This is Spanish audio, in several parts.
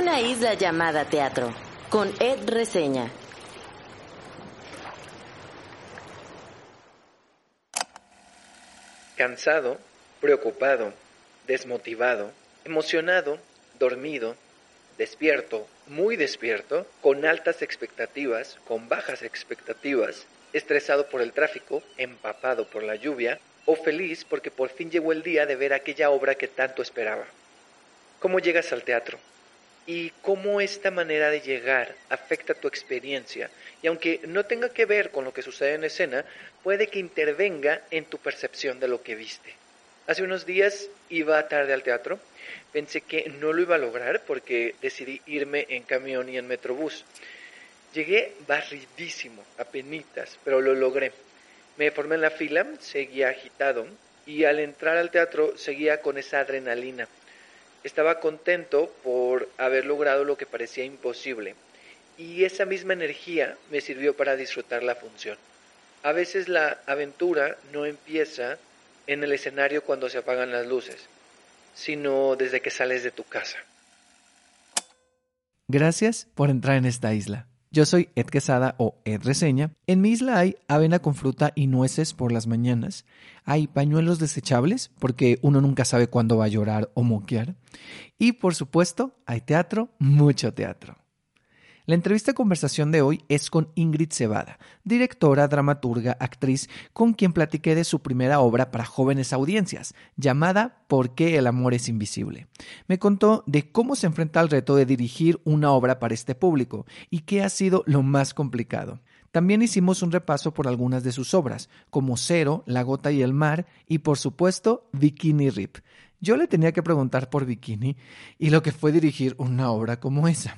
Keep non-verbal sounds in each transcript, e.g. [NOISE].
Una isla llamada teatro, con Ed Reseña. Cansado, preocupado, desmotivado, emocionado, dormido, despierto, muy despierto, con altas expectativas, con bajas expectativas, estresado por el tráfico, empapado por la lluvia, o feliz porque por fin llegó el día de ver aquella obra que tanto esperaba. ¿Cómo llegas al teatro? Y cómo esta manera de llegar afecta tu experiencia. Y aunque no tenga que ver con lo que sucede en escena, puede que intervenga en tu percepción de lo que viste. Hace unos días iba tarde al teatro. Pensé que no lo iba a lograr porque decidí irme en camión y en metrobús. Llegué barridísimo, a penitas, pero lo logré. Me formé en la fila, seguía agitado y al entrar al teatro seguía con esa adrenalina. Estaba contento por haber logrado lo que parecía imposible y esa misma energía me sirvió para disfrutar la función. A veces la aventura no empieza en el escenario cuando se apagan las luces, sino desde que sales de tu casa. Gracias por entrar en esta isla. Yo soy Ed Quesada o Ed Reseña. En mi isla hay avena con fruta y nueces por las mañanas. Hay pañuelos desechables porque uno nunca sabe cuándo va a llorar o moquear. Y por supuesto, hay teatro, mucho teatro. La entrevista conversación de hoy es con Ingrid Cebada, directora, dramaturga, actriz, con quien platiqué de su primera obra para jóvenes audiencias, llamada ¿Por qué el amor es invisible? Me contó de cómo se enfrenta al reto de dirigir una obra para este público y qué ha sido lo más complicado. También hicimos un repaso por algunas de sus obras, como Cero, La Gota y el Mar y por supuesto Bikini Rip, yo le tenía que preguntar por Bikini y lo que fue dirigir una obra como esa.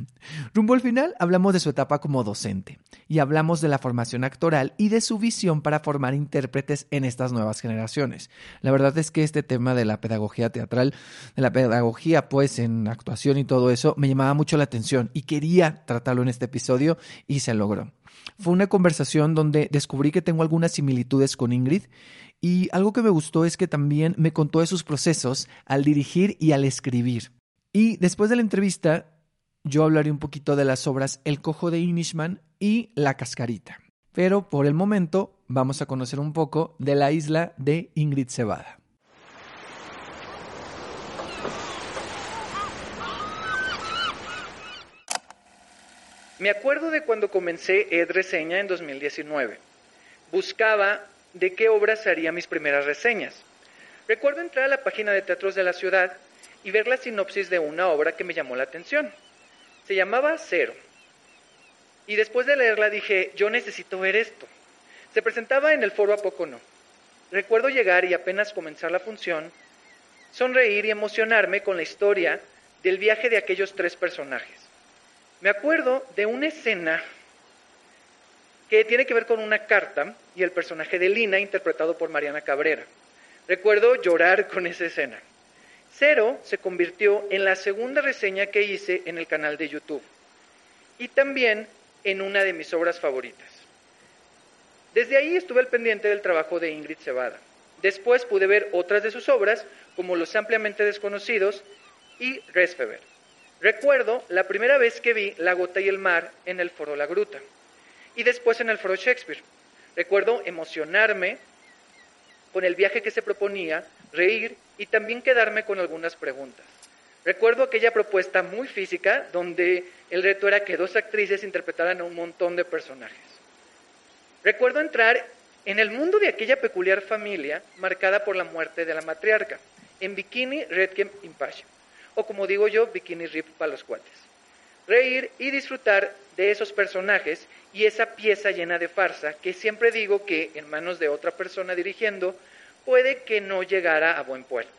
Rumbo al final hablamos de su etapa como docente y hablamos de la formación actoral y de su visión para formar intérpretes en estas nuevas generaciones. La verdad es que este tema de la pedagogía teatral, de la pedagogía pues en actuación y todo eso, me llamaba mucho la atención y quería tratarlo en este episodio y se logró. Fue una conversación donde descubrí que tengo algunas similitudes con Ingrid y algo que me gustó es que también me contó de sus procesos al dirigir y al escribir. Y después de la entrevista, yo hablaré un poquito de las obras El Cojo de Inishman y La Cascarita. Pero por el momento vamos a conocer un poco de la isla de Ingrid Cebada. Me acuerdo de cuando comencé Ed Reseña en 2019. Buscaba de qué obras haría mis primeras reseñas. Recuerdo entrar a la página de teatros de la ciudad y ver la sinopsis de una obra que me llamó la atención. Se llamaba Cero. Y después de leerla dije, yo necesito ver esto. Se presentaba en el foro A Poco No. Recuerdo llegar y apenas comenzar la función, sonreír y emocionarme con la historia del viaje de aquellos tres personajes. Me acuerdo de una escena que tiene que ver con una carta y el personaje de Lina, interpretado por Mariana Cabrera. Recuerdo llorar con esa escena. Cero se convirtió en la segunda reseña que hice en el canal de YouTube y también en una de mis obras favoritas. Desde ahí estuve al pendiente del trabajo de Ingrid Cebada. Después pude ver otras de sus obras, como Los ampliamente desconocidos y Resfeber. Recuerdo la primera vez que vi La gota y el mar en el Foro La Gruta y después en el Foro Shakespeare. Recuerdo emocionarme con el viaje que se proponía, reír y también quedarme con algunas preguntas. Recuerdo aquella propuesta muy física donde el reto era que dos actrices interpretaran a un montón de personajes. Recuerdo entrar en el mundo de aquella peculiar familia marcada por la muerte de la matriarca, en Bikini Redkem Impassion, o como digo yo, Bikini Rip para los cuates. Reír y disfrutar de esos personajes y esa pieza llena de farsa que siempre digo que en manos de otra persona dirigiendo puede que no llegara a buen puerto.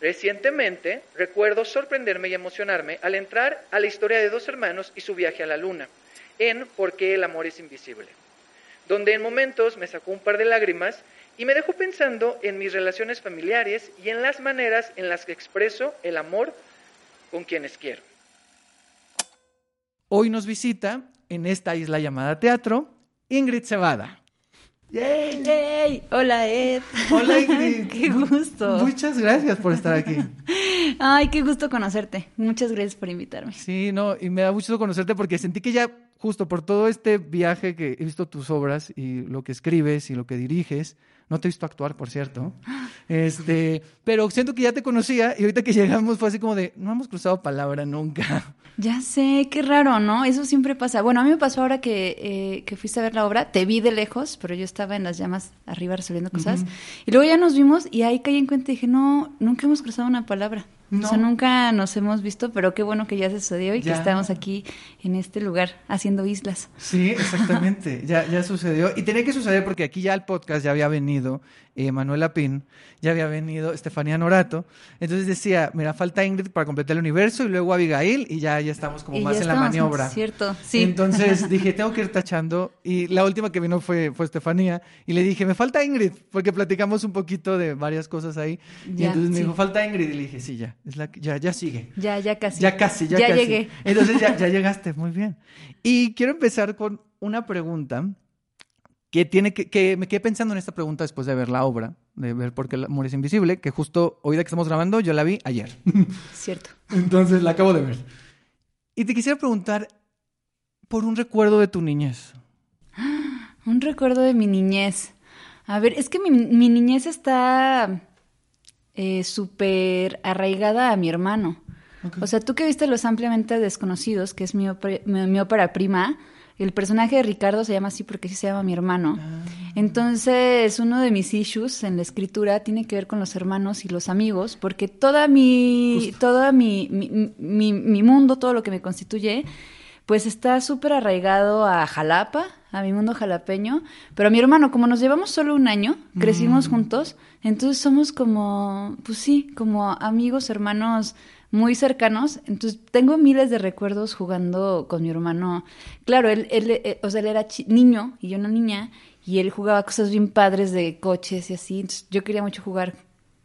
Recientemente recuerdo sorprenderme y emocionarme al entrar a la historia de dos hermanos y su viaje a la luna, en Por qué el amor es invisible, donde en momentos me sacó un par de lágrimas y me dejó pensando en mis relaciones familiares y en las maneras en las que expreso el amor con quienes quiero. Hoy nos visita en esta isla llamada teatro Ingrid Cebada. ¡Yay! Hola Ed. Hola [LAUGHS] Ingrid. Qué gusto. Muchas gracias por estar aquí. Ay, qué gusto conocerte. Muchas gracias por invitarme. Sí, no, y me da mucho conocerte porque sentí que ya, justo por todo este viaje que he visto tus obras y lo que escribes y lo que diriges, no te he visto actuar, por cierto. [LAUGHS] Este, pero siento que ya te conocía y ahorita que llegamos fue así como de, no hemos cruzado palabra nunca. [LAUGHS] Ya sé, qué raro, ¿no? Eso siempre pasa. Bueno, a mí me pasó ahora que, eh, que fuiste a ver la obra, te vi de lejos, pero yo estaba en las llamas arriba resolviendo cosas. Y luego ya nos vimos y ahí caí en cuenta y dije, no, nunca hemos cruzado una palabra. No. O sea, nunca nos hemos visto, pero qué bueno que ya se sucedió y Ya. que estamos aquí en este lugar haciendo islas. Sí, exactamente. ya, ya sucedió. Y tenía que suceder porque aquí ya al podcast ya había venido eh, Manuela Pin, ya había venido Estefanía Norato. Entonces decía, mira, falta Ingrid para completar el universo y luego Abigail y ya, ya estamos como Y más en la maniobra. Cierto, sí. Entonces [LAUGHS] dije, tengo que ir tachando. Y la última que vino fue, fue Estefanía. Y le dije, me falta Ingrid, porque platicamos un poquito de varias cosas ahí. y Ya, entonces me sí. dijo, falta Ingrid. Y le dije, sí, ya, es la, ya, ya sigue. Ya, ya casi. Ya casi, ya, Ya casi. llegué. Entonces ya, ya llegaste, muy bien. Y quiero empezar con una pregunta que tiene que, que me quedé pensando en esta pregunta después de ver la obra, de ver por qué el amor es invisible, que justo hoy de que estamos grabando yo la vi ayer. [LAUGHS] Cierto. Entonces la acabo de ver. Y te quisiera preguntar por un recuerdo de tu niñez. [GASPS] Un recuerdo de mi niñez. A ver, es que mi, mi niñez está eh, súper arraigada a mi hermano. O sea, tú que viste Los Ampliamente Desconocidos, que es mi, ópera- mi, mi ópera prima, el personaje de Ricardo se llama así porque sí se llama mi hermano. Entonces, uno de mis issues en la escritura tiene que ver con los hermanos y los amigos, porque toda mi, toda mi, mi, mi- mi mundo, todo lo que me constituye, pues está súper arraigado a Jalapa, a mi mundo jalapeño. Pero a mi hermano, como nos llevamos solo un año, crecimos juntos, entonces somos como, pues sí, como amigos, hermanos muy cercanos. Entonces tengo miles de recuerdos jugando con mi hermano. Claro, él, él, eh, o sea, él era niño y yo una niña, y él jugaba cosas bien padres de coches y así. Entonces yo quería mucho jugar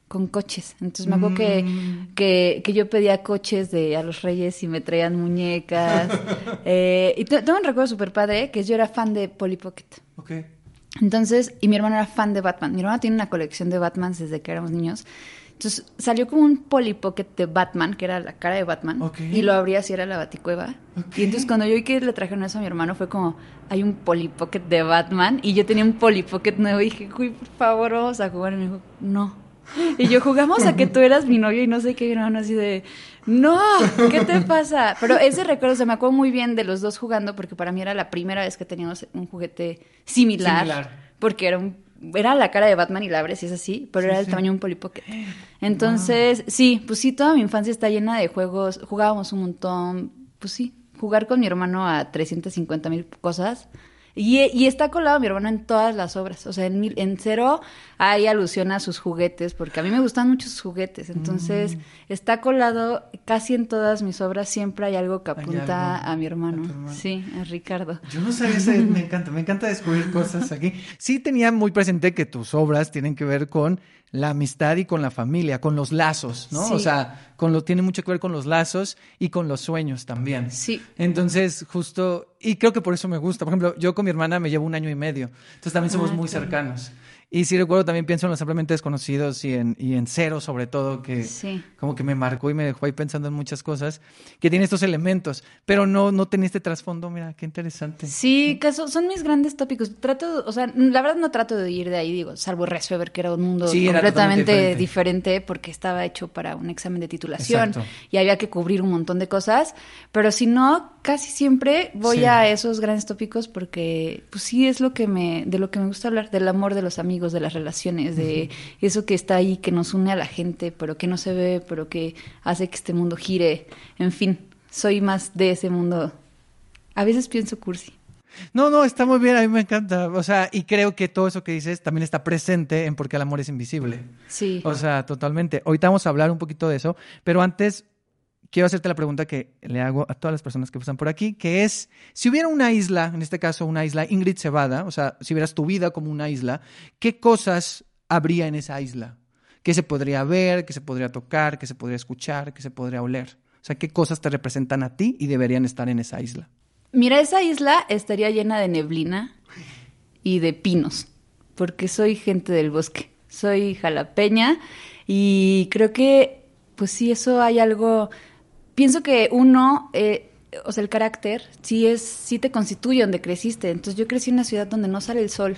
con coches. Entonces me acuerdo que, que, que yo pedía coches de a los reyes y me traían muñecas. [LAUGHS] Eh, y te- tengo un recuerdo súper padre, que yo era fan de Polly Pocket. Ok. Entonces, y mi hermano era fan de Batman. Mi hermano tiene una colección de Batmans desde que éramos niños. Entonces salió como un Polly Pocket de Batman, que era la cara de Batman, y lo abría así era la baticueva. Y entonces cuando yo vi que le trajeron eso a mi hermano fue como, hay un Polly Pocket de Batman, y yo tenía un Polly Pocket nuevo y dije, uy, por favor, vamos a jugar. Y me dijo, no. Y yo jugamos a que tú eras mi novio y no sé qué, y hermano así de, no, ¿qué te pasa? Pero ese recuerdo se me acuerdo muy bien de los dos jugando porque para mí era la primera vez que teníamos un juguete similar, Similar. porque era un era la cara de Batman y la abres y es así, pero Sí, era del sí. tamaño de un Polly Pocket. Entonces, sí, pues sí, toda mi infancia está llena de juegos, jugábamos un montón, pues sí, jugar con mi hermano a 350 mil cosas. Y, y está colado mi hermano en todas las obras. O sea, en, mil- en cero hay alusión a sus juguetes, porque a mí me gustan mucho sus juguetes. Entonces, Mm. está colado casi en todas mis obras. Siempre hay algo que apunta algo a mi hermano. a tu hermano. Sí, a Ricardo. Yo no sabía ese, me encanta, me encanta descubrir cosas aquí. Sí tenía muy presente que tus obras tienen que ver con la amistad y con la familia, con los lazos, ¿no? Sí. O sea, con lo tiene mucho que ver con los lazos y con los sueños también. Sí. Entonces, justo, y creo que por eso me gusta. Por ejemplo, yo con mi hermana me llevo un año y medio, entonces también somos Ah, muy claro. cercanos. Y sí recuerdo, también pienso en los simplemente desconocidos y en, y en Cero, sobre todo, que Sí. como que me marcó y me dejó ahí pensando en muchas cosas, que tiene estos elementos, pero no, no tenía este trasfondo, mira, qué interesante. Sí, que son, mis grandes tópicos. Trato, o sea, la verdad no trato de ir de ahí, digo, salvo Resfeber, que era un mundo Sí, completamente diferente. porque estaba hecho para un examen de titulación Exacto. y había que cubrir un montón de cosas. Pero si no, casi siempre voy Sí. a esos grandes tópicos porque, pues sí, es lo que me, de lo que me gusta hablar, del amor de los amigos, de las relaciones, de eso que está ahí, que nos une a la gente, pero que no se ve, pero que hace que este mundo gire. En fin, soy más de ese mundo. A veces pienso cursi. No, no, está muy bien, a mí me encanta. O sea, y creo que todo eso que dices también está presente en Por qué el amor es invisible. Sí. O sea, totalmente. Ahorita vamos a hablar un poquito de eso, pero antes quiero hacerte la pregunta que le hago a todas las personas que pasan por aquí, que es, si hubiera una isla, en este caso una isla Ingrid Cebada, o sea, si vieras tu vida como una isla, ¿qué cosas habría en esa isla? ¿Qué se podría ver, qué se podría tocar, qué se podría escuchar, qué se podría oler? O sea, ¿qué cosas te representan a ti y deberían estar en esa isla? Mira, esa isla estaría llena de neblina y de pinos, porque soy gente del bosque. Soy jalapeña y creo que pues sí, eso hay algo. Pienso que uno, eh, o sea, el carácter, sí es, sí te constituye donde creciste. Entonces yo crecí en una ciudad donde no sale el sol.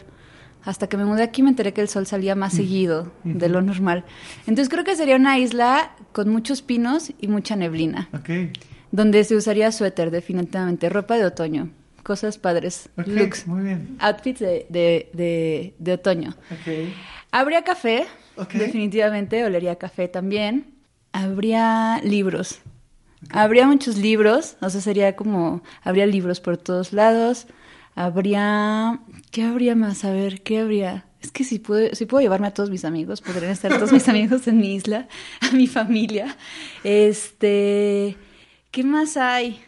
Hasta que me mudé aquí me enteré que el sol salía más seguido de lo normal. Entonces creo que sería una isla con muchos pinos y mucha neblina. Ok. Donde se usaría suéter, definitivamente. Ropa de otoño. Cosas padres. Ok, Looks. muy bien. Outfits de, de, de, de otoño. Ok. Habría café. Ok. Definitivamente. Olería café también. Habría libros. Habría muchos libros. O sea, sería como. Habría libros por todos lados. Habría. ¿Qué habría más? A ver, ¿qué habría? Es que si puedo, si puedo llevarme a todos mis amigos, podrían estar todos mis [LAUGHS] amigos en mi isla, a mi familia. Este. ¿Qué más hay?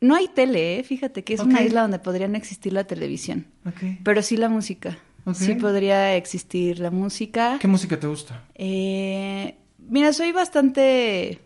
No hay tele, ¿eh? fíjate que es una isla donde podría no existir la televisión, Ok. pero sí la música. Ok. Sí podría existir la música. ¿Qué música te gusta? Eh, mira, soy bastante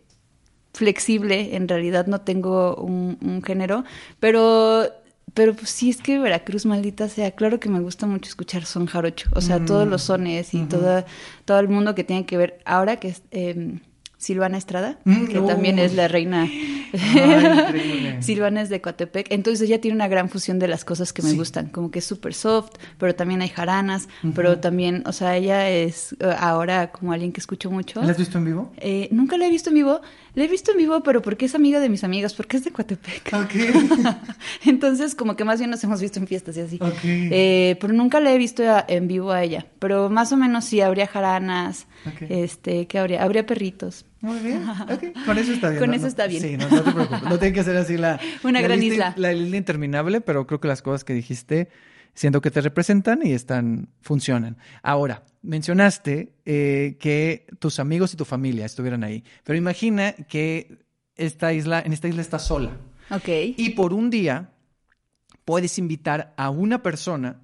flexible, en realidad no tengo un, un género, pero, pero pues sí es que Veracruz, maldita sea, claro que me gusta mucho escuchar son jarocho, o sea, todos los sones y toda, todo el mundo que tiene que ver, ahora que es eh, Silvana Estrada, Mm, que también es la reina. [LAUGHS] Silvana es de Coatepec, entonces ella tiene una gran fusión de las cosas que me Sí. gustan, como que es súper soft, pero también hay jaranas, pero también, o sea, ella es eh, ahora como alguien que escucho mucho. ¿La has visto en vivo? Eh, nunca la he visto en vivo, la he visto en vivo, pero porque es amiga de mis amigas, porque es de Coatepec. Ok. [LAUGHS] Entonces, como que más bien nos hemos visto en fiestas y así. Ok. Eh, pero nunca la he visto en vivo a ella. Pero más o menos sí, habría jaranas, Ok. este, ¿qué habría? Habría perritos. Muy bien. [LAUGHS] Con eso está bien. Con ¿no? eso está bien. Sí, no, no te preocupes. No tiene que ser así la. [LAUGHS] Una la gran lista- isla. La isla interminable, pero creo que las cosas que dijiste siento que te representan y están funcionan. Ahora, mencionaste eh, que tus amigos y tu familia estuvieran ahí, pero imagina que esta isla, en esta isla estás sola Ok. y por un día puedes invitar a una persona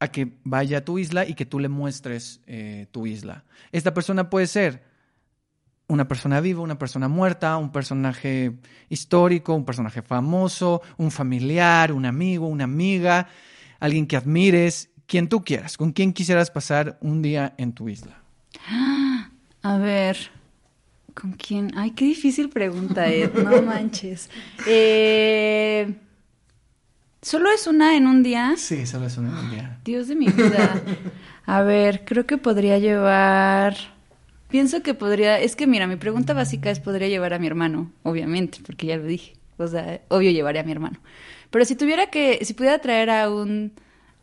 a que vaya a tu isla y que tú le muestres eh, tu isla. Esta persona puede ser una persona viva, una persona muerta, un personaje histórico, un personaje famoso, un familiar, un amigo, una amiga, alguien que admires, quien tú quieras, con quien quisieras pasar un día en tu isla. [GASPS] A ver, ¿con quién? Ay, qué difícil pregunta, Ed. No manches. Eh, ¿Solo es una en un día? Sí, solo es un día. [GASPS] Dios de mi vida. A ver, creo que podría llevar. Pienso que podría. Es que mira, mi pregunta básica es: ¿podría llevar a mi hermano? Obviamente, porque ya lo dije. O sea, obvio llevaré a mi hermano. Pero si tuviera que. Si pudiera traer a un.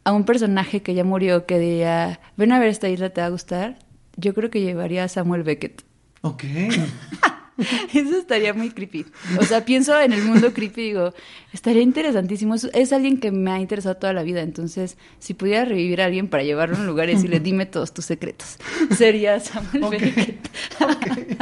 A un personaje que ya murió, que diría: Ven a ver esta isla, te va a gustar. Yo creo que llevaría a Samuel Beckett. Ok. [LAUGHS] [LAUGHS] Eso estaría muy creepy. O sea, pienso en el mundo creepy y digo, estaría interesantísimo. Es, es alguien que me ha interesado toda la vida. Entonces, si pudiera revivir a alguien para llevarlo a un lugar y decirle, dime todos tus secretos, [LAUGHS] sería Samuel Ok. Beckett. [LAUGHS]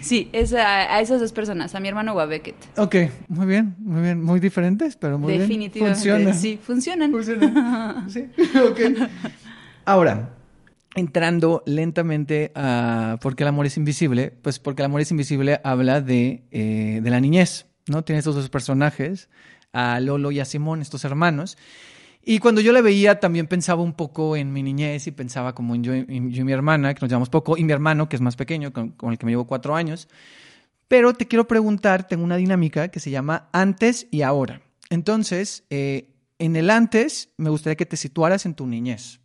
sí, es a, a esas dos personas, a mi hermano o a Beckett. Ok, muy bien, muy bien, muy diferentes, pero muy bien. Definitivamente. Funciona. Sí, funcionan. Funciona. Sí, ok. Ahora, entrando lentamente a por qué el amor es invisible, pues porque el amor es invisible habla de, eh, de la niñez, ¿no? Tiene estos dos personajes, a Lolo y a Simón, estos hermanos. Y cuando yo la veía también pensaba un poco en mi niñez y pensaba como en yo, yo y mi hermana, que nos llevamos poco, y mi hermano, que es más pequeño, con, con el que me llevo cuatro años. Pero te quiero preguntar, tengo una dinámica que se llama antes y ahora. Entonces, eh, en el antes me gustaría que te situaras en tu niñez.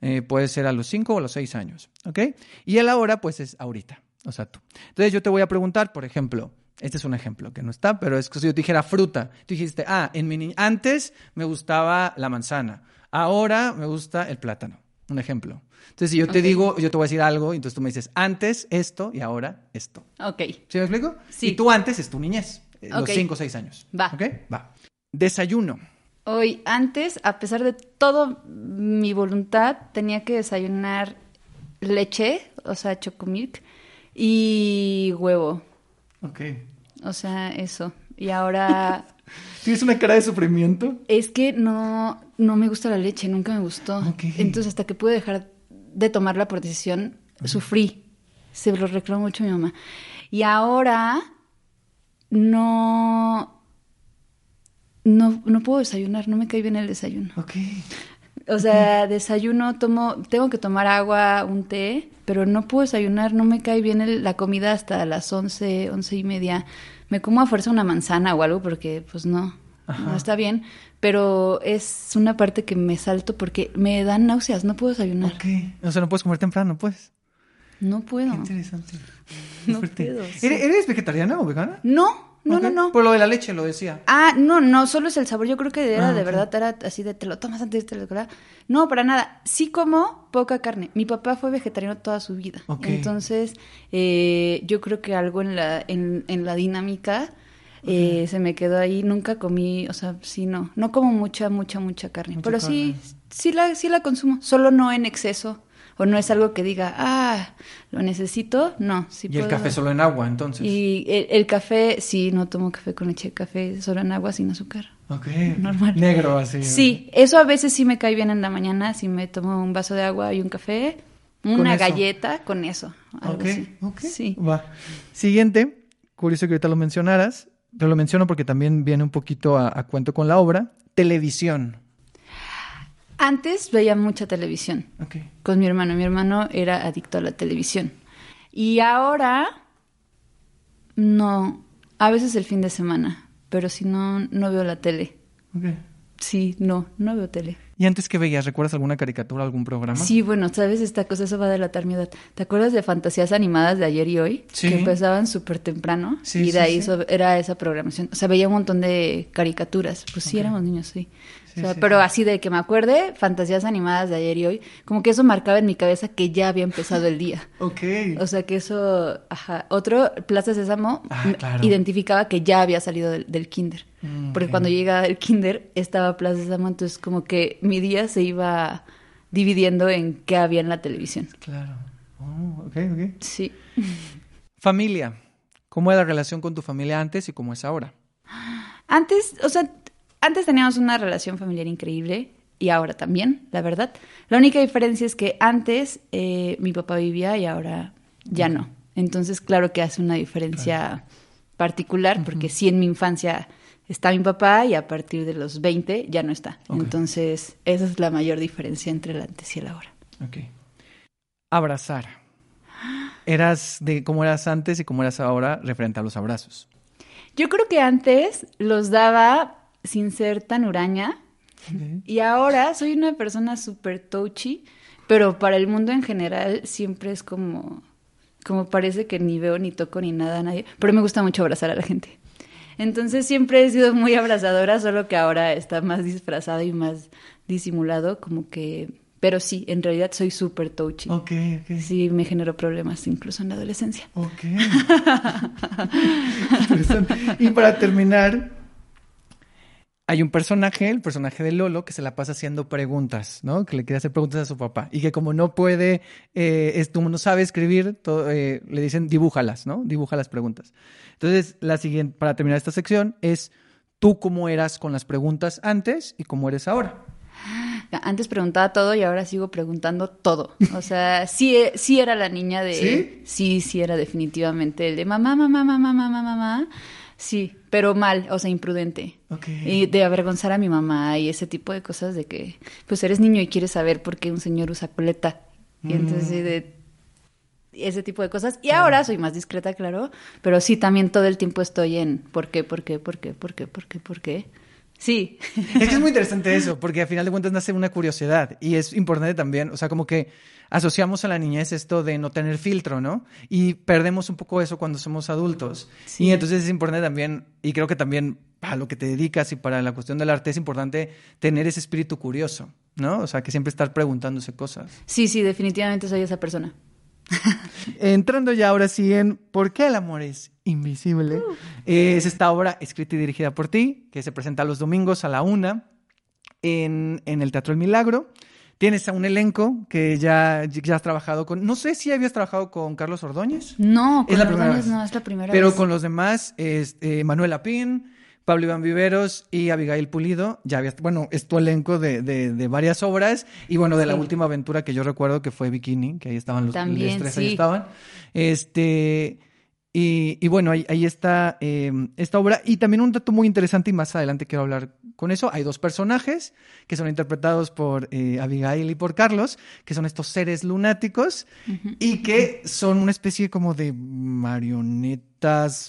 Eh, puede ser a los 5 o a los 6 años, ¿ok? Y el ahora, pues es ahorita, o sea, tú. Entonces yo te voy a preguntar, por ejemplo, este es un ejemplo que no está, pero es que si yo te dijera fruta, tú dijiste, ah, en mi antes me gustaba la manzana, ahora me gusta el plátano, un ejemplo. Entonces, si yo te digo, yo te voy a decir algo, y entonces tú me dices, antes esto y ahora esto. Ok. ¿Sí me explico? Sí. Y tú antes es tu niñez, eh, los Ok. 5 o 6 años. Va. ¿Ok? Va. Desayuno. Hoy, antes, a pesar de todo mi voluntad, tenía que desayunar leche, o sea, chocomilk, y huevo. Ok. O sea, eso. Y ahora [LAUGHS] ¿Tienes una cara de sufrimiento? es que no, no me gusta la leche, nunca me gustó. Entonces, hasta que pude dejar de tomarla por decisión, sufrí. Se lo reclamó mucho mi mamá. Y ahora no, no, no puedo desayunar, no me cae bien el desayuno. Ok. O sea, desayuno, tomo, tengo que tomar agua, un té, pero no puedo desayunar, no me cae bien el- la comida hasta las once, once y media. Me como a fuerza una manzana o algo porque, pues no, no está bien. Pero es una parte que me salto porque me dan náuseas, no puedo desayunar. Ok. O sea, no puedes comer temprano, pues. No puedo. Qué interesante. [LAUGHS] No puedo, sí. ¿Eres, eres vegetariana o vegana? No, no, no, no. Por lo de la leche lo decía. Ah, no, no, solo es el sabor. Yo creo que era Ah, de verdad, era así de te lo tomas antes de te lo No, para nada. Sí como poca carne. Mi papá fue vegetariano toda su vida. Entonces, eh, yo creo que algo en la, en, en la dinámica eh, se me quedó ahí. Nunca comí, o sea, sí, no. No como mucha, mucha, mucha carne. Mucha pero sí, sí la, sí la consumo. Solo no en exceso. O no es algo que diga, ah, lo necesito. No, sí y el café solo en agua, entonces. y el, el café, sí, no tomo café con leche, café solo en agua sin azúcar. Ok. Normal. Negro así. Sí, eso a veces sí me cae bien en la mañana, si me tomo un vaso de agua y un café, Con una eso. galleta, con eso. algo Ok, así. ok. Sí. Va. Siguiente, curioso que ahorita lo mencionaras. Te lo menciono porque también viene un poquito a, a cuento con la obra. Televisión. Antes veía mucha televisión con mi hermano. Mi hermano era adicto a la televisión. Y ahora, no, a veces el fin de semana, pero si no, no veo la tele. ok. Sí, no, no veo tele. ¿Y antes que veías? ¿Recuerdas alguna caricatura, algún programa? Sí, bueno, sabes esta cosa, eso va a delatar mi edad. ¿Te acuerdas de fantasías animadas de ayer y hoy? Sí. Que empezaban súper temprano. Sí, y de sí, ahí sí. era esa programación. O sea, veía un montón de caricaturas. Pues sí, éramos niños, sí. Sí, O sea, sí, pero sí. así de que me acuerde, fantasías animadas de ayer y hoy, como que eso marcaba en mi cabeza que ya había empezado el día. [LAUGHS] Ok. O sea que eso, ajá. Otro, Plaza Sésamo, Ah, claro. identificaba que ya había salido del, del kinder. Mm, Porque cuando llegaba el kinder estaba Plaza Sésamo, entonces como que mi día se iba dividiendo en qué había en la televisión. Claro. Oh, ok, ok. Sí. [LAUGHS] Familia. ¿Cómo era la relación con tu familia antes y cómo es ahora? Antes, o sea, antes teníamos una relación familiar increíble y ahora también, la verdad. La única diferencia es que antes eh, mi papá vivía y ahora ya no. Entonces, claro que hace una diferencia particular porque sí en mi infancia está mi papá y a partir de los 20 ya no está. Entonces, esa es la mayor diferencia entre el antes y el ahora. Ok. Abrazar. Eras de cómo eras antes y cómo eras ahora referente a los abrazos. Yo creo que antes los daba sin ser tan huraña. Y ahora soy una persona súper touchy, pero para el mundo en general siempre es como, como parece que ni veo ni toco ni nada a nadie, pero me gusta mucho abrazar a la gente. Entonces siempre he sido muy abrazadora, solo que ahora está más disfrazado y más disimulado, como que... Pero sí, en realidad soy súper touchy. Ok, ok. Sí, me generó problemas incluso en la adolescencia. Ok. [LAUGHS] Interesante. y para terminar, hay un personaje, el personaje de Lolo, que se la pasa haciendo preguntas, ¿no? Que le quiere hacer preguntas a su papá. Y que como no puede, eh, es, como no sabe escribir, todo, eh, le dicen dibújalas, ¿no? Dibuja las preguntas. Entonces, la siguiente, para terminar esta sección, es tú cómo eras con las preguntas antes y cómo eres ahora. Antes preguntaba todo y ahora sigo preguntando todo. O sea, [LAUGHS] sí, sí era la niña de... ¿Sí? Sí, sí era definitivamente el de mamá, mamá, mamá, mamá, mamá. Sí, pero mal, o sea, imprudente. Ok. Y de avergonzar a mi mamá y ese tipo de cosas de que, pues eres niño y quieres saber por qué un señor usa coleta. Y entonces de ese tipo de cosas. Y ahora soy más discreta, claro, pero sí, también todo el tiempo estoy en por qué, por qué, por qué, por qué, por qué, por qué. Sí. Es que es muy interesante eso, porque al final de cuentas nace una curiosidad y es importante también, o sea, como que asociamos a la niñez esto de no tener filtro, ¿no? Y perdemos un poco eso cuando somos adultos. Y entonces es importante también, y creo que también para lo que te dedicas y para la cuestión del arte es importante tener ese espíritu curioso, ¿no? O sea, que siempre estar preguntándose cosas. Sí, sí, definitivamente soy esa persona. [LAUGHS] Entrando ya ahora sí en ¿Por qué el amor es invisible? Es esta obra escrita y dirigida por ti, que se presenta los domingos a la una en, en el Teatro El Milagro. Tienes a un elenco que ya, ya has trabajado con... No sé si habías trabajado con Carlos Ordóñez. No, con Es la primera Ordóñez no, es la primera Pero vez. con los demás, es, eh, Manuel Apín, Pablo Iván Viveros y Abigail Pulido, ya habías, bueno, es tu elenco de, de, de varias obras y bueno, de la última aventura que yo recuerdo que fue Bikini, que ahí estaban los También, los tres, ahí sí. estaban. Este, Y, bueno, ahí, está em, esta obra. Y también un dato muy interesante, y más adelante quiero hablar con eso. Hay dos personajes que son interpretados por eh, Abigail y por Carlos, que son estos seres lunáticos y que son una especie como de marionetas,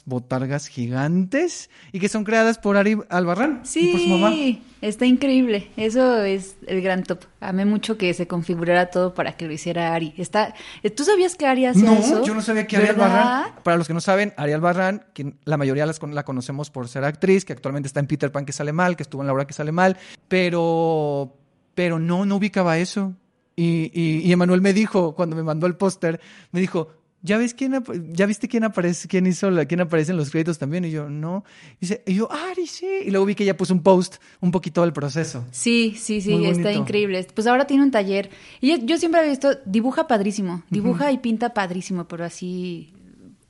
botargas gigantes y que son creadas por Ari Albarrán sí, y por su mamá. Está increíble. Eso es el gran top. Amé mucho que se configurara todo para que lo hiciera Ari. Está... ¿Tú sabías que Ari hacía eso? No, yo no sabía que Ari Albarrán. Para los que no saben, Ari Albarrán, la mayoría la conocemos por ser actriz, que actualmente está en Peter Pan que sale mal, que estuvo en La hora que sale mal, pero, pero no, no ubicaba eso. Y, y, y Emanuel me dijo, cuando me mandó el póster, me dijo, ¿ya ves quién, ya viste quién aparece, quién hizo la, quién aparece en los créditos también? Y yo, no. Y, dice, y yo, Ari, sí. Y luego vi que ella puso un post un poquito del proceso. Sí, sí, sí, está increíble. Pues ahora tiene un taller. Y yo, siempre he visto, dibuja padrísimo, dibuja y pinta padrísimo, pero así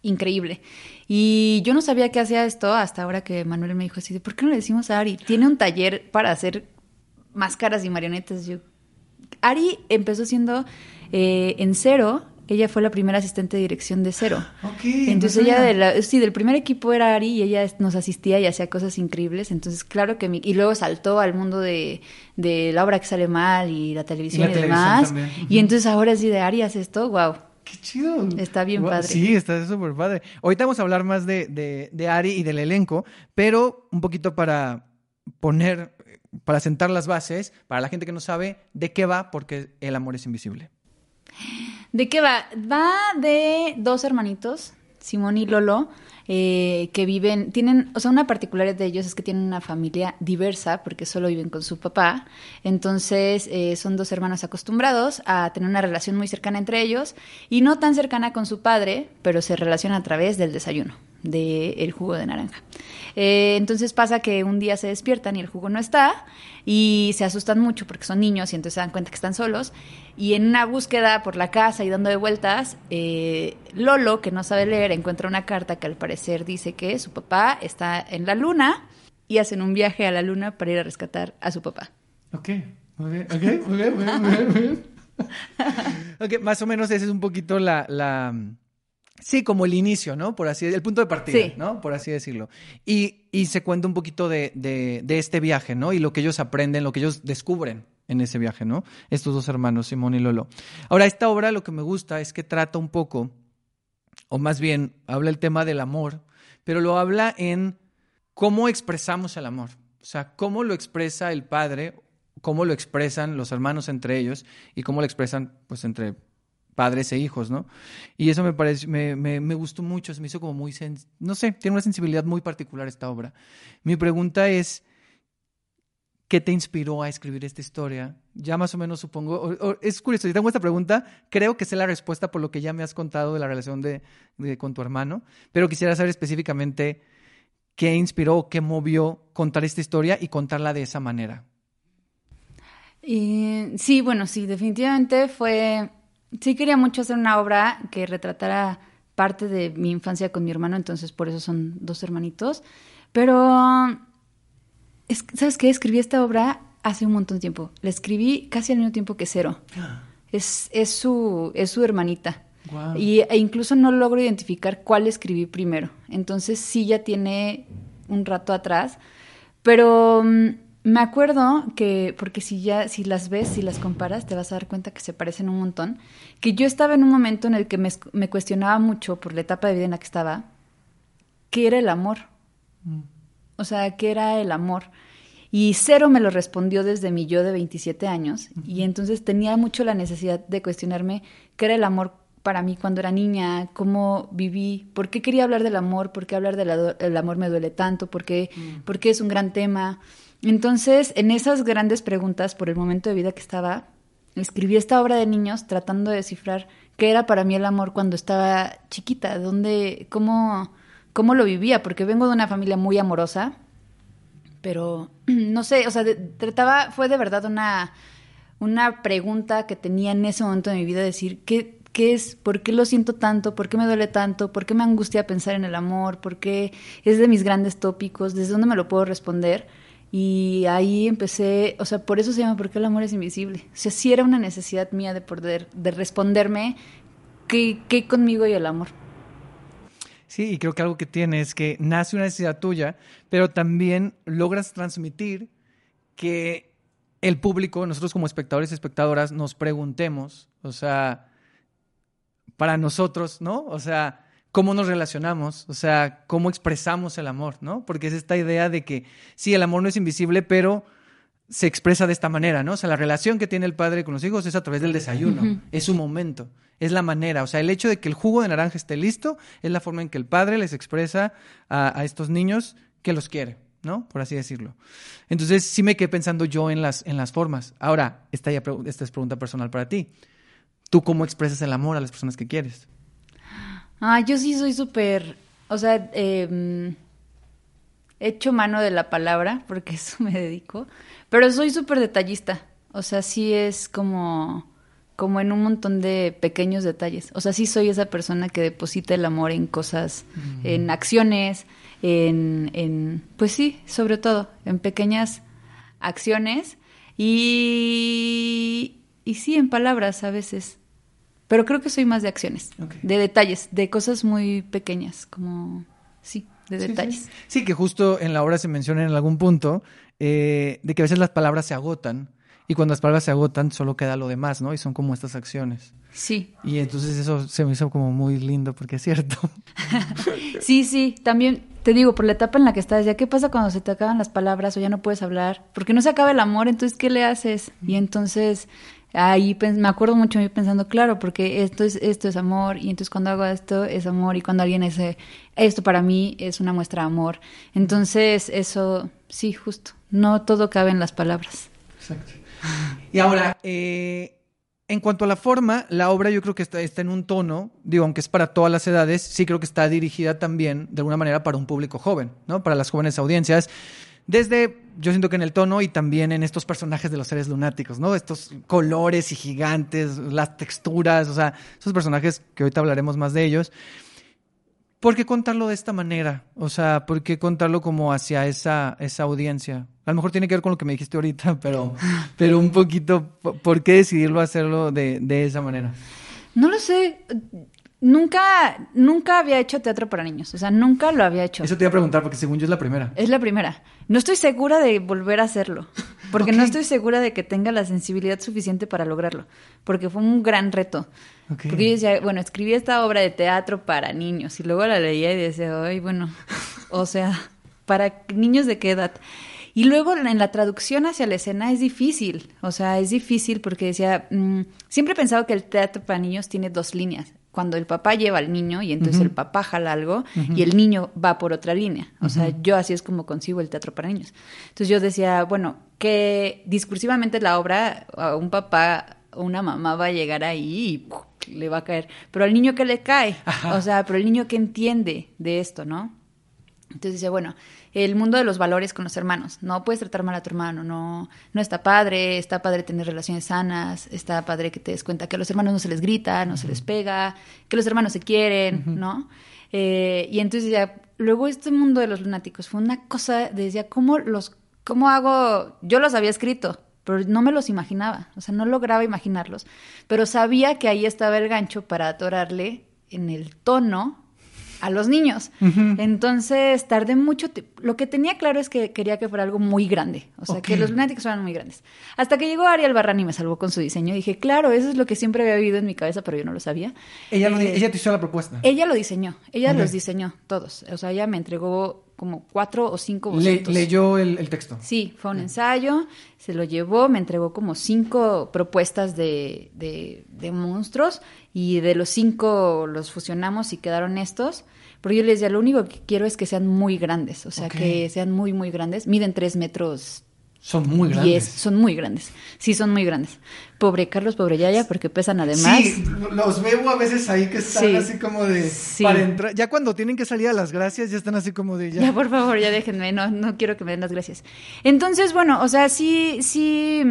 increíble. Y yo no sabía que hacía esto hasta ahora que Manuel me dijo así, ¿por qué no le decimos a Ari? Tiene un taller para hacer máscaras y marionetas. Yo, Ari empezó siendo eh, en cero ella fue la primera asistente de dirección de Cero. [GASPS] Entonces ella, de sí, del primer equipo era Ari y ella nos asistía y hacía cosas increíbles. Entonces, claro que mi, y luego saltó al mundo de, la obra que sale mal y la televisión y, demás. Y entonces ahora sí de Ari hace esto, wow. Qué chido. Está bien padre. Sí, está súper padre. Ahorita vamos a hablar más de, de Ari y del elenco, pero un poquito para poner, para sentar las bases, para la gente que no sabe de qué va, porque el amor es invisible. [GASPS] [GASPS] ¿De qué va? Va de dos hermanitos, Simón y Lolo, eh, que viven, tienen, o sea, una particularidad de ellos es que tienen una familia diversa porque solo viven con su papá. Entonces, eh, son dos hermanos acostumbrados a tener una relación muy cercana entre ellos y no tan cercana con su padre, pero se relacionan a través del desayuno del jugo de naranja. Eh, entonces pasa que un día se despiertan y el jugo no está y se asustan mucho porque son niños y entonces se dan cuenta que están solos y en una búsqueda por la casa y dando de vueltas, eh, Lolo, que no sabe leer, encuentra una carta que al parecer dice que su papá está en la luna y hacen un viaje a la luna para ir a rescatar a su papá. Ok, muy bien, ok, muy bien, muy bien, muy bien. [LAUGHS] ok, más o menos esa es un poquito la Sí, como el inicio, ¿no? Por así el punto de partida, ¿no? Por así decirlo. Y, y se cuenta un poquito de, de, de, este viaje, ¿no? Y lo que ellos aprenden, lo que ellos descubren en ese viaje, ¿no? Estos dos hermanos, Simón y Lolo. Ahora, esta obra lo que me gusta es que trata un poco, o más bien, habla el tema del amor, pero lo habla en cómo expresamos el amor. O sea, cómo lo expresa el padre, cómo lo expresan los hermanos entre ellos y cómo lo expresan, pues, entre padres e hijos, ¿no? Y eso me parece, me, me, gustó mucho, me hizo como muy, no sé, tiene una sensibilidad muy particular esta obra. Mi pregunta es, ¿qué te inspiró a escribir esta historia? Ya más o menos supongo, es curioso, si tengo esta pregunta, creo que sé la respuesta por lo que ya me has contado de la relación de, con tu hermano, pero quisiera saber específicamente qué inspiró, qué movió contar esta historia y contarla de esa manera. sí, bueno, sí, definitivamente fue sí quería mucho hacer una obra que retratara parte de mi infancia con mi hermano, entonces por eso son dos hermanitos. Pero, ¿sabes qué? Escribí esta obra hace un montón de tiempo. La escribí casi al mismo tiempo que Cero. [GASPS] Es, es, su, es su hermanita. Y, e incluso no logro identificar cuál escribí primero. Entonces sí ya tiene un rato atrás. Pero mm, me acuerdo que, porque si ya, si las ves, si las comparas, te vas a dar cuenta que se parecen un montón, que yo estaba en un momento en el que me, me cuestionaba mucho por la etapa de vida en la que estaba, ¿qué era el amor? Mm. O sea, ¿qué era el amor? Y Cero me lo respondió desde mi yo de 27 años, y entonces tenía mucho la necesidad de cuestionarme qué era el amor para mí cuando era niña, cómo viví, por qué quería hablar del amor, por qué hablar del amor me duele tanto, por qué, mm. por qué es un gran tema. Entonces, en esas grandes preguntas por el momento de vida que estaba, escribí esta obra de niños tratando de descifrar qué era para mí el amor cuando estaba chiquita, dónde, cómo, cómo lo vivía, porque vengo de una familia muy amorosa, pero [CLEARS THROAT] no sé, o sea, trataba, fue de verdad una, una pregunta que tenía en ese momento de mi vida, decir, ¿qué, ¿qué es? ¿Por qué lo siento tanto? ¿Por qué me duele tanto? ¿Por qué me angustia pensar en el amor? ¿Por qué es de mis grandes tópicos? ¿Desde dónde me lo puedo responder? Y ahí empecé, o sea, por eso se llama ¿Por qué el amor es invisible? O sea, sí era una necesidad mía de poder, de responderme qué, qué conmigo y el amor. Sí, y creo que algo que tiene es que nace una necesidad tuya, pero también logras transmitir que el público, nosotros como espectadores y espectadoras, nos preguntemos, o sea, para nosotros, ¿no? O sea, cómo nos relacionamos, o sea, cómo expresamos el amor, ¿no? Porque es esta idea de que sí, el amor no es invisible, pero se expresa de esta manera, ¿no? O sea, la relación que tiene el padre con los hijos es a través del desayuno, es su momento, es la manera, o sea, el hecho de que el jugo de naranja esté listo es la forma en que el padre les expresa a, estos niños que los quiere, ¿no? Por así decirlo. Entonces, sí me quedé pensando yo en las, en las formas. Ahora, esta, esta es pregunta personal para ti. ¿Tú cómo expresas el amor a las personas que quieres? Ah, yo sí soy súper, o sea, eh, hecho mano de la palabra, porque [LAUGHS] eso me dedico, pero soy súper detallista. O sea, sí es como, como en un montón de pequeños detalles. O sea, sí soy esa persona que deposita el amor en cosas, en acciones, en, en, pues sí, sobre todo, en pequeñas acciones y, y sí, en palabras a veces. Pero creo que soy más de acciones, de detalles, de cosas muy pequeñas, como, sí, de detalles. Sí, que justo en la obra se menciona en algún punto eh, de que a veces las palabras se agotan y cuando las palabras se agotan solo queda lo demás, ¿no? Y son como estas acciones. Sí. Y entonces eso se me hizo como muy lindo porque es cierto. [LAUGHS] sí, sí, también te digo, por la etapa en la que estás, ya qué pasa cuando se te acaban las palabras o ya no puedes hablar, porque no se acaba el amor, entonces ¿qué le haces? Y entonces ahí me acuerdo mucho mí pensando, claro, porque esto es, esto es amor, y entonces cuando hago esto es amor, y cuando alguien hace esto para mí es una muestra de amor. Entonces, eso, sí, justo, no todo cabe en las palabras. Exacto. Y ahora, eh, en cuanto a la forma, la obra yo creo que está, está en un tono, digo, aunque es para todas las edades, sí creo que está dirigida también, de alguna manera, para un público joven, ¿no? Para las jóvenes audiencias. Desde, yo siento que en el tono y también en estos personajes de los seres lunáticos, ¿no? Estos colores y gigantes, las texturas, o sea, esos personajes que ahorita hablaremos más de ellos. ¿Por qué contarlo de esta manera? O sea, ¿por qué contarlo como hacia esa, esa audiencia? A lo mejor tiene que ver con lo que me dijiste ahorita, [LAUGHS] pero, pero un poquito, ¿por qué decidirlo hacerlo de, de esa manera? No lo sé. Nunca, nunca había hecho teatro para niños, o sea, nunca lo había hecho. Eso te iba a preguntar porque según yo es la primera. Es la primera. No estoy segura de volver a hacerlo, [LAUGHS] porque no estoy segura de que tenga la sensibilidad suficiente para lograrlo, porque fue un gran reto. Porque yo decía, bueno, escribí esta obra de teatro para niños y luego la leía y decía, ay, bueno, o sea, ¿para niños de qué edad? Y luego en la traducción hacia la escena es difícil, o sea, es difícil porque decía, mm, siempre he pensado que el teatro para niños tiene dos líneas, cuando el papá lleva al niño y entonces el papá jala algo y el niño va por otra línea. O sea, yo así es como consigo el teatro para niños. Entonces yo decía, bueno, que discursivamente la obra, a un papá o una mamá va a llegar ahí y le va a caer, pero al niño que le cae, o sea, pero el niño que entiende de esto, ¿no? Entonces dice, bueno, el mundo de los valores con los hermanos. No puedes tratar mal a tu hermano, no, no está padre, está padre tener relaciones sanas, está padre que te des cuenta que a los hermanos no se les grita, no se les pega, que los hermanos se quieren, ¿no? Eh, y entonces ya, luego este mundo de los lunáticos fue una cosa, decía, ¿cómo los, cómo hago? Yo los había escrito, pero no me los imaginaba, o sea, no lograba imaginarlos, pero sabía que ahí estaba el gancho para atorarle en el tono a los niños. Entonces tardé mucho. Lo que tenía claro es que quería que fuera algo muy grande. O sea, que los lunáticos fueran muy grandes. Hasta que llegó Ariel Barran y me salvó con su diseño. Dije, claro, eso es lo que siempre había vivido en mi cabeza, pero yo no lo sabía. Ella, eh, ella te hizo la propuesta. Ella lo diseñó. Ella los diseñó todos. O sea, ella me entregó como cuatro o cinco bocetos. leyó el, texto. Sí, fue un ensayo, se lo llevó, me entregó como cinco propuestas de, de, monstruos y de los cinco los fusionamos y quedaron estos. Pero yo les decía, lo único que quiero es que sean muy grandes, o sea, que sean muy, muy grandes. Miden tres metros son muy grandes. son muy grandes. Sí, son muy grandes. Pobre Carlos, pobre Yaya, porque pesan además. Sí, los veo a veces ahí que están así como de. Para entrar. Ya cuando tienen que salir a las gracias, ya están así como de. Ya, ya por favor, ya déjenme. No, no quiero que me den las gracias. Entonces, bueno, o sea, sí, sí.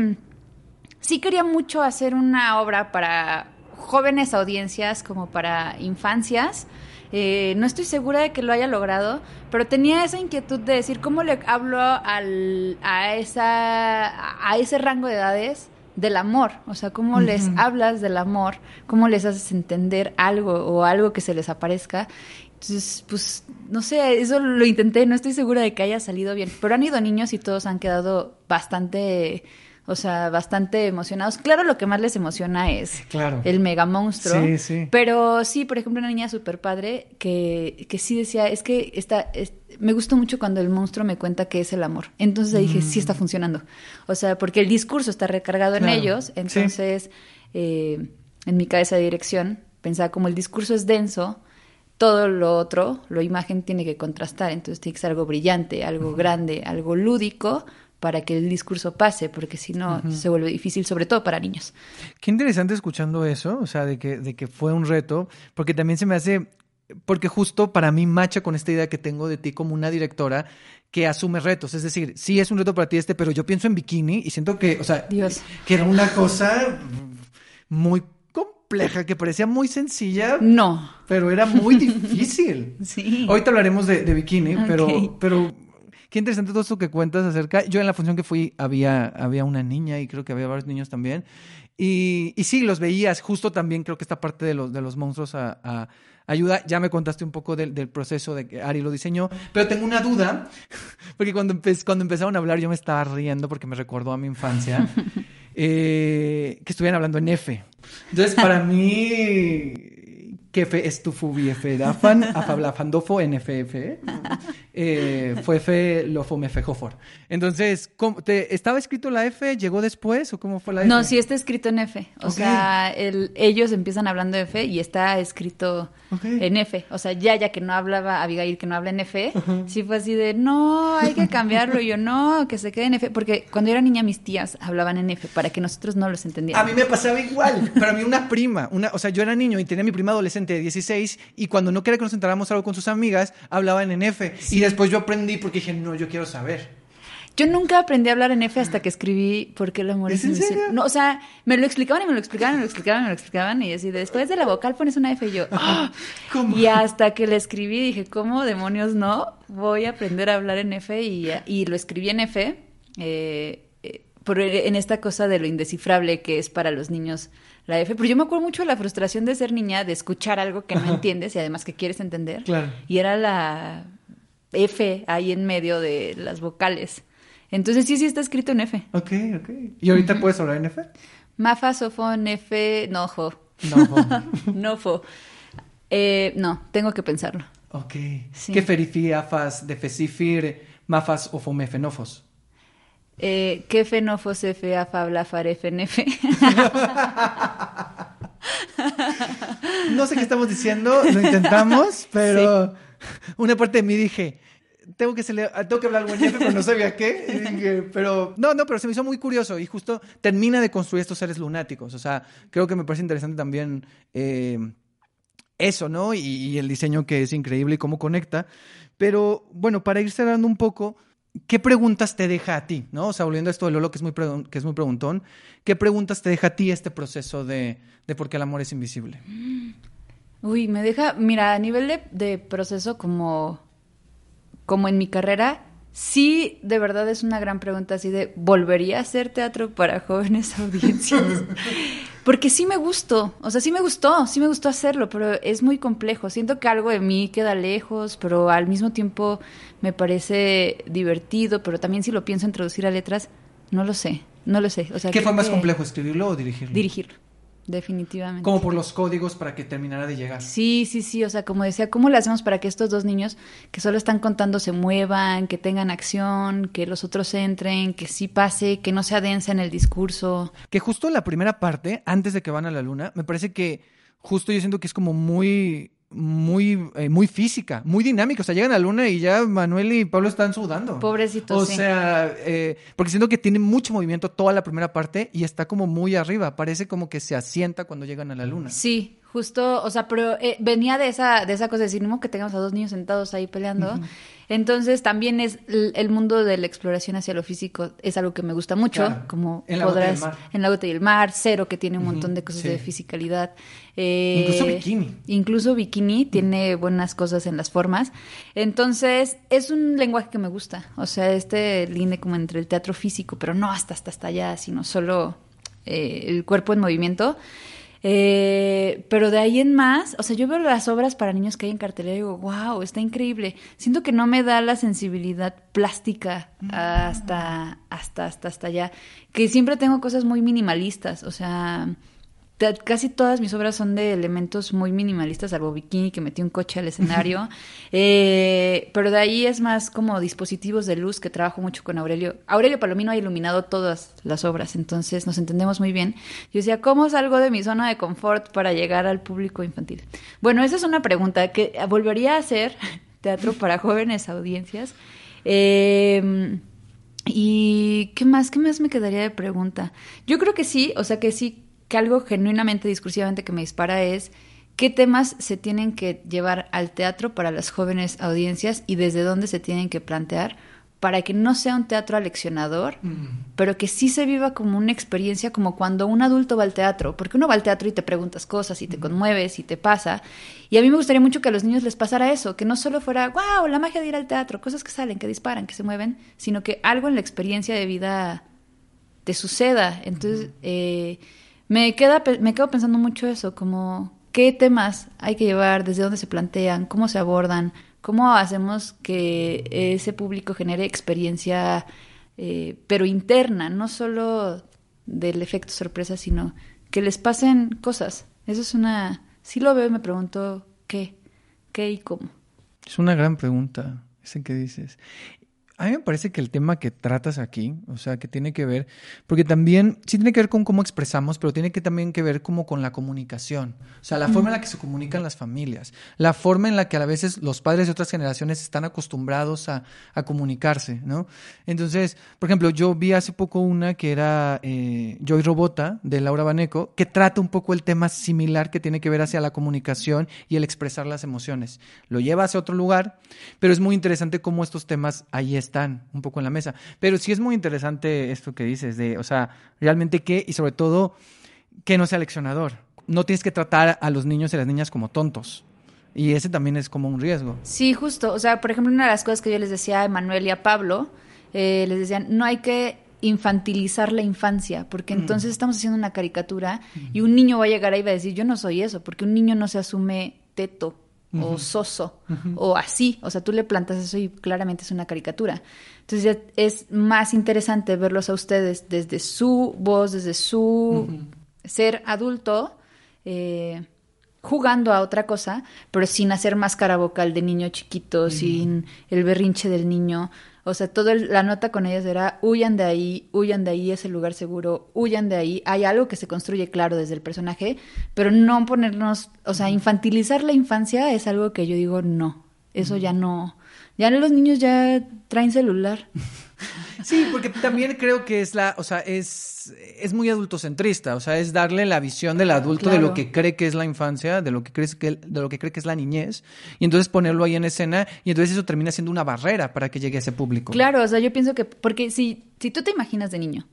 Sí quería mucho hacer una obra para jóvenes audiencias, como para infancias eh, no estoy segura de que lo haya logrado, pero tenía esa inquietud de decir cómo le hablo al, a, esa, a ese rango de edades del amor, o sea, cómo les hablas del amor, cómo les haces entender algo o algo que se les aparezca Entonces, pues, no sé, eso lo intenté, no estoy segura de que haya salido bien. Pero han ido niños y todos han quedado bastante, o sea, bastante emocionados. Claro, lo que más les emociona es Claro. el mega monstruo. Sí, sí. Pero sí, por ejemplo, una niña súper padre que, que sí decía, es que está, es- me gustó mucho cuando el monstruo me cuenta que es el amor. Entonces ahí dije, sí está funcionando. O sea, porque el discurso está recargado en Mm. Ellos. Sí. Entonces, eh, en mi cabeza de dirección, pensaba como el discurso es denso, todo lo otro, lo imagen tiene que contrastar. Entonces tiene que ser algo brillante, algo grande, algo lúdico para que el discurso pase, porque si no se vuelve difícil, sobre todo para niños. Qué interesante escuchando eso, o sea, de que, de que fue un reto, porque también se me hace, porque justo para mí macha con esta idea que tengo de ti como una directora que asume retos, es decir, sí es un reto para ti este, pero yo pienso en bikini y siento que, o sea, Dios. que era una cosa muy compleja, que parecía muy sencilla, No. pero era muy difícil. [LAUGHS] Sí. Ahorita hablaremos de, de bikini, pero, pero qué interesante todo esto que cuentas acerca. Yo en la función que fui había, había una niña y creo que había varios niños también. Y, y sí, los veías. Justo también creo que esta parte de los, de los monstruos a, a- ayuda. Ya me contaste un poco del, del proceso de que Ari lo diseñó, pero tengo una duda, [LAUGHS] porque cuando, empe- cuando empezaron a hablar yo me estaba riendo porque me recordó a mi infancia. [LAUGHS] eh, que estuvieran hablando en F. Entonces, para mí, que fe es tu fubi F dafan, afablafandofo NFF, eh, fue F lofo mefe jofor. Entonces, ¿cómo- te, ¿estaba escrito la F? ¿Llegó después o cómo fue la F? No, sí está escrito en F. O sea, el- ellos empiezan hablando de F y está escrito en F. O sea, ya ya que no hablaba, Abigail que no habla en F, sí fue así de, no, hay que cambiarlo. Y yo, no, que se quede en F. Porque cuando yo era niña mis tías hablaban en F para que nosotros no los A entendiéramos. mí me pasaba igual, pero a mí una prima, una, o sea, yo era niño y tenía mi prima adolescente de 16 y cuando no quería que nos enteráramos algo con sus amigas, hablaban en F. Y después yo aprendí porque dije, no, yo quiero saber. Yo nunca aprendí a hablar en F hasta que escribí ¿Por qué el amor ¿Es es en serio? No, o sea, me lo explicaban y me lo explicaban, y me lo explicaban, y me lo explicaban y así, después de la vocal pones una F y yo, [LAUGHS] ¡ah! ¿Cómo? Y hasta que le escribí dije, ¿cómo demonios no? Voy a aprender a hablar en F y, y lo escribí en F, eh, eh, por, en esta cosa de lo indescifrable que es para los niños la F. Pero yo me acuerdo mucho de la frustración de ser niña, de escuchar algo que no entiendes y además que quieres entender. Claro. Y era la F ahí en medio de las vocales. Entonces sí, sí está escrito en F. Ok, ok. ¿Y ahorita puedes hablar en F? Mafa, sofón, F, nojo. No. Nofo. [LAUGHS] Eh, no, tengo que pensarlo. ok. Sí. ¿Qué ferifi, afas, defesifir, mafas o fomefenofos? Eh, ¿Qué fenofos F, afa, blafar, F, F? [LAUGHS] No sé qué estamos diciendo, lo intentamos, [LAUGHS] pero [LAUGHS] una parte de mí dije, tengo que, cele- tengo que hablar en F, pero no sabía qué. Pero no, no, pero se me hizo muy curioso y justo termina de construir estos seres lunáticos. O sea, creo que me parece interesante también eh, eso, ¿no? Y, el diseño que es increíble y cómo conecta. Pero bueno, para ir cerrando un poco, ¿qué preguntas te deja a ti? ¿no? O sea, volviendo a esto de Lolo, que es muy, que es muy preguntón, ¿qué preguntas te deja a ti este proceso de, de por qué el amor es invisible? Uy, me deja, mira, a nivel de, de proceso como, como en mi carrera, sí, de verdad es una gran pregunta así de, ¿volvería a hacer teatro para jóvenes [LAUGHS] audiencias? Porque sí me gustó, o sea, sí me gustó, sí me gustó hacerlo, pero es muy complejo. Siento que algo de mí queda lejos, pero al mismo tiempo me parece divertido, pero también si lo pienso en traducir a letras, no lo sé, no lo sé. O sea, ¿Qué fue más que complejo, escribirlo o dirigirlo? Dirigirlo, definitivamente. Como por los códigos para que terminara de llegar. Sí, sí, sí, o sea, como decía, ¿cómo le hacemos para que estos dos niños que solo están contando se muevan, que tengan acción, que los otros entren, que sí pase, que no sea densa en el discurso? Que justo la primera parte, antes de que van a la luna, me parece que justo yo siento que es como muy, muy, eh, muy física, muy dinámica. O sea, llegan a la luna y ya Manuel y Pablo están sudando. Pobrecitos, O sí. sea, eh, porque siento que tiene mucho movimiento toda la primera parte y está como muy arriba. Parece como que se asienta cuando llegan a la luna. Sí, justo, o sea, pero eh, venía de esa, de esa cosa de decir, no que tengamos a dos niños sentados ahí peleando. Entonces también es el, el mundo de la exploración hacia lo físico es algo que me gusta mucho, Claro. como En la podrás mar. en la gota y el mar, cero que tiene un montón de cosas sí. de fisicalidad. Eh, Incluso bikini. Incluso bikini tiene buenas cosas en las formas. Entonces, es un lenguaje que me gusta. O sea, este linde como entre el teatro físico, pero no hasta hasta hasta allá, sino solo eh, el cuerpo en movimiento. Eh, pero de ahí en más, o sea, yo veo las obras para niños que hay en cartelera y digo, wow, está increíble. Siento que no me da la sensibilidad plástica hasta, hasta, hasta, hasta allá. Que siempre tengo cosas muy minimalistas, o sea, casi todas mis obras son de elementos muy minimalistas, salvo Bikini, que metí un coche al escenario. [LAUGHS] Eh, pero de ahí es más como dispositivos de luz que trabajo mucho con Aurelio. Aurelio Palomino ha iluminado todas las obras, entonces nos entendemos muy bien. Yo decía, ¿cómo salgo de mi zona de confort para llegar al público infantil? Bueno, esa es una pregunta que volvería a hacer [LAUGHS] teatro para jóvenes audiencias. Eh, ¿Y qué más? ¿Qué más me quedaría de pregunta? Yo creo que sí, o sea que sí, que algo genuinamente, discursivamente que me dispara es qué temas se tienen que llevar al teatro para las jóvenes audiencias y desde dónde se tienen que plantear para que no sea un teatro aleccionador, pero que sí se viva como una experiencia como cuando un adulto va al teatro, porque uno va al teatro y te preguntas cosas y te conmueves y te pasa. Y a mí me gustaría mucho que a los niños les pasara eso, que no solo fuera, wow, la magia de ir al teatro, cosas que salen, que disparan, que se mueven, sino que algo en la experiencia de vida te suceda. Entonces, eh, me, queda, me quedo pensando mucho eso, como qué temas hay que llevar, desde dónde se plantean, cómo se abordan, cómo hacemos que ese público genere experiencia, eh, pero interna, no solo del efecto sorpresa, sino que les pasen cosas. Eso es una... Si lo veo me pregunto qué, qué y cómo. Es una gran pregunta, ese que dices. A mí me parece que el tema que tratas aquí, o sea, que tiene que ver, porque también, sí tiene que ver con cómo expresamos, pero tiene que también que ver como con la comunicación, o sea, la forma en la que se comunican las familias, la forma en la que a veces los padres de otras generaciones están acostumbrados a, a comunicarse, ¿no? Entonces, por ejemplo, yo vi hace poco una que era eh, Joy Robota, de Laura Baneco, que trata un poco el tema similar que tiene que ver hacia la comunicación y el expresar las emociones. Lo lleva hacia otro lugar, pero es muy interesante cómo estos temas ahí están, un poco en la mesa. Pero sí es muy interesante esto que dices, de, o sea, realmente qué, y sobre todo, que no sea leccionador. No tienes que tratar a los niños y las niñas como tontos. Y ese también es como un riesgo. Sí, justo. O sea, por ejemplo, una de las cosas que yo les decía a Emanuel y a Pablo, eh, les decían, no hay que infantilizar la infancia, porque entonces estamos haciendo una caricatura y un niño va a llegar ahí y va a decir, yo no soy eso, porque un niño no se asume teto o soso o así, o sea, tú le plantas eso y claramente es una caricatura. Entonces ya es más interesante verlos a ustedes desde su voz, desde su ser adulto, eh, jugando a otra cosa, pero sin hacer máscara vocal de niño chiquito, sin el berrinche del niño. O sea, toda la nota con ellas era huyan de ahí, huyan de ahí, es el lugar seguro, huyan de ahí. Hay algo que se construye claro desde el personaje, pero no ponernos, o sea, infantilizar la infancia es algo que yo digo no. Eso ya no. Ya los niños ya traen celular. Sí, porque también creo que es la, o sea, es, es muy adultocentrista, o sea, es darle la visión del adulto de lo que cree que es la infancia, de lo que crees que, de lo que cree que es la niñez, y entonces ponerlo ahí en escena, y entonces eso termina siendo una barrera para que llegue a ese público. Claro, o sea, yo pienso que, porque si, si tú te imaginas de niño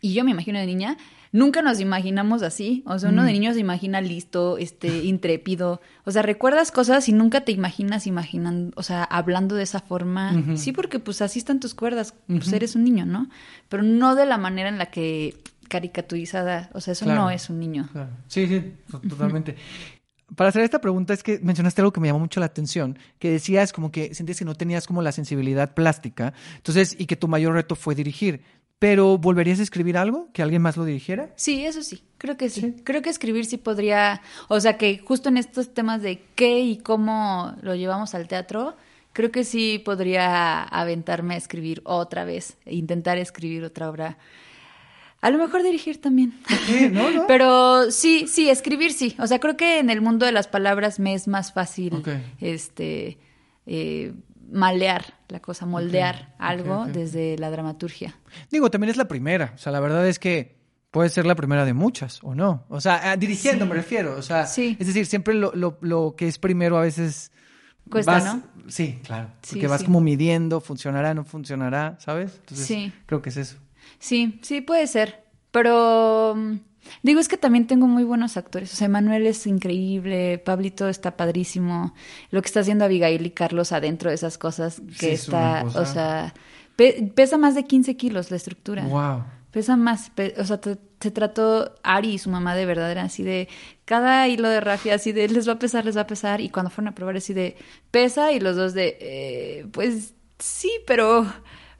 y yo me imagino de niña, nunca nos imaginamos así. O sea, uno de niño se imagina listo, este, intrépido. O sea, recuerdas cosas y nunca te imaginas imaginando, o sea, hablando de esa forma. Sí, porque pues así están tus cuerdas, pues eres un niño, ¿no? Pero no de la manera en la que caricaturizada, o sea, eso Claro. no es un niño. Claro. Sí, sí, to- totalmente. Para hacer esta pregunta es que mencionaste algo que me llamó mucho la atención, que decías como que sentías que no tenías como la sensibilidad plástica, entonces, y que tu mayor reto fue dirigir. Pero, ¿volverías a escribir algo? ¿Que alguien más lo dirigiera? Sí, eso sí, creo que sí. Creo que escribir sí podría, o sea, que justo en estos temas de qué y cómo lo llevamos al teatro, creo que sí podría aventarme a escribir otra vez, e intentar escribir otra obra. A lo mejor dirigir también. Sí, no, no. [LAUGHS] Pero sí, sí, escribir sí. O sea, creo que en el mundo de las palabras me es más fácil Ok. este eh, malear la cosa, moldear algo desde la dramaturgia. Digo, también es la primera. O sea, la verdad es que puede ser la primera de muchas, ¿o no? O sea, ah, dirigiendo me refiero. O sea, Sí. es decir, siempre lo, lo, lo que es primero a veces... Cuesta, vas- ¿no? Sí, claro. Sí, Porque vas como midiendo, funcionará, no funcionará, ¿sabes? Entonces, Sí. creo que es eso. Sí, sí, puede ser. Pero mm, digo, es que también tengo muy buenos actores. O sea, Manuel es increíble, Pablito está padrísimo. Lo que está haciendo Abigail y Carlos adentro de esas cosas que Sí, está, o sea, pe- pesa más de 15 kilos la estructura. Wow. Pesa más, pe- o sea, se trató Ari y su mamá de verdad era así de cada hilo de rafia así de les va a pesar, les va a pesar y cuando fueron a probar así de pesa y los dos de eh, pues sí, pero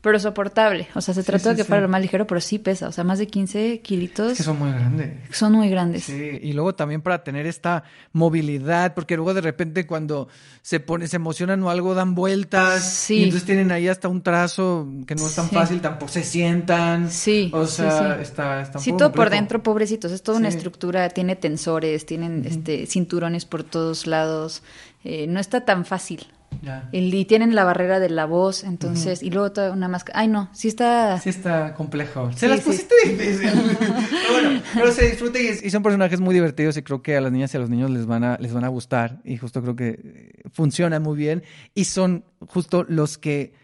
pero soportable. O sea, se trató de que fuera lo más ligero, pero sí pesa. O sea, más de 15 kilitos. Es que son muy grandes. Son muy grandes. Sí, y luego también para tener esta movilidad, porque luego de repente cuando se pone, se emocionan o algo, dan vueltas. Sí. Y entonces tienen ahí hasta un trazo que no es tan fácil, tampoco se sientan. Sí, O sea, está, está un Sí, poco todo por dentro, pobrecitos. Es toda una estructura, tiene tensores, tienen este cinturones por todos lados. Eh, no está tan fácil. Ya. Y tienen la barrera de la voz, entonces, y luego toda una máscara. Ay, no, sí está. Sí está complejo. Se Sí, las sí. pusiste difícil. [LAUGHS] pero bueno, pero se disfruta y, es- y son personajes muy divertidos y creo que a las niñas y a los niños les van a, les van a gustar y justo creo que eh, funcionan muy bien y son justo los que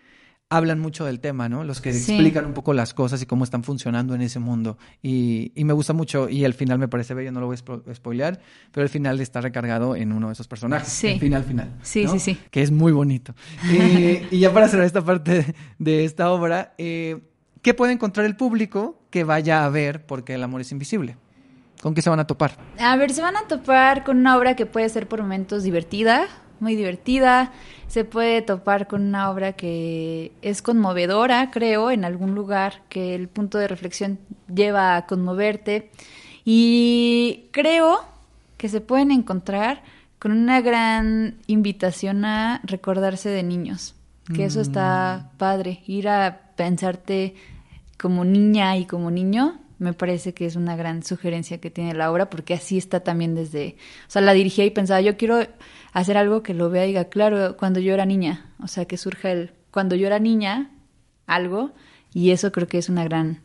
hablan mucho del tema, ¿no? Los que Sí. explican un poco las cosas y cómo están funcionando en ese mundo. Y, y me gusta mucho y el final me parece bello, no lo voy a spo- spoilear, pero el final está recargado en uno de esos personajes. Sí. El final final. Sí, ¿no? sí, sí. Que es muy bonito. Eh, y ya para cerrar esta parte de, de esta obra, eh, ¿qué puede encontrar el público que vaya a ver porque el amor es invisible? ¿Con qué se van a topar? A ver, se van a topar con una obra que puede ser por momentos divertida, muy divertida. Se puede topar con una obra que es conmovedora, creo, en algún lugar, que el punto de reflexión lleva a conmoverte. Y creo que se pueden encontrar con una gran invitación a recordarse de niños. Que eso está padre. Ir a pensarte como niña y como niño, me parece que es una gran sugerencia que tiene la obra, porque así está también desde, o sea, la dirigía y pensaba, yo quiero hacer algo que lo vea y diga, claro, cuando yo era niña, o sea, que surja el, cuando yo era niña, algo, y eso creo que es una gran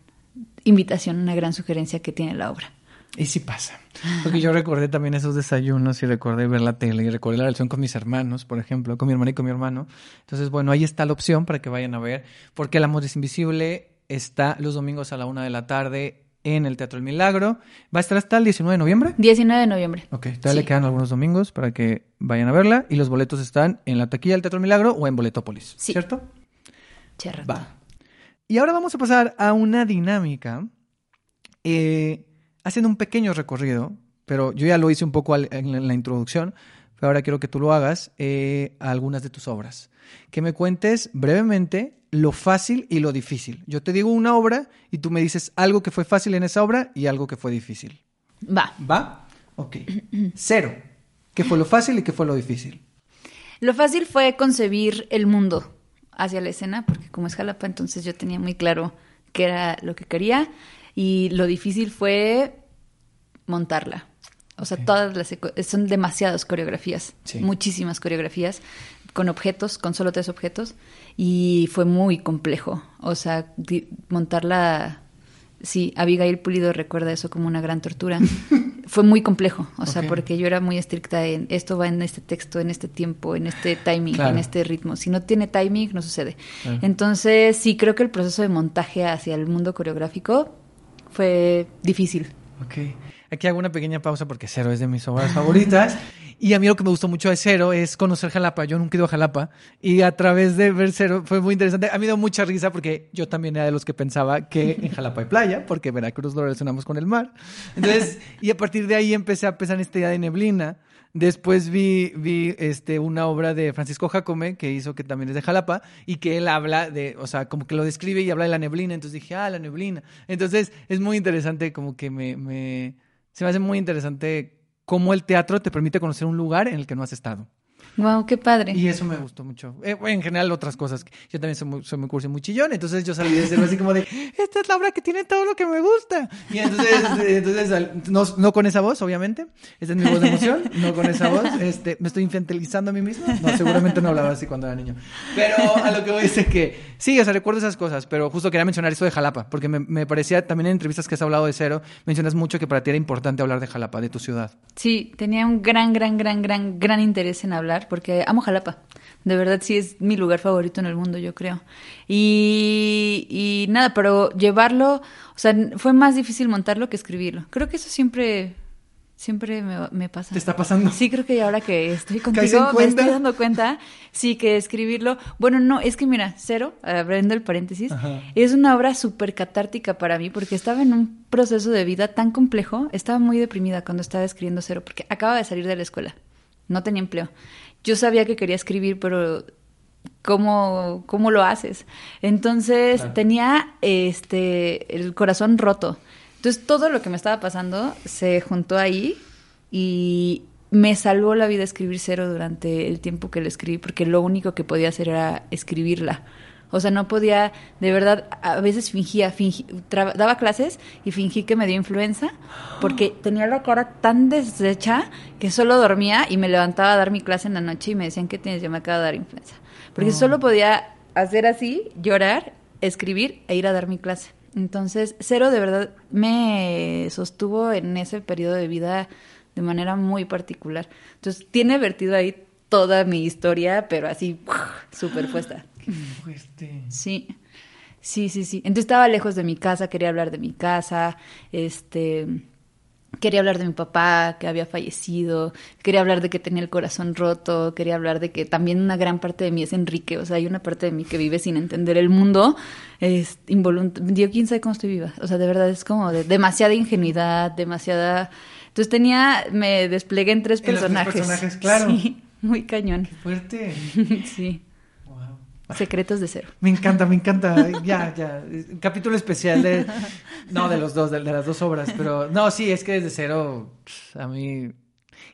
invitación, una gran sugerencia que tiene la obra. Y sí pasa. Porque yo recordé también esos desayunos y recordé ver la tele y recordé la relación con mis hermanos, por ejemplo, con mi hermana y con mi hermano. Entonces, bueno, ahí está la opción para que vayan a ver. Porque El Amor es Invisible está los domingos a la una de la tarde en el Teatro El Milagro. Va a estar hasta el 19 de noviembre. 19 de noviembre. Ok, todavía Sí. le quedan algunos domingos para que vayan a verla. Y los boletos están en la taquilla del Teatro El Milagro o en Boletópolis. Sí. ¿Cierto? Cherra. Va. Y ahora vamos a pasar a una dinámica, eh, haciendo un pequeño recorrido, pero yo ya lo hice un poco en la- en la introducción, pero ahora quiero que tú lo hagas eh, a algunas de tus obras. Que me cuentes brevemente lo fácil y lo difícil. Yo te digo una obra y tú me dices algo que fue fácil en esa obra y algo que fue difícil. Va. ¿Va? Ok. Cero. ¿Qué fue lo fácil y qué fue lo difícil? Lo fácil fue concebir el mundo hacia la escena, porque como es Jalapa, entonces yo tenía muy claro qué era lo que quería. Y lo difícil fue montarla. O sea, todas las son demasiadas coreografías, Sí. muchísimas coreografías con objetos, con solo tres objetos, y fue muy complejo. O sea, montarla, sí, Abigail Pulido recuerda eso como una gran tortura. [LAUGHS] fue muy complejo, o sea, porque yo era muy estricta en esto va en este texto, en este tiempo, en este timing, Claro. en este ritmo. Si no tiene timing, no sucede. Claro. Entonces, sí, creo que el proceso de montaje hacia el mundo coreográfico fue difícil. Aquí hago una pequeña pausa porque Cero es de mis obras favoritas. Y a mí lo que me gustó mucho de Cero es conocer Jalapa. Yo nunca he ido a Jalapa. Y a través de ver Cero fue muy interesante. A mí me dio mucha risa porque yo también era de los que pensaba que en Jalapa hay playa, porque Veracruz lo relacionamos con el mar. Entonces, y a partir de ahí empecé a pensar en esta idea de neblina. Después vi, vi este, una obra de Francisco Jacome, que hizo que también es de Jalapa, y que él habla de, o sea, como que lo describe y habla de la neblina. Entonces dije, ah, la neblina. Entonces es muy interesante, como que me, me se me hace muy interesante cómo el teatro te permite conocer un lugar en el que no has estado. Wow, qué padre. Y eso me gustó mucho. Eh, en general, otras cosas. Yo también soy muy, soy muy cursi, muy chillón. Entonces yo salí de cero así como de, esta es la obra que tiene todo lo que me gusta. Y entonces, [LAUGHS] eh, entonces no, no con esa voz, obviamente. Esta es mi voz de emoción. No con esa voz. Este, me estoy infantilizando a mí mismo. No, seguramente no hablaba así cuando era niño. Pero a lo que voy es que, sí, o sea, recuerdo esas cosas. Pero justo quería mencionar eso de Jalapa. Porque me, me parecía también en entrevistas que has hablado de cero, mencionas mucho que para ti era importante hablar de Jalapa, de tu ciudad. Sí, tenía un gran, gran, gran, gran, gran interés en hablar porque amo Jalapa. De verdad sí es mi lugar favorito en el mundo, yo creo. Y, y nada, pero llevarlo, o sea, fue más difícil montarlo que escribirlo. Creo que eso siempre, Siempre me, me pasa. ¿Te está pasando? Sí, creo que ahora que estoy ¿Caes en contigo me estoy dando cuenta. Sí, que escribirlo. Bueno, no, es que mira, Cero, abriendo el paréntesis, Ajá. es una obra súper catártica para mí porque estaba en un proceso de vida tan complejo. Estaba muy deprimida cuando estaba escribiendo Cero porque acaba de salir de la escuela. No tenía empleo. Yo sabía que quería escribir, pero ¿cómo, cómo lo haces? Entonces tenía este el corazón roto. Entonces todo lo que me estaba pasando se juntó ahí y me salvó la vida escribir cero durante el tiempo que lo escribí porque lo único que podía hacer era escribirla. O sea, no podía, de verdad, a veces fingía, traba- daba clases y fingí que me dio influenza porque [GASPS] tenía la cara tan deshecha que solo dormía y me levantaba a dar mi clase en la noche y me decían, ¿qué tienes? Yo me acabo de dar influenza. Porque Oh. solo podía hacer así, llorar, escribir e ir a dar mi clase. Entonces, Cero de verdad me sostuvo en ese periodo de vida de manera muy particular. Entonces, tiene vertido ahí toda mi historia, pero así, súper [GASPS] puesta. Qué fuerte. Sí, sí, sí, sí. Entonces estaba lejos de mi casa, quería hablar de mi casa, este, quería hablar de mi papá que había fallecido, quería hablar de que tenía el corazón roto, quería hablar de que también una gran parte de mí es Enrique, o sea, hay una parte de mí que vive sin entender el mundo, es involuntario, yo quién sabe cómo estoy viva, o sea, de verdad es como de demasiada ingenuidad, demasiada... Entonces tenía, me desplegué en tres En los tres personajes. personajes, claro. Sí, muy cañón. Qué fuerte. [LAUGHS] sí. Secretos de cero. Me encanta, me encanta. Ya, ya. Capítulo especial de. No, de los dos, de, de las dos obras. Pero no, sí, es que desde cero. A mí.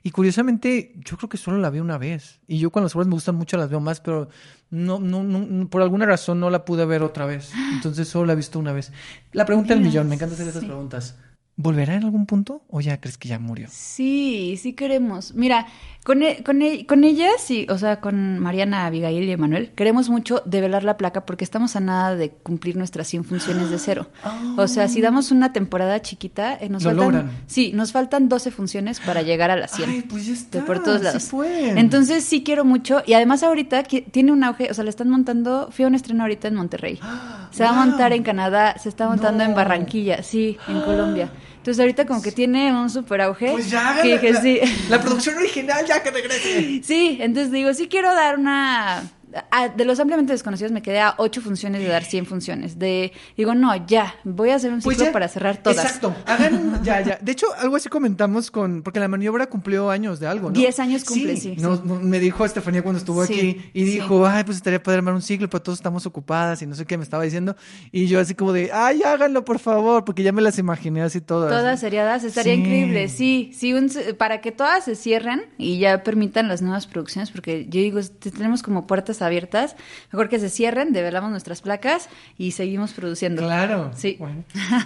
Y curiosamente, yo creo que solo la vi una vez. Y yo cuando las obras me gustan mucho las veo más, pero no, no, no, por alguna razón no la pude ver otra vez. Entonces solo la he visto una vez. La pregunta del millón, me encanta hacer esas sí. preguntas. ¿Volverá en algún punto o ya crees que ya murió? Sí, sí queremos. Mira, con, e- con, e- con ella, sí, o sea, con Mariana, Abigail y Emanuel, queremos mucho develar la placa porque estamos a nada de cumplir nuestras 100 funciones de cero. [GASPS] O sea, si damos una temporada chiquita, eh, nos Lo faltan... logran. Sí, nos faltan 12 funciones para llegar a las 100. Ay, pues ya está. de por todos lados. Entonces sí quiero mucho y además ahorita tiene un auge, o sea, le están montando, fui a un estreno ahorita en Monterrey. [GASPS] Se va a montar en Canadá, se está montando en. Barranquilla, sí, en Colombia. Entonces ahorita como que tiene un super auge. Pues ya, que la, dije, la- sí. la producción original ya que regrese. Sí, entonces digo, sí quiero dar una... a- de los ampliamente desconocidos me quedé a ocho funciones de dar 100 funciones. De digo, no, ya, voy a hacer un ciclo Pues ya, para cerrar todas. Exacto. Hagan, ya, ya. De hecho, algo así comentamos con, porque la maniobra cumplió años de algo, ¿no? Diez años cumple, sí, sí. nos- me dijo Estefanía cuando estuvo Sí, aquí y dijo, ay, pues estaría padre armar un ciclo, pero todos estamos ocupadas y no sé qué me estaba diciendo. Y yo así como de, ay, háganlo, por favor, porque ya me las imaginé así todas. Todas seriadas, estaría increíble, sí, sí, un- para que todas se cierren y ya permitan las nuevas producciones, porque yo digo, te- tenemos como puertas abiertas, mejor que se cierren, develamos nuestras placas y seguimos produciendo. Claro. Sí. Bueno.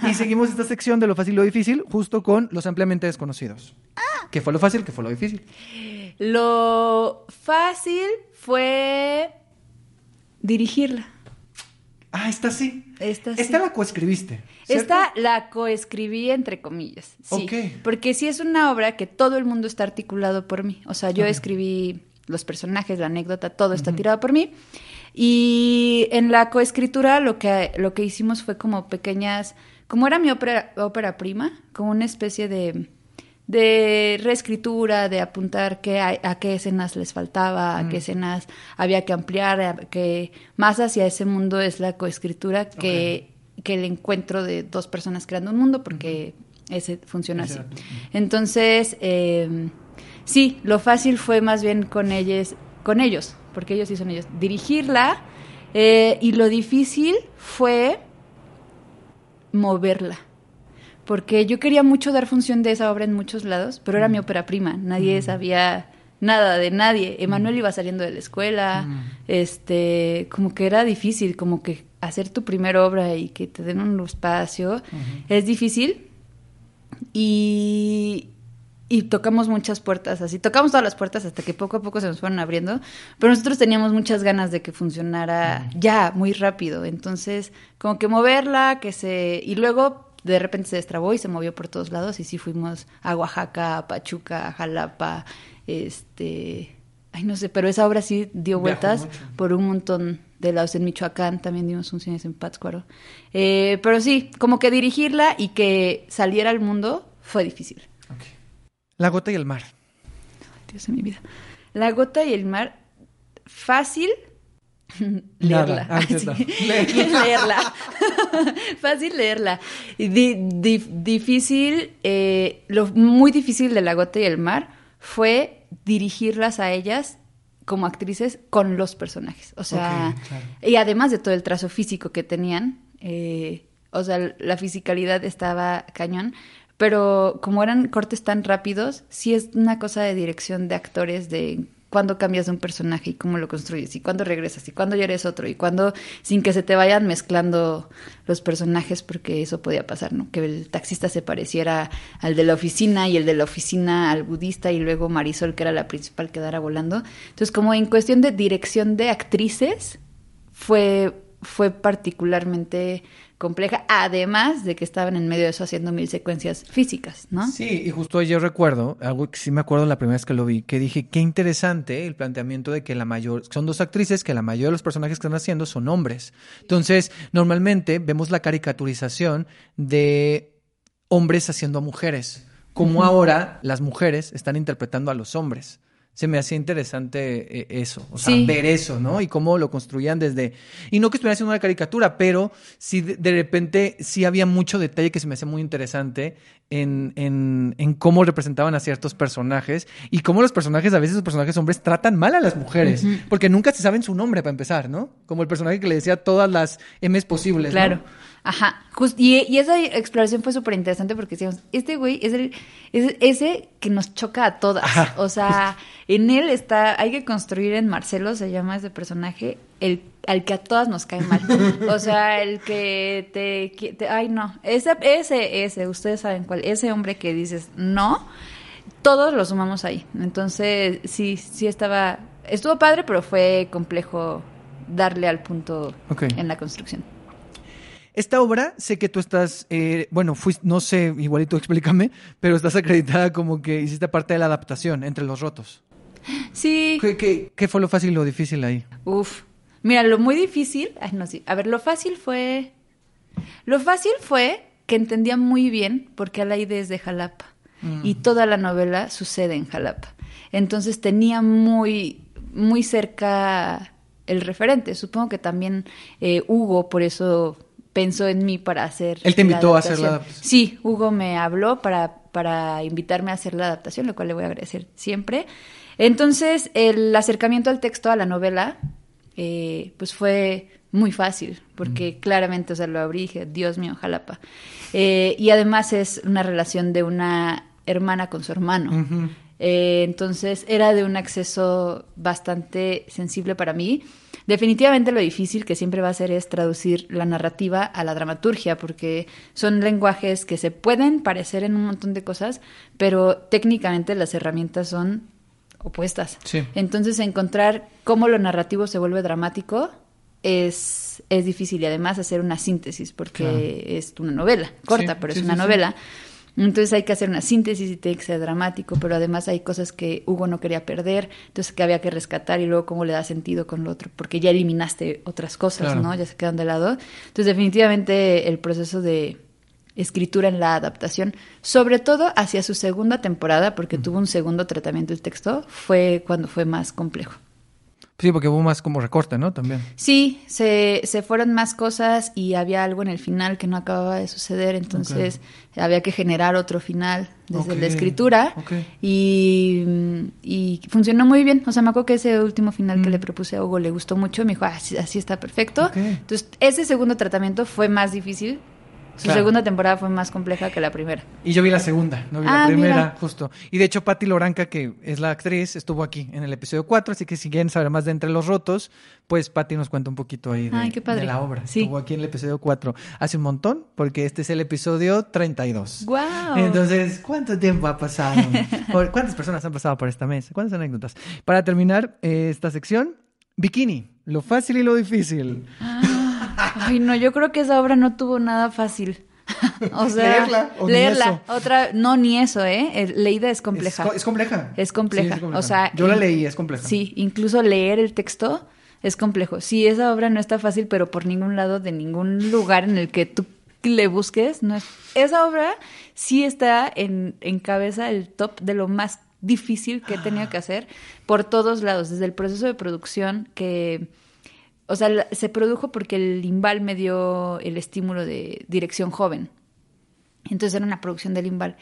Y seguimos esta sección de lo fácil y lo difícil, justo con los ampliamente desconocidos. ¿Qué fue lo fácil? ¿Qué fue lo difícil? Lo fácil fue dirigirla. Ah, esta sí. Esta sí. Esta la coescribiste. ¿cierto? Esta la coescribí entre comillas, sí. Porque sí es una obra que todo el mundo está articulado por mí. O sea, yo escribí los personajes, la anécdota, todo está tirado por mí. Y en la coescritura lo que, lo que hicimos fue como pequeñas, como era mi ópera, ópera prima, como una especie de, de reescritura, de apuntar qué a qué escenas les faltaba, a qué escenas había que ampliar, a que más hacia ese mundo es la coescritura que, que el encuentro de dos personas creando un mundo, porque ese funciona así. Entonces, eh, sí, lo fácil fue más bien con ellos, con ellos, porque ellos sí son ellos, dirigirla, eh, y lo difícil fue moverla. Porque yo quería mucho dar función de esa obra en muchos lados, pero era mi ópera prima, nadie sabía nada de nadie. Emanuel iba saliendo de la escuela, Mm. este, como que era difícil, como que hacer tu primera obra y que te den un espacio es difícil. Y, y tocamos muchas puertas, así, tocamos todas las puertas hasta que poco a poco se nos fueron abriendo, pero nosotros teníamos muchas ganas de que funcionara ya, muy rápido, entonces como que moverla, que se... Y luego de repente se destrabó y se movió por todos lados y sí fuimos a Oaxaca, a Pachuca, a Jalapa, este... Ay, no sé, pero esa obra sí dio vueltas por un montón de lados en Michoacán, también dimos funciones en Pátzcuaro. Eh, pero sí, como que dirigirla y que saliera al mundo fue difícil. La gota y el mar. Dios de mi vida. La gota y el mar, fácil [LAUGHS] leerla. Ah, sí. [LAUGHS] [LAUGHS] leerla. Fácil leerla. Y di- di- difícil, eh, lo muy difícil de La Gota y el Mar fue dirigirlas a ellas como actrices con los personajes. O sea, claro. y además de todo el trazo físico que tenían, eh, o sea, la fisicalidad estaba cañón. Pero como eran cortes tan rápidos, sí es una cosa de dirección de actores, de cuándo cambias de un personaje y cómo lo construyes, y cuándo regresas, y cuándo ya eres otro, y cuándo sin que se te vayan mezclando los personajes, porque eso podía pasar, ¿no? Que el taxista se pareciera al de la oficina y el de la oficina al budista y luego Marisol, que era la principal, quedara volando. Entonces, como en cuestión de dirección de actrices, fue, fue particularmente compleja, además de que estaban en medio de eso haciendo mil secuencias físicas, ¿no? Sí, y justo ayer recuerdo, algo que sí me acuerdo la primera vez que lo vi, que dije, qué interesante el planteamiento de que la mayor, son dos actrices, que la mayoría de los personajes que están haciendo son hombres. Entonces, normalmente vemos la caricaturización de hombres haciendo a mujeres, como ahora las mujeres están interpretando a los hombres. Se me hacía interesante eh, eso, o sea, Sí. ver eso, ¿no? Y cómo lo construían desde... Y no que estuviera haciendo una caricatura, pero sí de, repente sí había mucho detalle que se me hacía muy interesante en, en, en cómo representaban a ciertos personajes y cómo los personajes, a veces los personajes hombres, tratan mal a las mujeres, porque nunca se saben su nombre para empezar, ¿no? Como el personaje que le decía todas las M's posibles. ¿no? Ajá. Just- y, y esa exploración fue súper interesante porque decíamos, este güey es el es ese que nos choca a todas. Ajá, o sea, [LAUGHS] en él está, hay que construir en Marcelo, se llama ese personaje, el al que a todas nos cae mal. O sea, el que te, ay no, ese, ese, ese, ustedes saben cuál, ese hombre que dices no, todos lo sumamos ahí. Entonces, sí, sí estaba, estuvo padre, pero fue complejo darle al punto en la construcción. Esta obra, sé que tú estás, eh, bueno, fuiste, no sé, igualito explícame, pero estás acreditada como que hiciste parte de la adaptación entre los rotos. Sí. ¿Qué, qué, qué fue lo fácil y lo difícil ahí? Uf. Mira, lo muy difícil. Ay, no, sí. A ver, lo fácil fue. Lo fácil fue que entendía muy bien porque Alaide es de Jalapa. Y toda la novela sucede en Jalapa. Entonces tenía muy, muy cerca el referente. Supongo que también eh, Hugo, por eso pensó en mí para hacer. Él te invitó a hacer la adaptación. Sí, Hugo me habló para, para invitarme a hacer la adaptación, lo cual le voy a agradecer siempre. Entonces, el acercamiento al texto, a la novela, eh, pues fue muy fácil, porque claramente, o sea, lo abrí y dije, Dios mío, Jalapa. Eh, y además es una relación de una hermana con su hermano. Eh, entonces era de un acceso bastante sensible para mí. Definitivamente lo difícil que siempre va a ser es traducir la narrativa a la dramaturgia, porque son lenguajes que se pueden parecer en un montón de cosas, pero técnicamente las herramientas son opuestas. Sí. Entonces encontrar cómo lo narrativo se vuelve dramático es, es difícil y además hacer una síntesis, porque Claro. es una novela corta, Sí, pero es sí, una sí. novela. Entonces hay que hacer una síntesis y tiene que ser dramático, pero además hay cosas que Hugo no quería perder, entonces que había que rescatar y luego cómo le da sentido con lo otro, porque ya eliminaste otras cosas, Claro. ¿no? Ya se quedan de lado. Entonces definitivamente el proceso de escritura en la adaptación, sobre todo hacia su segunda temporada, porque tuvo un segundo tratamiento el texto, fue cuando fue más complejo. Sí, porque hubo más como recorte, ¿no? También. Sí, se, se fueron más cosas y había algo en el final que no acababa de suceder, entonces había que generar otro final desde la escritura ok. y, y funcionó muy bien. O sea, me acuerdo que ese último final que Mm. le propuse a Hugo le gustó mucho, me dijo, "Ah, así, así está perfecto. Entonces, ese segundo tratamiento fue más difícil. Su Claro. segunda temporada fue más compleja que la primera. Y yo vi la segunda, no vi la Ah, primera, mira. justo. Y de hecho, Patti Loranca, que es la actriz, estuvo aquí en el episodio 4, así que si quieren saber más de Entre los Rotos, pues Patti nos cuenta un poquito ahí de, Ay, de la obra. Sí. Estuvo aquí en el episodio 4 hace un montón, porque este es el episodio 32. ¡Guau! Entonces, ¿cuánto tiempo ha pasado? [LAUGHS] ¿Cuántas personas han pasado por esta mesa? ¿Cuántas anécdotas? Para terminar eh, esta sección, bikini, lo fácil y lo difícil. [LAUGHS] Ay, no, yo creo que esa obra no tuvo nada fácil. [LAUGHS] o sea, ¿Leerla o leerla. Otra, no, ni eso, ¿eh? Leída es compleja. Es, co- es compleja. Es compleja. Sí, es O sea, yo la leí, es compleja. Sí, incluso leer el texto es complejo. Sí, esa obra no está fácil, pero por ningún lado, de ningún lugar en el que tú le busques, no es, esa obra sí está en, en cabeza el top de lo más difícil que he tenido que hacer por todos lados, desde el proceso de producción que, o sea, se produjo porque el Limbal me dio el estímulo de dirección joven. Entonces era una producción del Limbal.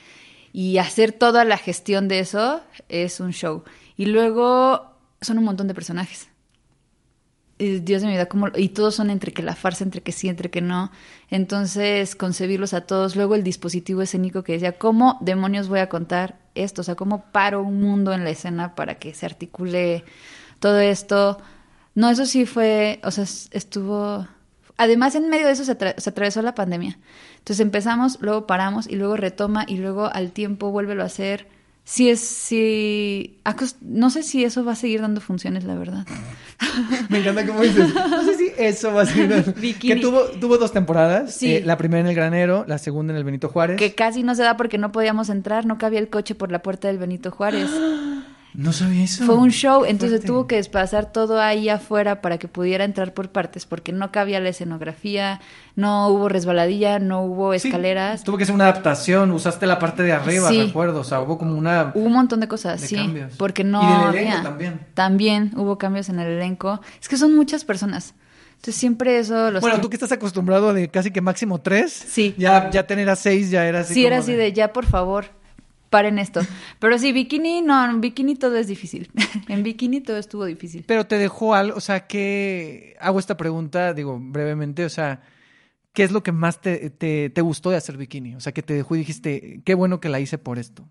Y hacer toda la gestión de eso es un show. Y luego son un montón de personajes. Dios de mi vida, como y todos son entre que la farsa, entre que sí, entre que no. Entonces, concebirlos a todos. Luego el dispositivo escénico que decía, ¿cómo demonios voy a contar esto? O sea, ¿cómo paro un mundo en la escena para que se articule todo esto? No, eso sí fue, o sea, es- estuvo... Además, en medio de eso se, atra- se atravesó la pandemia. Entonces empezamos, luego paramos y luego retoma y luego al tiempo vuélvelo a hacer. Sí es, acos- No sé si eso va a seguir dando funciones, la verdad. [LAUGHS] Me encanta cómo dices. No sé si eso va a. [LAUGHS] Bikini. Que tuvo, tuvo dos temporadas. Sí. eh, la primera en el Granero, la segunda en el Benito Juárez. Que casi no se da porque no podíamos entrar, no cabía el coche por la puerta del Benito Juárez. [GASPS] [LAUGHS] No sabía eso. Fue un show, entonces Fuerte. tuvo que desplazar todo ahí afuera para que pudiera entrar por partes, porque no cabía la escenografía, no hubo resbaladilla, no hubo Sí, escaleras. tuvo que ser una adaptación. Usaste la parte de arriba, Sí. recuerdo. O sea, hubo como una. Hubo un montón de cosas, De sí, cambios. porque no Y del elenco había. también. También hubo cambios en el elenco. Es que son muchas personas. Entonces siempre eso los Bueno, que- tú que estás acostumbrado de casi que máximo tres. Sí. Ya, ya tener a seis ya era así. sí era así de ya por favor paren esto. Pero sí bikini no, en bikini todo es difícil. [LAUGHS] en bikini todo estuvo difícil. Pero te dejó algo, o sea, que hago esta pregunta, digo, brevemente, o sea, ¿qué es lo que más te, te, te gustó de hacer bikini? O sea, que te dejó y dijiste, qué bueno que la hice por esto.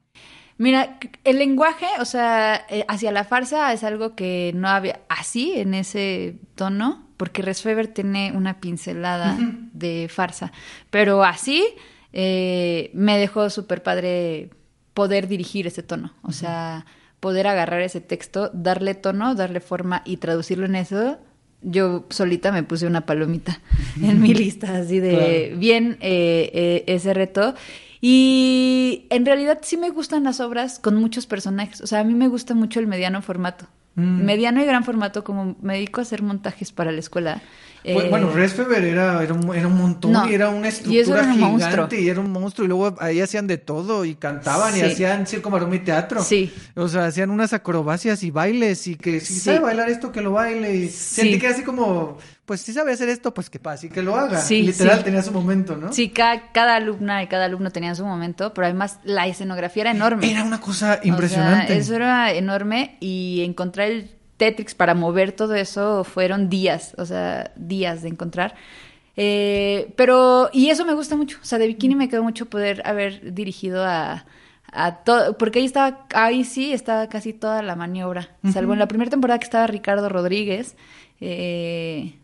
Mira, el lenguaje, o sea, eh, hacia la farsa es algo que no había así en ese tono, porque Resfeber tiene una pincelada de farsa, pero así eh, me dejó súper padre poder dirigir ese tono, o sea, poder agarrar ese texto, darle tono, darle forma y traducirlo en eso. Yo solita me puse una palomita en mi lista, así de Claro. bien eh, eh, ese reto. Y en realidad sí me gustan las obras con muchos personajes. O sea, a mí me gusta mucho el mediano formato. Mm. Mediano y gran formato, como me dedico a hacer montajes para la escuela. Eh, bueno, Resfever era, era, un, era un montón no, y era una estructura era un gigante monstruo. y era un monstruo. Y luego ahí hacían de todo y cantaban y hacían circo, maroma y teatro. Sí. O sea, hacían unas acrobacias y bailes y que si Sí. sabe bailar esto, que lo baile. Y Sí. sentí que era así como, pues si sabe hacer esto, pues que pase y que lo haga. Sí, Literal tenía su momento, ¿no? Sí, cada, cada alumna y cada alumno tenía su momento, pero además la escenografía era enorme. Era una cosa O sea, impresionante. eso era enorme y encontrar el Tetrix para mover todo eso fueron días, o sea, días de encontrar. Eh, pero, y eso me gusta mucho, o sea, de Bikini me quedó mucho poder haber dirigido a, a todo, porque ahí estaba, ahí sí estaba casi toda la maniobra, salvo en la primera temporada que estaba Ricardo Rodríguez, eh,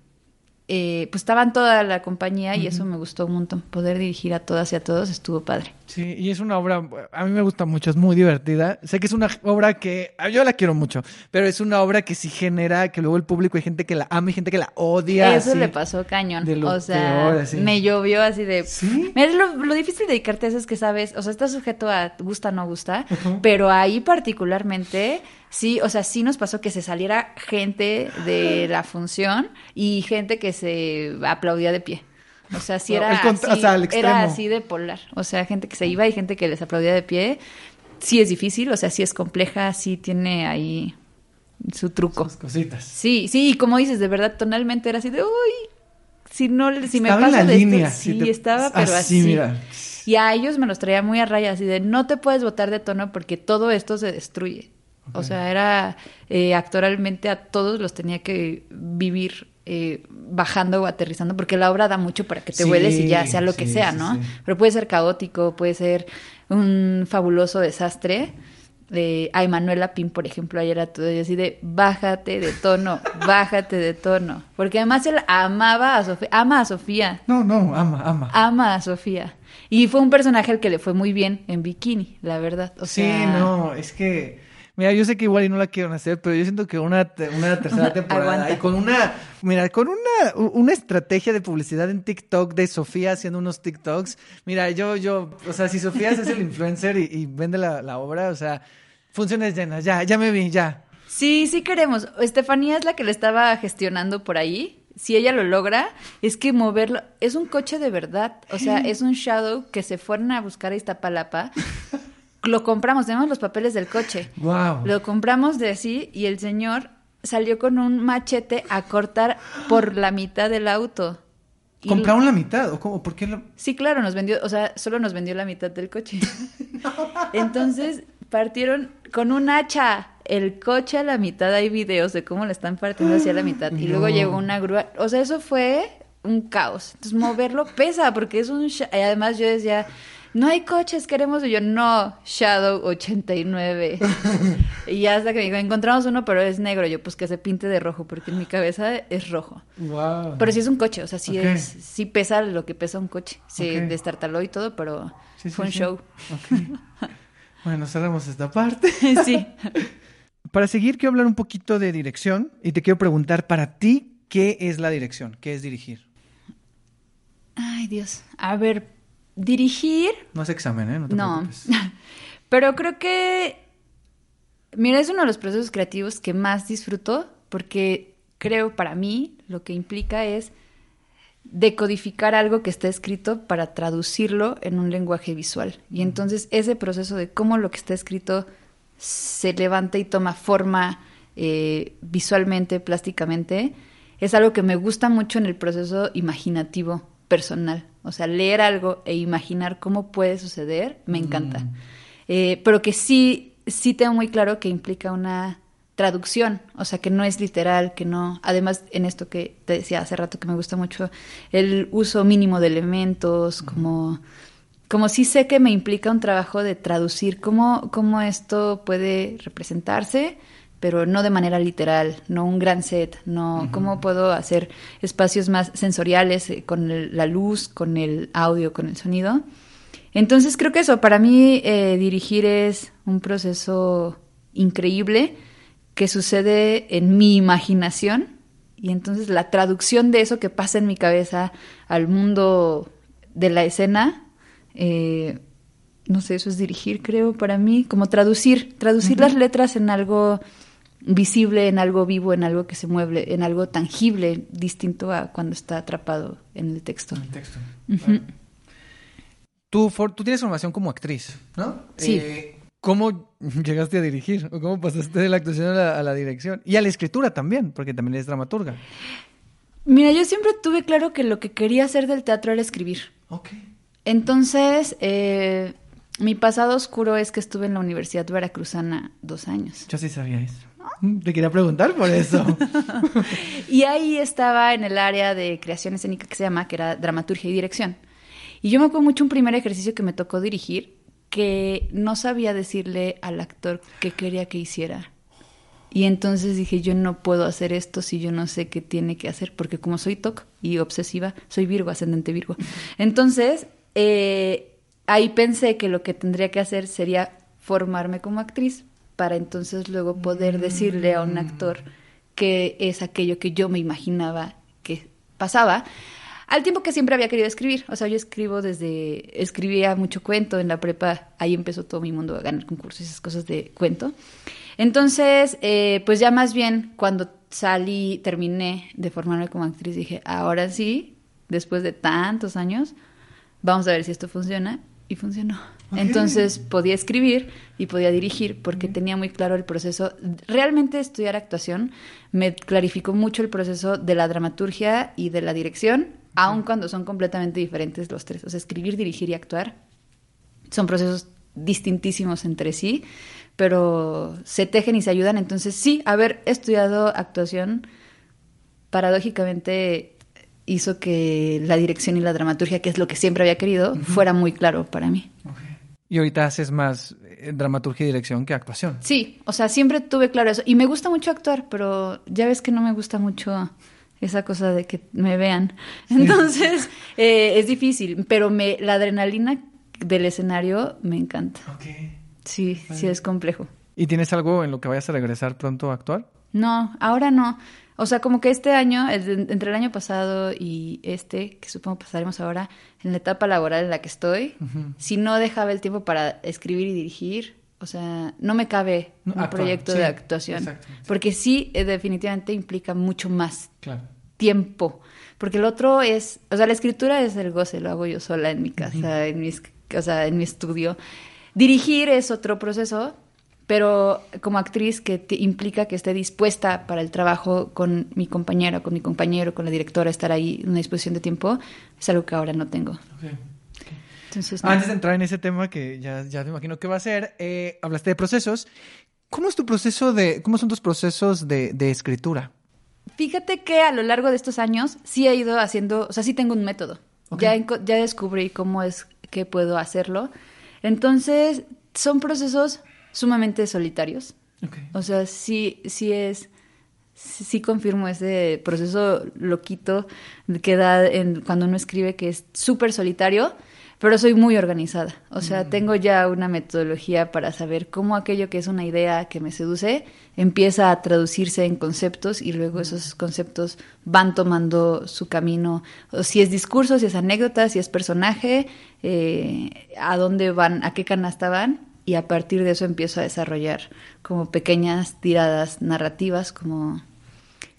eh, pues estaban toda la compañía y eso me gustó un montón, poder dirigir a todas y a todos estuvo padre. Sí, y es una obra, a mí me gusta mucho, es muy divertida. Sé que es una obra que, yo la quiero mucho, pero es una obra que sí genera que luego el público hay gente que la ama y gente que la odia. Eso así. le pasó cañón. de lo o sea, peor, así. me llovió así de. ¿Sí? Lo, lo difícil de dedicarte a eso es que sabes, o sea, estás sujeto a gusta no gusta, pero ahí particularmente, sí, o sea, sí nos pasó que se saliera gente de [LAUGHS] la función y gente que se aplaudía de pie. O sea, sí era, así, o sea, al era así de polar. O sea, gente que se iba y gente que les aplaudía de pie. Sí es difícil, o sea, sí es compleja, sí tiene ahí su truco. Sus cositas. Sí, sí, y como dices, de verdad, tonalmente era así de, uy, si no, si me Estaba en paso la de esto", línea, sí, si te- estaba, pero así, así. mira. Y a ellos me los traía muy a raya, así de, no te puedes botar de tono porque todo esto se destruye. O sea, era eh, actoralmente a todos los tenía que vivir eh, bajando o aterrizando, porque la obra da mucho para que te Sí, vueles y ya sea lo que sea, ¿no? sí. Pero puede ser caótico, puede ser un fabuloso desastre. Eh, a Emanuela Pin, por ejemplo, ayer era todo y así de bájate de tono, bájate de tono. Porque además él amaba a Sofía, ama a Sofía, No, no, ama, ama. ama a Sofía. Y fue un personaje al que le fue muy bien en Bikini, la verdad. O sí, no, es que, mira, yo sé que igual y no la quieren hacer, pero yo siento que una, una tercera [LAUGHS] temporada y con una, mira, con una, una estrategia de publicidad en TikTok de Sofía haciendo unos TikToks, mira, yo, yo, o sea, si Sofía es el influencer y, y vende la, la obra, o sea, funciones llenas, ya, ya me vi, ya. Sí, sí queremos. Estefanía es la que le estaba gestionando por ahí. si ella lo logra, es que moverlo, es un coche de verdad, o sea, es un Shadow que se fueron a buscar a Iztapalapa. [LAUGHS] Lo compramos, tenemos los papeles del coche. Wow. Lo compramos de así y el señor salió con un machete a cortar por la mitad del auto. Y ¿Compraron la mitad? ¿O cómo? ¿Por qué lo...? Sí, claro, nos vendió, o sea, solo nos vendió la mitad del coche. [LAUGHS] Entonces partieron con un hacha el coche a la mitad. Hay videos de cómo le están partiendo hacia la mitad. Y luego llegó una grúa. O sea, eso fue un caos. Entonces moverlo pesa porque es un... y además yo decía, no hay coches, queremos... Y yo, no, Shadow 89. [LAUGHS] y ya hasta que me dijo, encontramos uno, pero es negro. Yo, pues que se pinte de rojo porque en mi cabeza es rojo. Wow. Pero sí es un coche, o sea, sí es, sí pesa lo que pesa un coche. Se Ok. destartaló y todo, pero Sí, sí, fue un sí. show. Ok. [LAUGHS] Bueno, cerramos esta parte. [LAUGHS] sí. Para seguir, quiero hablar un poquito de dirección y te quiero preguntar para ti, ¿qué es la dirección? ¿Qué es dirigir? Ay, Dios. A ver, dirigir, No es examen, ¿eh? No te no. preocupes. [LAUGHS] pero creo que, mira, es uno de los procesos creativos que más disfruto porque creo para mí lo que implica es decodificar algo que está escrito para traducirlo en un lenguaje visual. Y entonces ese proceso de cómo lo que está escrito se levanta y toma forma eh, visualmente, plásticamente, es algo que me gusta mucho en el proceso imaginativo personal. O sea, leer algo e imaginar cómo puede suceder, me encanta. Eh, pero que sí, sí tengo muy claro que implica una traducción, o sea, que no es literal, que no, además en esto que te decía hace rato que me gusta mucho, el uso mínimo de elementos, como, como sí sé que me implica un trabajo de traducir cómo, cómo esto puede representarse, pero no de manera literal, no un gran set, no cómo puedo hacer espacios más sensoriales eh, con el- la luz, con el audio, con el sonido. Entonces creo que eso, para mí eh, dirigir es un proceso increíble que sucede en mi imaginación y entonces la traducción de eso que pasa en mi cabeza al mundo de la escena, eh, no sé, eso es dirigir, creo, para mí, como traducir, traducir las letras en algo visible, en algo vivo, en algo que se mueve, en algo tangible, distinto a cuando está atrapado en el texto. El texto. Tú, for- tú tienes formación como actriz, ¿no? Sí. Eh, ¿Cómo llegaste a dirigir? ¿O cómo pasaste de la actuación a la, a la dirección? Y a la escritura también, porque también eres dramaturga. Mira, yo siempre tuve claro que lo que quería hacer del teatro era escribir. Ok. Entonces, eh, mi pasado oscuro es que estuve en la Universidad Veracruzana dos años. Yo sí sabía eso. Mm, Te quería preguntar por eso. [LAUGHS] Y ahí estaba en el área de creación escénica que se llama, que era dramaturgia y dirección. Y yo me acuerdo mucho un primer ejercicio que me tocó dirigir, que no sabía decirle al actor qué quería que hiciera. Y entonces dije, yo no puedo hacer esto si yo no sé qué tiene que hacer, porque como soy TOC y obsesiva, soy Virgo, ascendente Virgo. Entonces, eh, ahí pensé que lo que tendría que hacer sería formarme como actriz para entonces luego poder decirle a un actor que es aquello que yo me imaginaba que pasaba. Al tiempo que siempre había querido escribir. O sea, yo escribo desde. Escribía mucho cuento en la prepa. Ahí empezó todo mi mundo a ganar concursos y esas cosas de cuento. Entonces, eh, pues ya más bien cuando salí, terminé de formarme como actriz, dije, ahora sí, después de tantos años, vamos a ver si esto funciona. Y funcionó. Entonces podía escribir y podía dirigir porque tenía muy claro el proceso. Realmente estudiar actuación me clarificó mucho el proceso de la dramaturgia y de la dirección, aun cuando son completamente diferentes los tres. O sea, escribir, dirigir y actuar son procesos distintísimos entre sí, pero se tejen y se ayudan. Entonces, sí, haber estudiado actuación paradójicamente hizo que la dirección y la dramaturgia, que es lo que siempre había querido, fuera muy claro para mí. Y ahorita haces más eh, dramaturgia y dirección que actuación. Sí, o sea, siempre tuve claro eso. Y me gusta mucho actuar, pero ya ves que no me gusta mucho esa cosa de que me vean. Entonces, [LAUGHS] eh, es difícil, pero me, la adrenalina del escenario me encanta. Sí, sí es complejo. ¿Y tienes algo en lo que vayas a regresar pronto a actuar? No, ahora no. O sea, como que este año, el entre el año pasado y este, que supongo pasaremos ahora, en la etapa laboral en la que estoy, si no dejaba el tiempo para escribir y dirigir, o sea, no me cabe No, un actuar, proyecto sí, de actuación. exacto, exacto. Porque sí, eh, definitivamente implica mucho más. Claro. tiempo. Porque el otro es, o sea, la escritura es el goce, lo hago yo sola en mi casa, en mis, o sea, en mi estudio. Dirigir es otro proceso, pero como actriz que te implica que esté dispuesta para el trabajo con mi compañera, con mi compañero, con la directora, estar ahí en una disposición de tiempo, es algo que ahora no tengo. Entonces, no. Antes de entrar en ese tema que ya, ya me imagino que va a ser, eh, hablaste de procesos. ¿Cómo es tu proceso de, cómo son tus procesos de, de escritura? Fíjate que a lo largo de estos años sí he ido haciendo, o sea, sí tengo un método. Ya, ya descubrí cómo es que puedo hacerlo. Entonces, son procesos sumamente solitarios. O sea, sí, sí es, sí, sí confirmo ese proceso loquito que da en, cuando uno escribe que es súper solitario, pero soy muy organizada. O sea, tengo ya una metodología para saber cómo aquello que es una idea que me seduce empieza a traducirse en conceptos y luego esos conceptos van tomando su camino. O si es discurso, si es anécdota, si es personaje, eh, a dónde van, a qué canasta van y a partir de eso empiezo a desarrollar como pequeñas tiradas narrativas, como,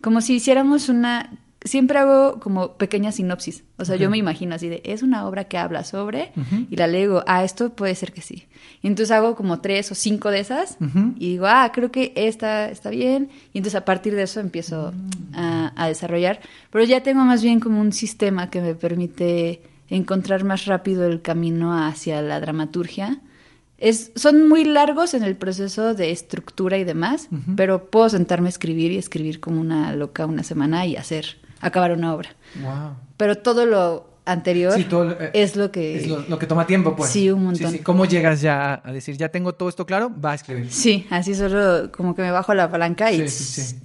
como si hiciéramos una... Siempre hago como pequeña sinopsis. O sea, yo me imagino así de, es una obra que habla sobre, y la leo, ah, esto puede ser que sí. Y entonces hago como tres o cinco de esas, y digo, ah, creo que esta está bien, y entonces a partir de eso empiezo a, a desarrollar. Pero ya tengo más bien como un sistema que me permite encontrar más rápido el camino hacia la dramaturgia. Es, son muy largos en el proceso de estructura y demás, pero puedo sentarme a escribir y escribir como una loca una semana y hacer, acabar una obra. Wow. Pero todo lo anterior Sí, todo, eh, es lo que... Es lo, lo que toma tiempo, pues. Sí, un montón. Sí, sí. ¿Cómo llegas ya a decir, ya tengo todo esto claro? Va a escribir. Sí, así solo como que me bajo la palanca y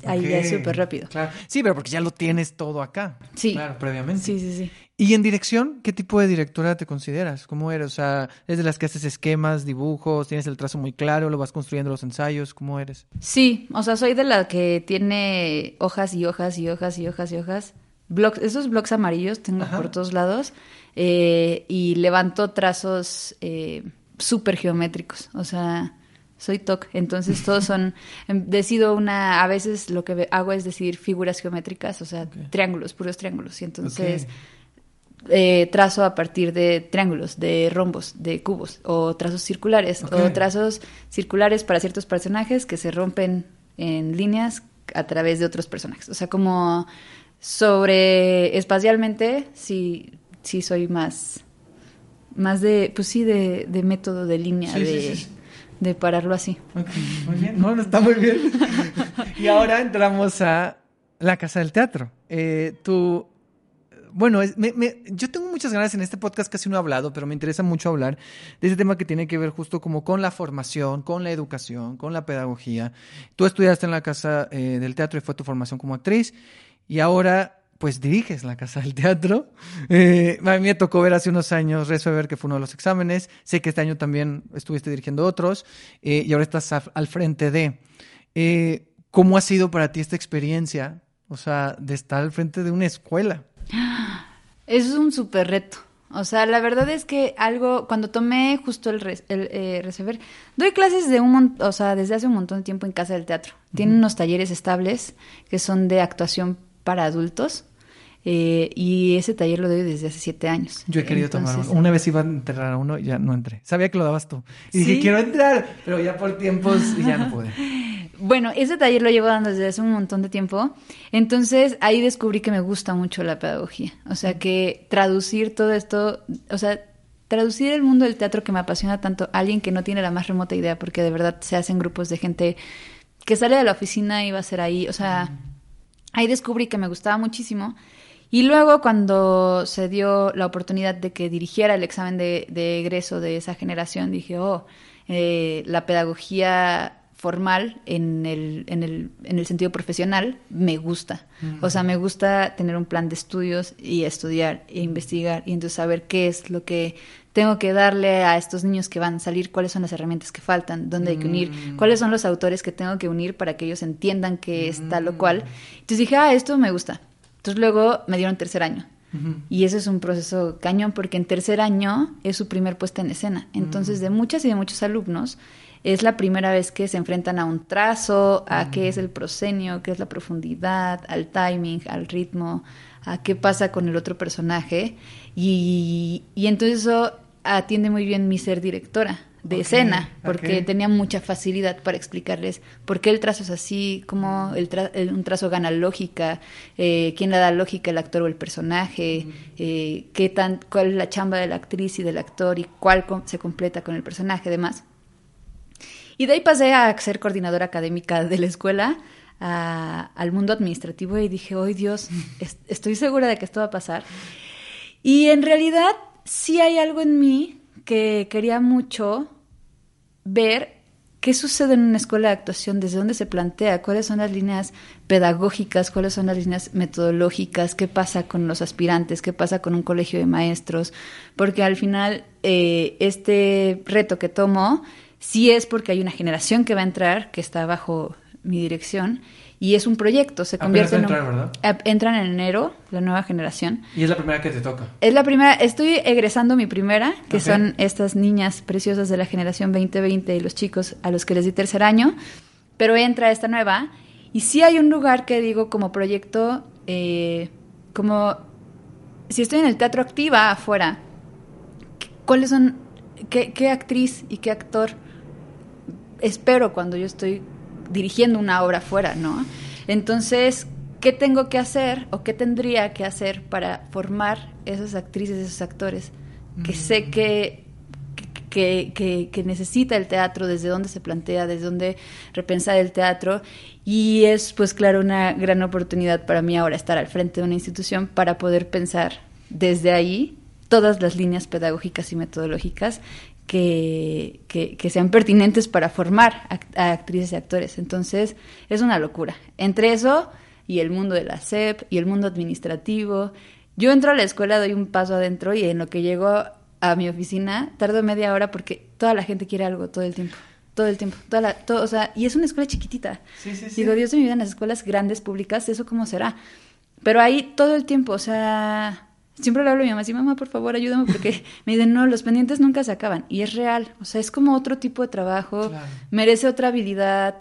ahí ya es súper rápido. Claro. Sí, pero porque ya lo tienes todo acá. Sí. Claro, previamente. Sí, sí, sí. ¿Y en dirección, qué tipo de directora te consideras? ¿Cómo eres? O sea, ¿eres de las que haces esquemas, dibujos, tienes el trazo muy claro, lo vas construyendo los ensayos? ¿Cómo eres? Sí, o sea, soy de la que tiene hojas y hojas y hojas y hojas y hojas. Blogs, esos blogs amarillos tengo Ajá. por todos lados eh, y levanto trazos eh, súper geométricos. O sea, soy TOC, entonces [LAUGHS] todos son. em, Decido una. A veces lo que hago es decidir figuras geométricas, o sea, triángulos, puros triángulos. Y entonces. Eh, trazo a partir de triángulos, de rombos, de cubos, o trazos circulares, o trazos circulares para ciertos personajes que se rompen en líneas a través de otros personajes. O sea, como sobre espacialmente, sí, sí soy más, más de, pues sí, de, de método, de línea, Sí, de, sí, sí. de pararlo así. Muy bien. No, no está muy bien. [LAUGHS] y ahora entramos a la Casa del Teatro. Eh, tú, bueno, yo tengo muchas ganas en este podcast, casi no he hablado, pero me interesa mucho hablar de ese tema que tiene que ver justo como con la formación, con la educación, con la pedagogía. Tú estudiaste en la Casa eh, del Teatro y fue tu formación como actriz y ahora pues diriges la Casa del Teatro. [LAUGHS] Eh, a mí me tocó ver hace unos años Rezo que fue uno de los exámenes. Sé que este año también estuviste dirigiendo otros eh, y ahora estás a- al frente de. Eh, ¿Cómo ha sido para ti esta experiencia? O sea, de estar al frente de una escuela. Es un súper reto. O sea, la verdad es que algo, cuando tomé justo el, res- el eh, Receber, doy clases de un o sea, desde hace un montón de tiempo en Casa del Teatro. Tienen unos talleres estables que son de actuación para adultos. eh, y ese taller lo doy desde hace siete años. Yo he querido tomar uno. Una vez iba a enterrar a uno y ya no entré. Sabía que lo dabas tú. Y ¿Sí? dije, quiero entrar, pero ya por tiempos ya no pude. [LAUGHS] Bueno, ese taller lo llevo dando desde hace un montón de tiempo. Entonces ahí descubrí que me gusta mucho la pedagogía. O sea, que traducir todo esto, o sea, traducir el mundo del teatro que me apasiona tanto a alguien que no tiene la más remota idea, porque de verdad se hacen grupos de gente que sale de la oficina y va a ser ahí. O sea, ahí descubrí que me gustaba muchísimo. Y luego cuando se dio la oportunidad de que dirigiera el examen de, de egreso de esa generación, dije, oh, eh, la pedagogía formal en el, en, el, en el sentido profesional me gusta. O sea, me gusta tener un plan de estudios y estudiar e investigar y entonces saber qué es lo que tengo que darle a estos niños que van a salir, cuáles son las herramientas que faltan, dónde hay que unir, Mm. cuáles son los autores que tengo que unir para que ellos entiendan que es tal o cual. Entonces dije, ah, esto me gusta. Entonces luego me dieron tercer año. Y ese es un proceso cañón porque en tercer año es su primer puesta en escena. Entonces, de muchas y de muchos alumnos, es la primera vez que se enfrentan a un trazo, a qué es el proscenio, qué es la profundidad, al timing, al ritmo, a qué pasa con el otro personaje. Y, y entonces eso atiende muy bien mi ser directora de escena, porque tenía mucha facilidad para explicarles por qué el trazo es así, cómo el, un trazo gana lógica, eh, quién le da lógica, el actor o el personaje, eh, qué tan, cuál es la chamba de la actriz y del actor y cuál se completa con el personaje, demás. Y de ahí pasé a ser coordinadora académica de la escuela, al mundo administrativo y dije, ¡ay Dios! estoy segura de que esto va a pasar. Y en realidad sí hay algo en mí que quería mucho ver qué sucede en una escuela de actuación, desde dónde se plantea, cuáles son las líneas pedagógicas, cuáles son las líneas metodológicas, qué pasa con los aspirantes, qué pasa con un colegio de maestros, porque al final eh, este reto que tomo sí es porque hay una generación que va a entrar, que está bajo mi dirección, y es un proyecto, se convierte en ¿verdad? entran en enero la nueva generación. Y es la primera que te toca. Es la primera, estoy egresando mi primera, que son estas niñas preciosas de la generación 2020 y los chicos a los que les di tercer año, pero entra esta nueva y sí hay un lugar que digo como proyecto, eh, como si estoy en el teatro activa afuera, ¿cuáles son, qué, qué actriz y qué actor espero cuando yo estoy dirigiendo una obra fuera, ¿no? Entonces, ¿qué tengo que hacer o qué tendría que hacer para formar esas actrices, esos actores que sé mm. que, que, que, necesita el teatro, desde dónde se plantea, desde dónde repensar el teatro? Y es, pues claro, una gran oportunidad para mí ahora estar al frente de una institución para poder pensar desde ahí todas las líneas pedagógicas y metodológicas que, que, sean pertinentes para formar a, actrices y actores. Entonces, es una locura. Entre eso y el mundo de la SEP y el mundo administrativo. Yo entro a la escuela, doy un paso adentro y en lo que llego a mi oficina tardo media hora porque toda la gente quiere algo todo el tiempo. Todo el tiempo. Toda la, todo, o sea, y es una escuela chiquitita. Sí, sí, Digo, Dios de mi vida, en las escuelas grandes públicas, ¿eso cómo será? Pero ahí todo el tiempo, o sea, siempre le hablo a mi mamá, así, mamá, por favor, ayúdame, porque [LAUGHS] me dicen, no, los pendientes nunca se acaban. Y es real, o sea, es como otro tipo de trabajo, merece otra habilidad,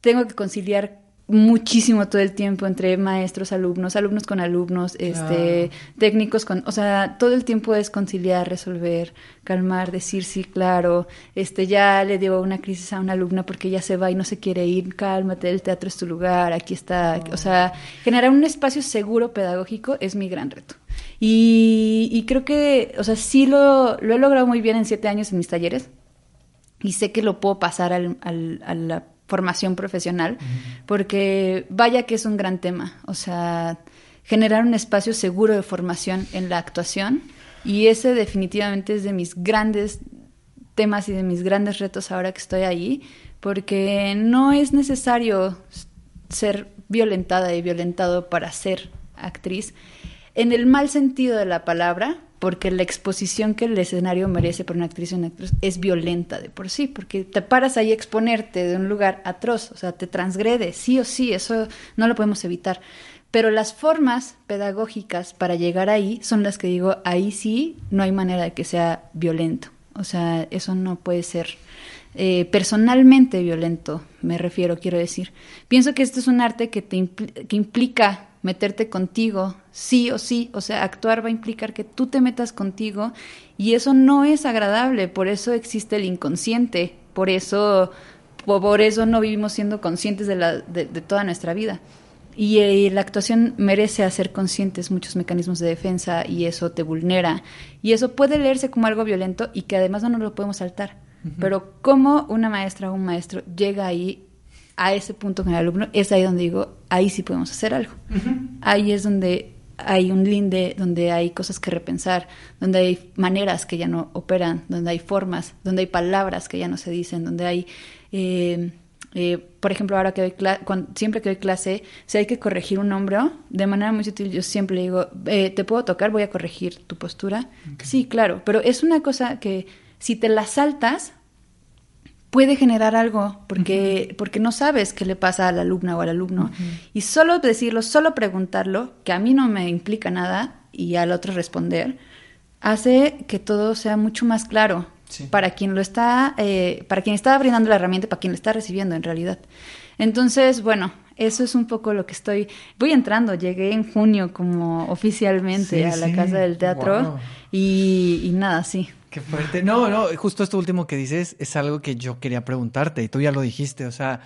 tengo que conciliar muchísimo todo el tiempo entre maestros, alumnos, alumnos con alumnos, este, técnicos con, o sea, todo el tiempo es conciliar, resolver, calmar, decir sí, claro, este, ya le dio una crisis a una alumna porque ya se va y no se quiere ir, cálmate, el teatro es tu lugar, aquí está, o sea, generar un espacio seguro pedagógico es mi gran reto. Y, creo que, o sea, sí lo, lo he logrado muy bien en siete años en mis talleres. Y sé que lo puedo pasar al, al, a la formación profesional, porque vaya que es un gran tema, o sea, generar un espacio seguro de formación en la actuación. Y ese definitivamente es de mis grandes temas y de mis grandes retos ahora que estoy ahí, porque no es necesario ser violentada y violentado para ser actriz, en el mal sentido de la palabra, porque la exposición que el escenario merece por una actriz o una actriz es violenta de por sí, porque te paras ahí a exponerte de un lugar atroz, o sea, te transgrede, sí o sí, eso no lo podemos evitar. Pero las formas pedagógicas para llegar ahí son las que digo, ahí sí no hay manera de que sea violento, o sea, eso no puede ser eh, personalmente violento, me refiero, quiero decir. Pienso que esto es un arte que, te que implica meterte contigo, sí o sí, o sea, actuar va a implicar que tú te metas contigo y eso no es agradable, por eso existe el inconsciente, por eso, por eso no vivimos siendo conscientes de, la, de, toda nuestra vida. Y, eh, la actuación merece hacer conscientes muchos mecanismos de defensa y eso te vulnera. Y eso puede leerse como algo violento y que además no nos lo podemos saltar. Pero cómo una maestra o un maestro llega ahí a ese punto con el alumno, es ahí donde digo, ahí sí podemos hacer algo. Ahí es donde hay un linde, donde hay cosas que repensar, donde hay maneras que ya no operan, donde hay formas, donde hay palabras que ya no se dicen, donde hay... Eh, eh, por ejemplo, ahora que doy siempre que doy clase, si hay que corregir un hombro, de manera muy sutil, yo siempre le digo, eh, ¿te puedo tocar? Voy a corregir tu postura. Sí, claro, pero es una cosa que si te la saltas, puede generar algo porque, porque no sabes qué le pasa a la alumna o al alumno. Y solo decirlo, solo preguntarlo, que a mí no me implica nada, y al otro responder, hace que todo sea mucho más claro Sí. para quien lo está, eh, para quien está brindando la herramienta, para quien lo está recibiendo en realidad. Entonces, bueno, eso es un poco lo que estoy. Voy entrando, llegué en junio como oficialmente Sí, a la sí. casa del teatro Wow. y, y nada, sí. Qué fuerte. No, no, justo esto último que dices es algo que yo quería preguntarte y tú ya lo dijiste. O sea,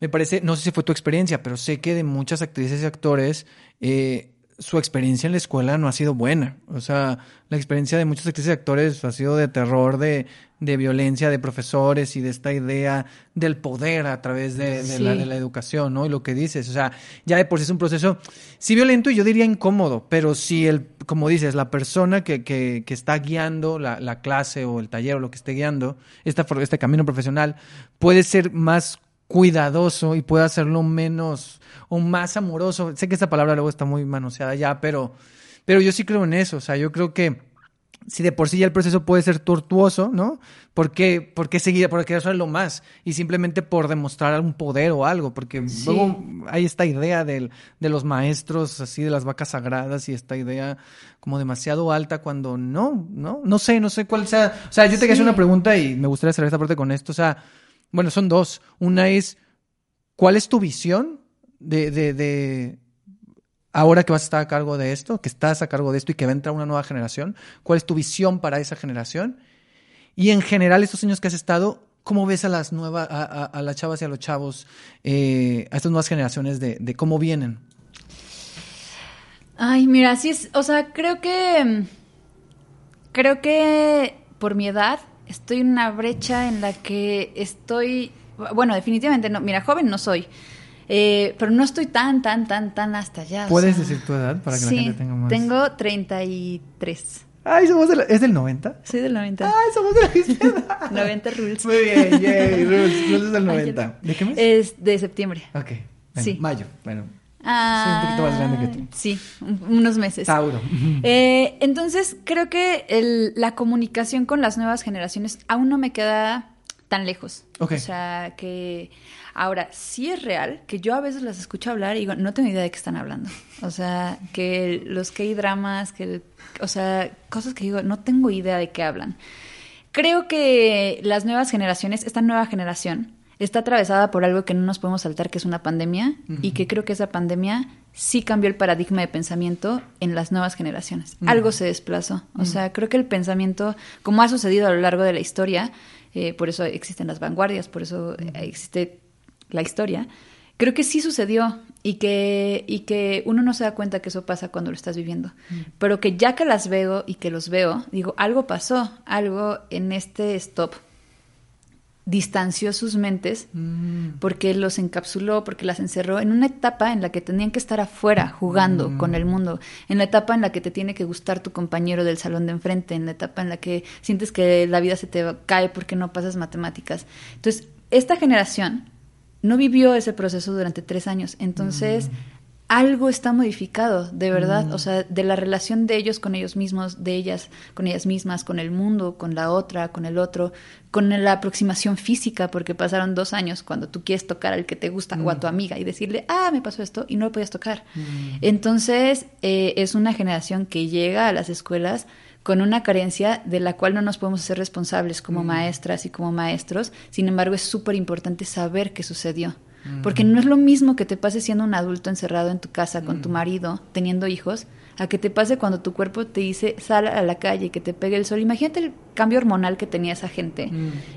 me parece, no sé si fue tu experiencia, pero sé que de muchas actrices y actores, eh, su experiencia en la escuela no ha sido buena. O sea, la experiencia de muchos actrices y actores ha sido de terror, de, de violencia, de profesores y de esta idea del poder a través de, de la, Sí. de la educación, ¿no? Y lo que dices, o sea, ya de por sí es un proceso, sí violento y yo diría incómodo, pero si el, como dices, la persona que, que, que está guiando la, la clase o el taller o lo que esté guiando, esta, este camino profesional, puede ser más cuidadoso y puede hacerlo menos o más amoroso. Sé que esta palabra luego está muy manoseada ya, pero, pero yo sí creo en eso, o sea, yo creo que si de por sí ya el proceso puede ser tortuoso, ¿no? ¿Por qué, por qué seguir, por qué hacerlo más? Y simplemente por demostrar algún poder o algo, porque Sí. luego hay esta idea del, de los maestros, así de las vacas sagradas, y esta idea como demasiado alta cuando no, no, no sé, no sé cuál sea. O sea, yo te quería hacer Sí. una pregunta y me gustaría cerrar esta parte con esto. O sea, bueno, son dos. Una es, ¿cuál es tu visión de, de, de ahora que vas a estar a cargo de esto, que estás a cargo de esto y que va a entrar una nueva generación? ¿Cuál es tu visión para esa generación? Y en general, estos años que has estado, ¿cómo ves a las nuevas, a, las chavas y a los chavos, eh, a estas nuevas generaciones de, de cómo vienen? Ay, mira, sí es, o sea, creo que creo que por mi edad estoy en una brecha en la que estoy, bueno, definitivamente no, mira, joven no soy, eh, pero no estoy tan, tan, tan, tan hasta allá. o ¿Puedes sea, decir tu edad para que sí, la gente tenga más? tengo 33. Ay, somos de la- ¿es del 90? Soy del 90. Ay, somos de la misma [LAUGHS] edad. 90 rules. Muy bien, yay, [LAUGHS] Rules, Rules es del Ay, 90. ¿De qué mes? Es de septiembre. ok, bueno, sí. mayo, bueno. Ah, un poquito más grande que tú. Sí, un- unos meses. Tauro. [LAUGHS] Eh, entonces, creo que el- la comunicación con las nuevas generaciones aún no me queda tan lejos. O sea, que ahora sí es real que yo a veces las escucho hablar y digo, no tengo idea de qué están hablando. O sea, que los K-dramas, que, el- o sea, cosas que digo, no tengo idea de qué hablan. Creo que las nuevas generaciones, esta nueva generación, está atravesada por algo que no nos podemos saltar, que es una pandemia, y que creo que esa pandemia sí cambió el paradigma de pensamiento en las nuevas generaciones. Algo se desplazó. O sea, creo que el pensamiento, como ha sucedido a lo largo de la historia, eh, por eso existen las vanguardias, por eso eh, existe la historia, creo que sí sucedió y que, y que uno no se da cuenta que eso pasa cuando lo estás viviendo. Pero que ya que las veo y que los veo, digo, algo pasó, algo en este stop distanció sus mentes Mm. porque los encapsuló, porque las encerró en una etapa en la que tenían que estar afuera jugando Mm. con el mundo, en la etapa en la que te tiene que gustar tu compañero del salón de enfrente, en la etapa en la que sientes que la vida se te cae porque no pasas matemáticas. Entonces, esta generación no vivió ese proceso durante tres años, entonces algo está modificado, de verdad, o sea, de la relación de ellos con ellos mismos, de ellas con ellas mismas, con el mundo, con la otra, con el otro, con la aproximación física, porque pasaron dos años cuando tú quieres tocar al que te gusta o a tu amiga y decirle, ah, me pasó esto y no lo podías tocar. Entonces, eh, es una generación que llega a las escuelas con una carencia de la cual no nos podemos hacer responsables como maestras y como maestros. Sin embargo, es súper importante saber qué sucedió. Porque no es lo mismo que te pase siendo un adulto encerrado en tu casa con tu marido, teniendo hijos, a que te pase cuando tu cuerpo te dice sal a la calle, que te pegue el sol. Imagínate el cambio hormonal que tenía esa gente.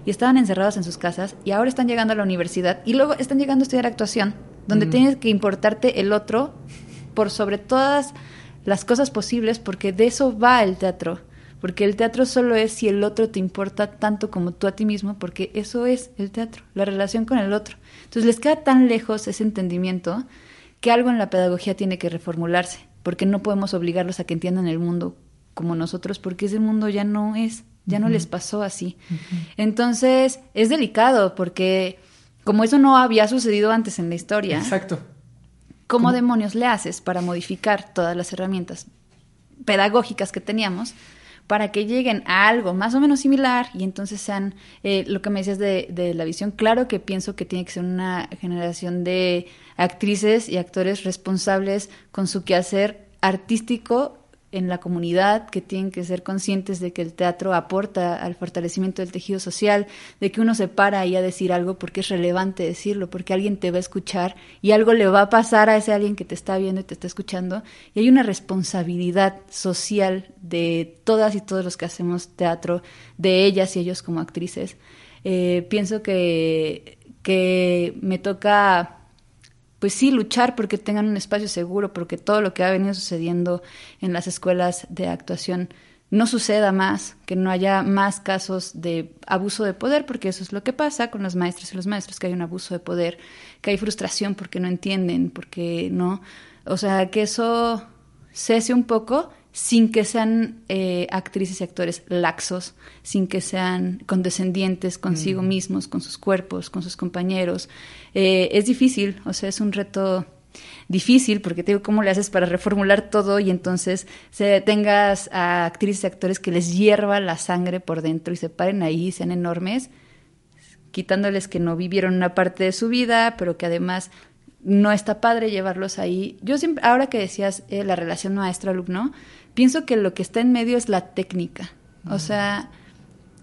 Y estaban encerrados en sus casas y ahora están llegando a la universidad y luego están llegando a estudiar actuación, donde tienes que importarte el otro por sobre todas las cosas posibles, porque de eso va el teatro. Porque el teatro solo es si el otro te importa tanto como tú a ti mismo, porque eso es el teatro, la relación con el otro. Entonces les queda tan lejos ese entendimiento que algo en la pedagogía tiene que reformularse, porque no podemos obligarlos a que entiendan el mundo como nosotros, porque ese mundo ya no es, ya no les pasó así. Entonces es delicado, porque como eso no había sucedido antes en la historia, Exacto. ¿Cómo demonios le haces para modificar todas las herramientas pedagógicas que teníamos para que lleguen a algo más o menos similar y entonces sean eh, lo que me decías de, de la visión? Claro que pienso que tiene que ser una generación de actrices y actores responsables con su quehacer artístico en la comunidad, que tienen que ser conscientes de que el teatro aporta al fortalecimiento del tejido social, de que uno se para ahí a decir algo porque es relevante decirlo, porque alguien te va a escuchar y algo le va a pasar a ese alguien que te está viendo y te está escuchando. Y hay una responsabilidad social de todas y todos los que hacemos teatro, de ellas y ellos como actrices. Eh, pienso que, que me toca pues sí, luchar porque tengan un espacio seguro, porque todo lo que ha venido sucediendo en las escuelas de actuación no suceda más, que no haya más casos de abuso de poder, porque eso es lo que pasa con los maestros y los maestros, que hay un abuso de poder, que hay frustración porque no entienden, porque no, o sea, que eso cese un poco sin que sean eh, actrices y actores laxos, sin que sean condescendientes consigo mm. mismos, con sus cuerpos, con sus compañeros. Eh, es difícil, o sea, es un reto difícil porque te digo cómo le haces para reformular todo y entonces se, tengas a actrices y actores que les hierva la sangre por dentro y se paren ahí, sean enormes, quitándoles que no vivieron una parte de su vida, pero que además no está padre llevarlos ahí. Yo siempre, ahora que decías eh, la relación maestro-alumno, pienso que lo que está en medio es la técnica. O sea,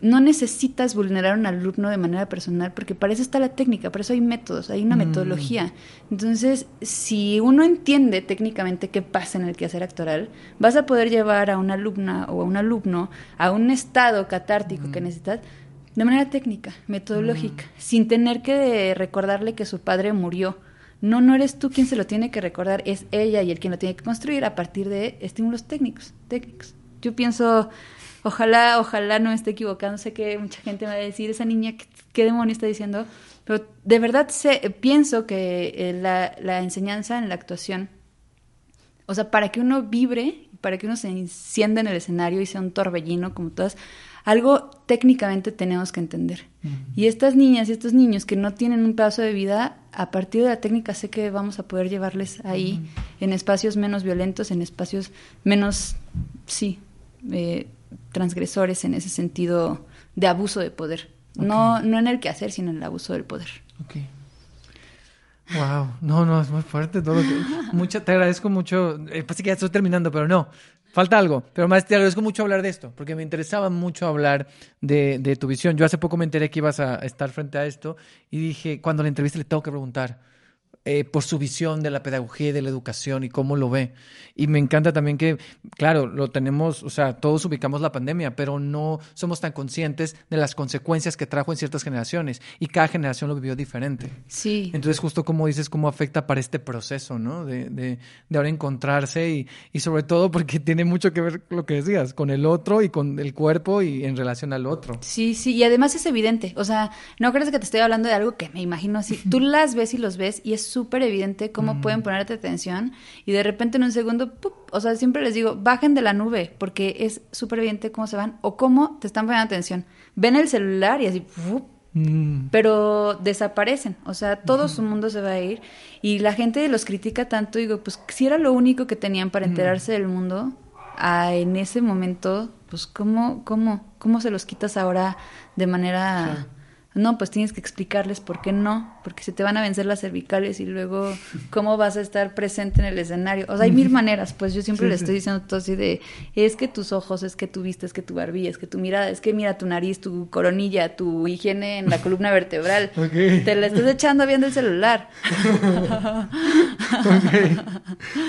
no necesitas vulnerar a un alumno de manera personal porque para eso está la técnica, para eso hay métodos, hay una metodología. Entonces, si uno entiende técnicamente qué pasa en el quehacer actoral, vas a poder llevar a una alumna o a un alumno a un estado catártico que necesitas de manera técnica, metodológica, sin tener que recordarle que su padre murió no, no eres tú quien se lo tiene que recordar, es ella y el quien lo tiene que construir a partir de estímulos técnicos, técnicos. Yo pienso, ojalá, ojalá no esté equivocando, sé que mucha gente me va a decir, esa niña, ¿qué, demonio está diciendo? Pero de verdad sé, pienso que eh, la, la enseñanza en la actuación, o sea, para que uno vibre, para que uno se encienda en el escenario y sea un torbellino como todas, algo técnicamente tenemos que entender. Y estas niñas y estos niños que no tienen un pedazo de vida, a partir de la técnica sé que vamos a poder llevarles ahí en espacios menos violentos, en espacios menos, sí, eh, transgresores en ese sentido de abuso de poder. No, no en el quehacer, sino en el abuso del poder. Okay. Wow, no, no, es muy fuerte todo lo que... [LAUGHS] Mucho, te agradezco mucho. Eh, pasa que ya estoy terminando, pero no. Falta algo, pero más te agradezco mucho hablar de esto, porque me interesaba mucho hablar de, de, tu visión. Yo hace poco me enteré que ibas a estar frente a esto y dije, cuando la entrevista le tengo que preguntar, eh, por su visión de la pedagogía y de la educación y cómo lo ve. Y me encanta también que, claro, lo tenemos, o sea, todos ubicamos la pandemia, pero no somos tan conscientes de las consecuencias que trajo en ciertas generaciones y cada generación lo vivió diferente. Sí. Entonces, justo como dices, cómo afecta para este proceso, ¿no? De, de, de ahora encontrarse y, y sobre todo porque tiene mucho que ver lo que decías, con el otro y con el cuerpo y en relación al otro. Sí, sí, y además es evidente, o sea, no crees que te estoy hablando de algo que me imagino así, tú las ves y los ves y es súper evidente cómo pueden ponerte atención y de repente en un segundo, o sea, siempre les digo, bajen de la nube porque es súper evidente cómo se van o cómo te están poniendo atención. Ven el celular y así, mm. pero desaparecen, o sea, todo su mundo se va a ir y la gente los critica tanto, digo, pues si era lo único que tenían para enterarse del mundo, en ese momento, pues cómo, cómo, cómo se los quitas ahora de manera... No, pues tienes que explicarles por qué no, porque se te van a vencer las cervicales y luego cómo vas a estar presente en el escenario. O sea, hay mil maneras, pues yo siempre le estoy diciendo todo así de, es que tus ojos, es que tu vista, es que tu barbilla, es que tu mirada, es que mira tu nariz, tu coronilla, tu higiene en la columna vertebral. [LAUGHS] Te la estás echando viendo el celular. [LAUGHS]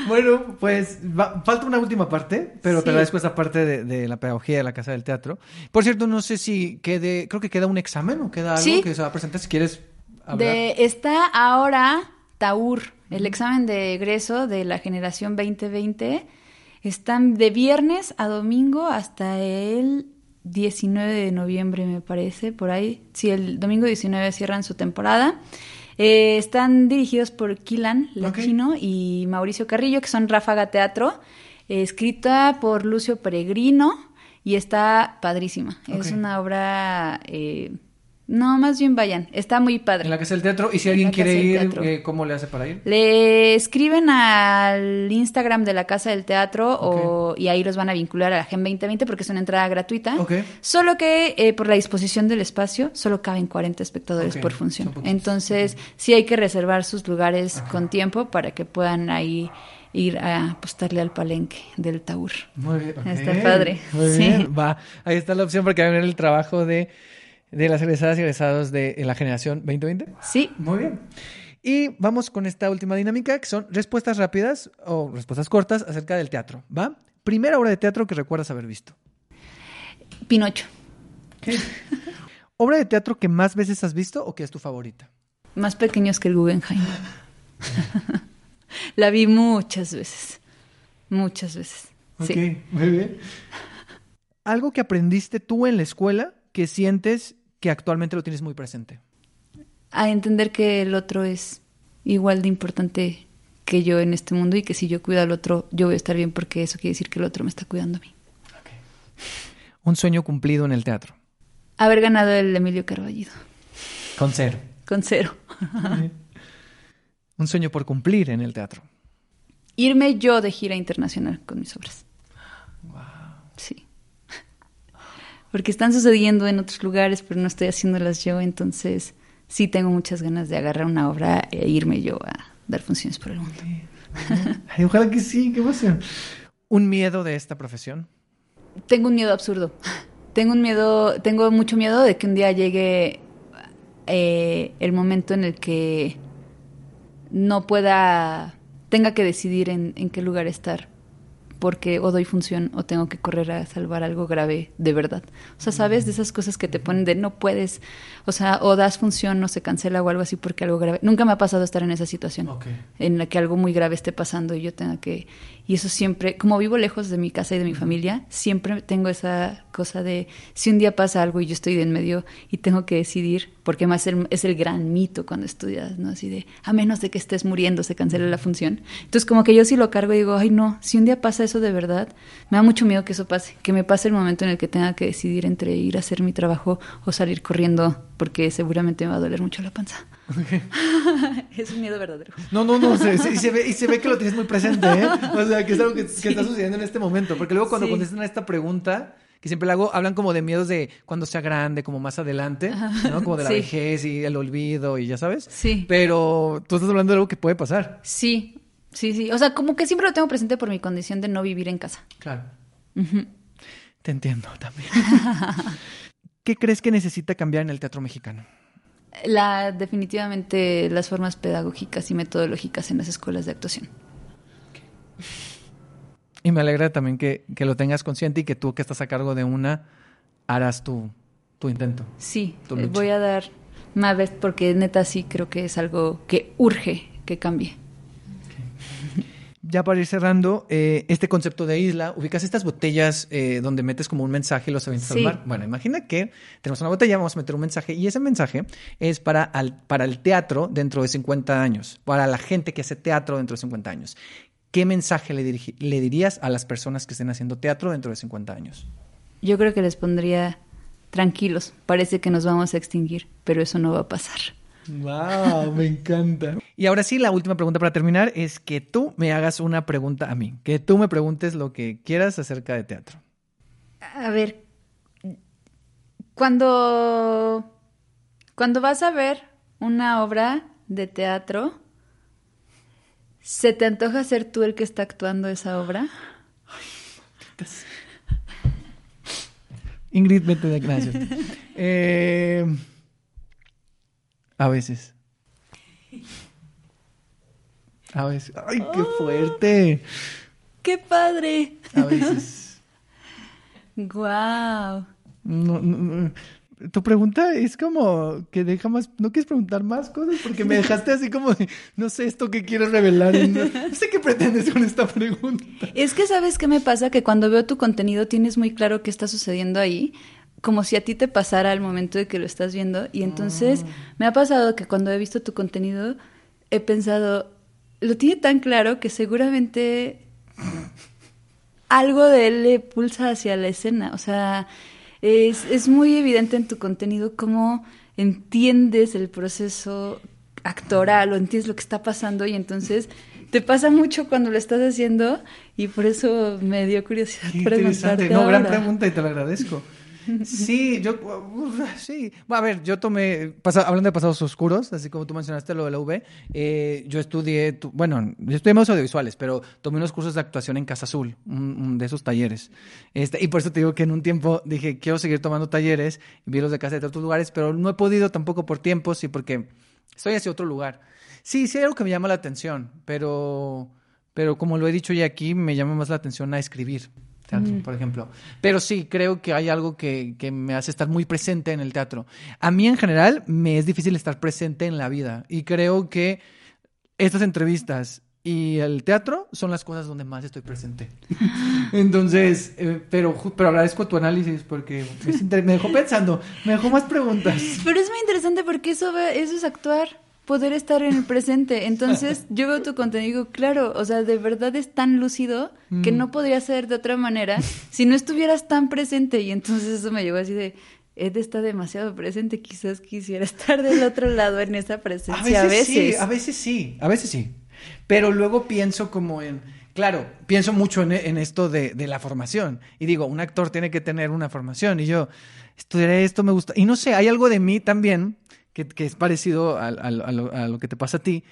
Bueno, pues falta una última parte, pero te agradezco esa parte de, de la pedagogía de la Casa del Teatro. Por cierto, no sé si quede, creo que queda un examen o queda algo que se va a presentar si quieres hablar. De, está ahora Taur, el examen de egreso de la generación 2020. Están de viernes a domingo hasta el 19 de noviembre, me parece, por ahí. Sí, el domingo 19 cierran su temporada. Eh, están dirigidos por Kilan Lachino y Mauricio Carrillo, que son Ráfaga Teatro, escrita por Lucio Peregrino y está padrísima. Es una obra eh, no, más bien vayan. Está muy padre. En la Casa del Teatro. Y si alguien quiere ir, eh, ¿cómo le hace para ir? Le escriben al Instagram de la Casa del Teatro o, y ahí los van a vincular a la GEM 2020 porque es una entrada gratuita. Solo que eh, por la disposición del espacio solo caben 40 espectadores por función. Entonces, sí hay que reservar sus lugares con tiempo para que puedan ahí ir a apostarle al palenque del Taur. Muy bien. Está padre, Muy sí. bien. Va. Ahí está la opción porque va a venir el trabajo de, de las egresadas y egresados de la generación 2020. Sí, Muy bien. Y vamos con esta última dinámica, que son respuestas rápidas o respuestas cortas acerca del teatro. ¿Va? Primera obra de teatro que recuerdas haber visto. Pinocho. [LAUGHS] ¿Obra de teatro que más veces has visto o que es tu favorita? Más pequeños que el Guggenheim. [LAUGHS] La vi muchas veces. Muchas veces. Sí. muy bien. Algo que aprendiste tú en la escuela que sientes que actualmente lo tienes muy presente. A entender que el otro es igual de importante que yo en este mundo y que si yo cuido al otro, yo voy a estar bien porque eso quiere decir que el otro me está cuidando a mí. Un sueño cumplido en el teatro. Haber ganado el Emilio Carballido. Con cero. Con cero. Un sueño por cumplir en el teatro. Irme yo de gira internacional con mis obras. Sí. Porque están sucediendo en otros lugares, pero no estoy haciéndolas yo, entonces sí tengo muchas ganas de agarrar una obra e irme yo a dar funciones por el mundo. Ay, ojalá que sí, qué emoción. Un miedo de esta profesión. Tengo un miedo absurdo. Tengo un miedo, tengo mucho miedo de que un día llegue eh, el momento en el que no pueda, tenga que decidir en, en qué lugar estar, porque o doy función o tengo que correr a salvar algo grave de verdad. O sea, ¿sabes? De esas cosas que te ponen de no puedes, o sea, o das función o se cancela o algo así porque algo grave. Nunca me ha pasado estar en esa situación en la que algo muy grave esté pasando y yo tenga que... Y eso siempre, como vivo lejos de mi casa y de mi familia, siempre tengo esa cosa de si un día pasa algo y yo estoy de en medio y tengo que decidir, porque más el- es el gran mito cuando estudias, ¿no? Así de, a menos de que estés muriendo, se cancela la función. Entonces como que yo sí lo cargo y digo, ay no, si un día pasa eso de verdad, me da mucho miedo que eso pase, que me pase el momento en el que tenga que decidir entre ir a hacer mi trabajo o salir corriendo, porque seguramente me va a doler mucho la panza. [LAUGHS] es un miedo verdadero. No, no, no, se- se- y, se ve, y se ve que lo tienes muy presente, ¿eh? O sea, que es algo que, que está sucediendo en este momento. Porque luego cuando Sí. contestan a esta pregunta, que siempre la hago, hablan como de miedos de cuando sea grande, como más adelante, ¿no? Como de la Sí. vejez y el olvido y ya sabes. Sí. Pero tú estás hablando de algo que puede pasar. Sí, sí, sí. O sea, como que siempre lo tengo presente por mi condición de no vivir en casa. Claro. Te entiendo también. [LAUGHS] ¿Qué crees que necesita cambiar en el teatro mexicano? La, definitivamente las formas pedagógicas y metodológicas en las escuelas de actuación. Y me alegra también que, que lo tengas consciente y que tú que estás a cargo de una harás tu, tu intento. Sí, Tu eh, voy a dar más vez porque neta sí creo que es algo que urge que cambie. Ya para ir cerrando, eh, este concepto de isla, ubicas estas botellas eh, donde metes como un mensaje y los avientas al Sí. mar. Bueno, imagina que tenemos una botella, vamos a meter un mensaje y ese mensaje es para, al- para el teatro dentro de 50 años, para la gente que hace teatro dentro de 50 años. ¿Qué mensaje le, dirigi- le dirías a las personas que estén haciendo teatro dentro de 50 años? Yo creo que les pondría tranquilos, parece que nos vamos a extinguir, pero eso no va a pasar. ¡Wow! Me encanta. Y ahora sí, la última pregunta para terminar es que tú me hagas una pregunta a mí, que tú me preguntes lo que quieras acerca de teatro. A ver, cuando, cuando vas a ver una obra de teatro, ¿se te antoja ser tú el que está actuando esa obra? Ingrid, vete de gracias. [LAUGHS] Eh, a veces. A veces. ¡Ay, qué fuerte! ¡Qué padre! A veces. [LAUGHS] ¡Guau! No, no, no. Tu pregunta es como que deja más. No quieres preguntar más cosas porque me dejaste así como de. No sé esto que quieres revelar. No, no sé qué pretendes con esta pregunta. Es que sabes qué me pasa que cuando veo tu contenido tienes muy claro qué está sucediendo ahí, como si a ti te pasara al momento de que lo estás viendo. Y entonces me ha pasado que cuando he visto tu contenido he pensado, lo tiene tan claro que seguramente algo de él le pulsa hacia la escena. O sea, es, es muy evidente en tu contenido cómo entiendes el proceso actoral o entiendes lo que está pasando y entonces te pasa mucho cuando lo estás haciendo y por eso me dio curiosidad Qué interesante. No, gran pregunta y te lo agradezco. Sí, yo, sí. A ver, yo tomé, hablando de pasados oscuros, así como tú mencionaste lo de la UV, eh, yo estudié, tu- bueno, yo estudié medios audiovisuales, pero tomé unos cursos de actuación en Casa Azul, de esos talleres. Este, y por eso te digo que en un tiempo dije, quiero seguir tomando talleres, vi los de casa de otros lugares, pero no he podido tampoco por tiempos y porque estoy hacia otro lugar. Sí, sí hay algo que me llama la atención, pero, pero como lo he dicho ya aquí, me llama más la atención a escribir teatro, por ejemplo. Pero sí, creo que hay algo que, que me hace estar muy presente en el teatro. A mí en general me es difícil estar presente en la vida y creo que estas entrevistas y el teatro son las cosas donde más estoy presente. [LAUGHS] Entonces, eh, pero, pero agradezco tu análisis porque me dejó pensando, me dejó más preguntas. Pero es muy interesante porque eso, eso es actuar, poder estar en el presente. Entonces, [LAUGHS] yo veo tu contenido y digo, claro, o sea, de verdad es tan lúcido que Mm. no podría ser de otra manera si no estuvieras tan presente. Y entonces eso me llegó así de, Ed está demasiado presente, quizás quisiera estar del otro lado en esa presencia A veces, a veces. sí, a veces sí, a veces sí. Pero luego pienso como en, claro, pienso mucho en, en esto de, de la formación. Y digo, un actor tiene que tener una formación. Y yo, estudiaré esto, me gusta. Y no sé, hay algo de mí también que, que es parecido a, lo, a lo que te pasa a ti,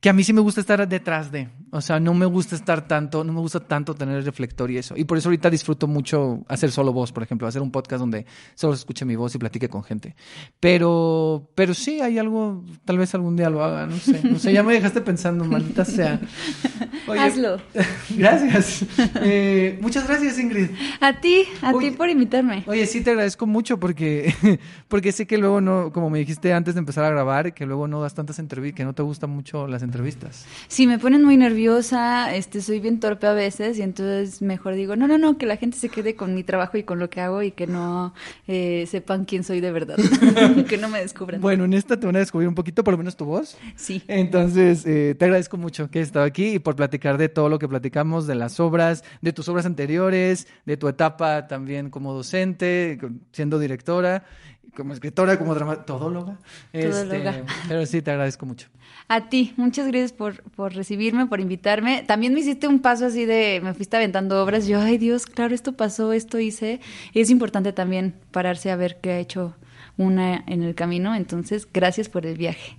que a mí sí me gusta estar detrás de. O sea, no me gusta estar tanto, no me gusta tanto tener el reflector y eso. Y por eso ahorita disfruto mucho hacer solo voz, por ejemplo, hacer un podcast donde solo se escuche mi voz y platique con gente. Pero, pero sí, hay algo, tal vez algún día lo haga, no sé. No sé, ya me dejaste pensando, maldita sea. [LAUGHS] Oye, Hazlo. [LAUGHS] Gracias. Eh, muchas gracias, Ingrid. A ti, a Oye. ti por invitarme. Oye, sí te agradezco mucho porque, [LAUGHS] porque sé que luego no, como me dijiste antes de empezar a grabar, que luego no das tantas entrevistas, que no te gustan mucho las entrevistas. Sí, me ponen muy nerviosa, este, soy bien torpe a veces y entonces mejor digo, no, no, no, que la gente se quede con mi trabajo y con lo que hago y que no eh, sepan quién soy de verdad, [LAUGHS] que no me descubran. Bueno, en esta te van a descubrir un poquito, por lo menos tu voz. Sí. Entonces, eh, te agradezco mucho que hayas estado aquí y por platicar de todo lo que platicamos, de las obras, de tus obras anteriores, de tu etapa también como docente, siendo directora, como escritora, como drama, todóloga. Todóloga. Este, pero sí, te agradezco mucho. A ti, muchas gracias por, por recibirme, por invitarme. También me hiciste un paso así de, me fuiste aventando obras. Yo, ay Dios, claro, esto pasó, esto hice. Y es importante también pararse a ver qué ha hecho una en el camino. Entonces, gracias por el viaje.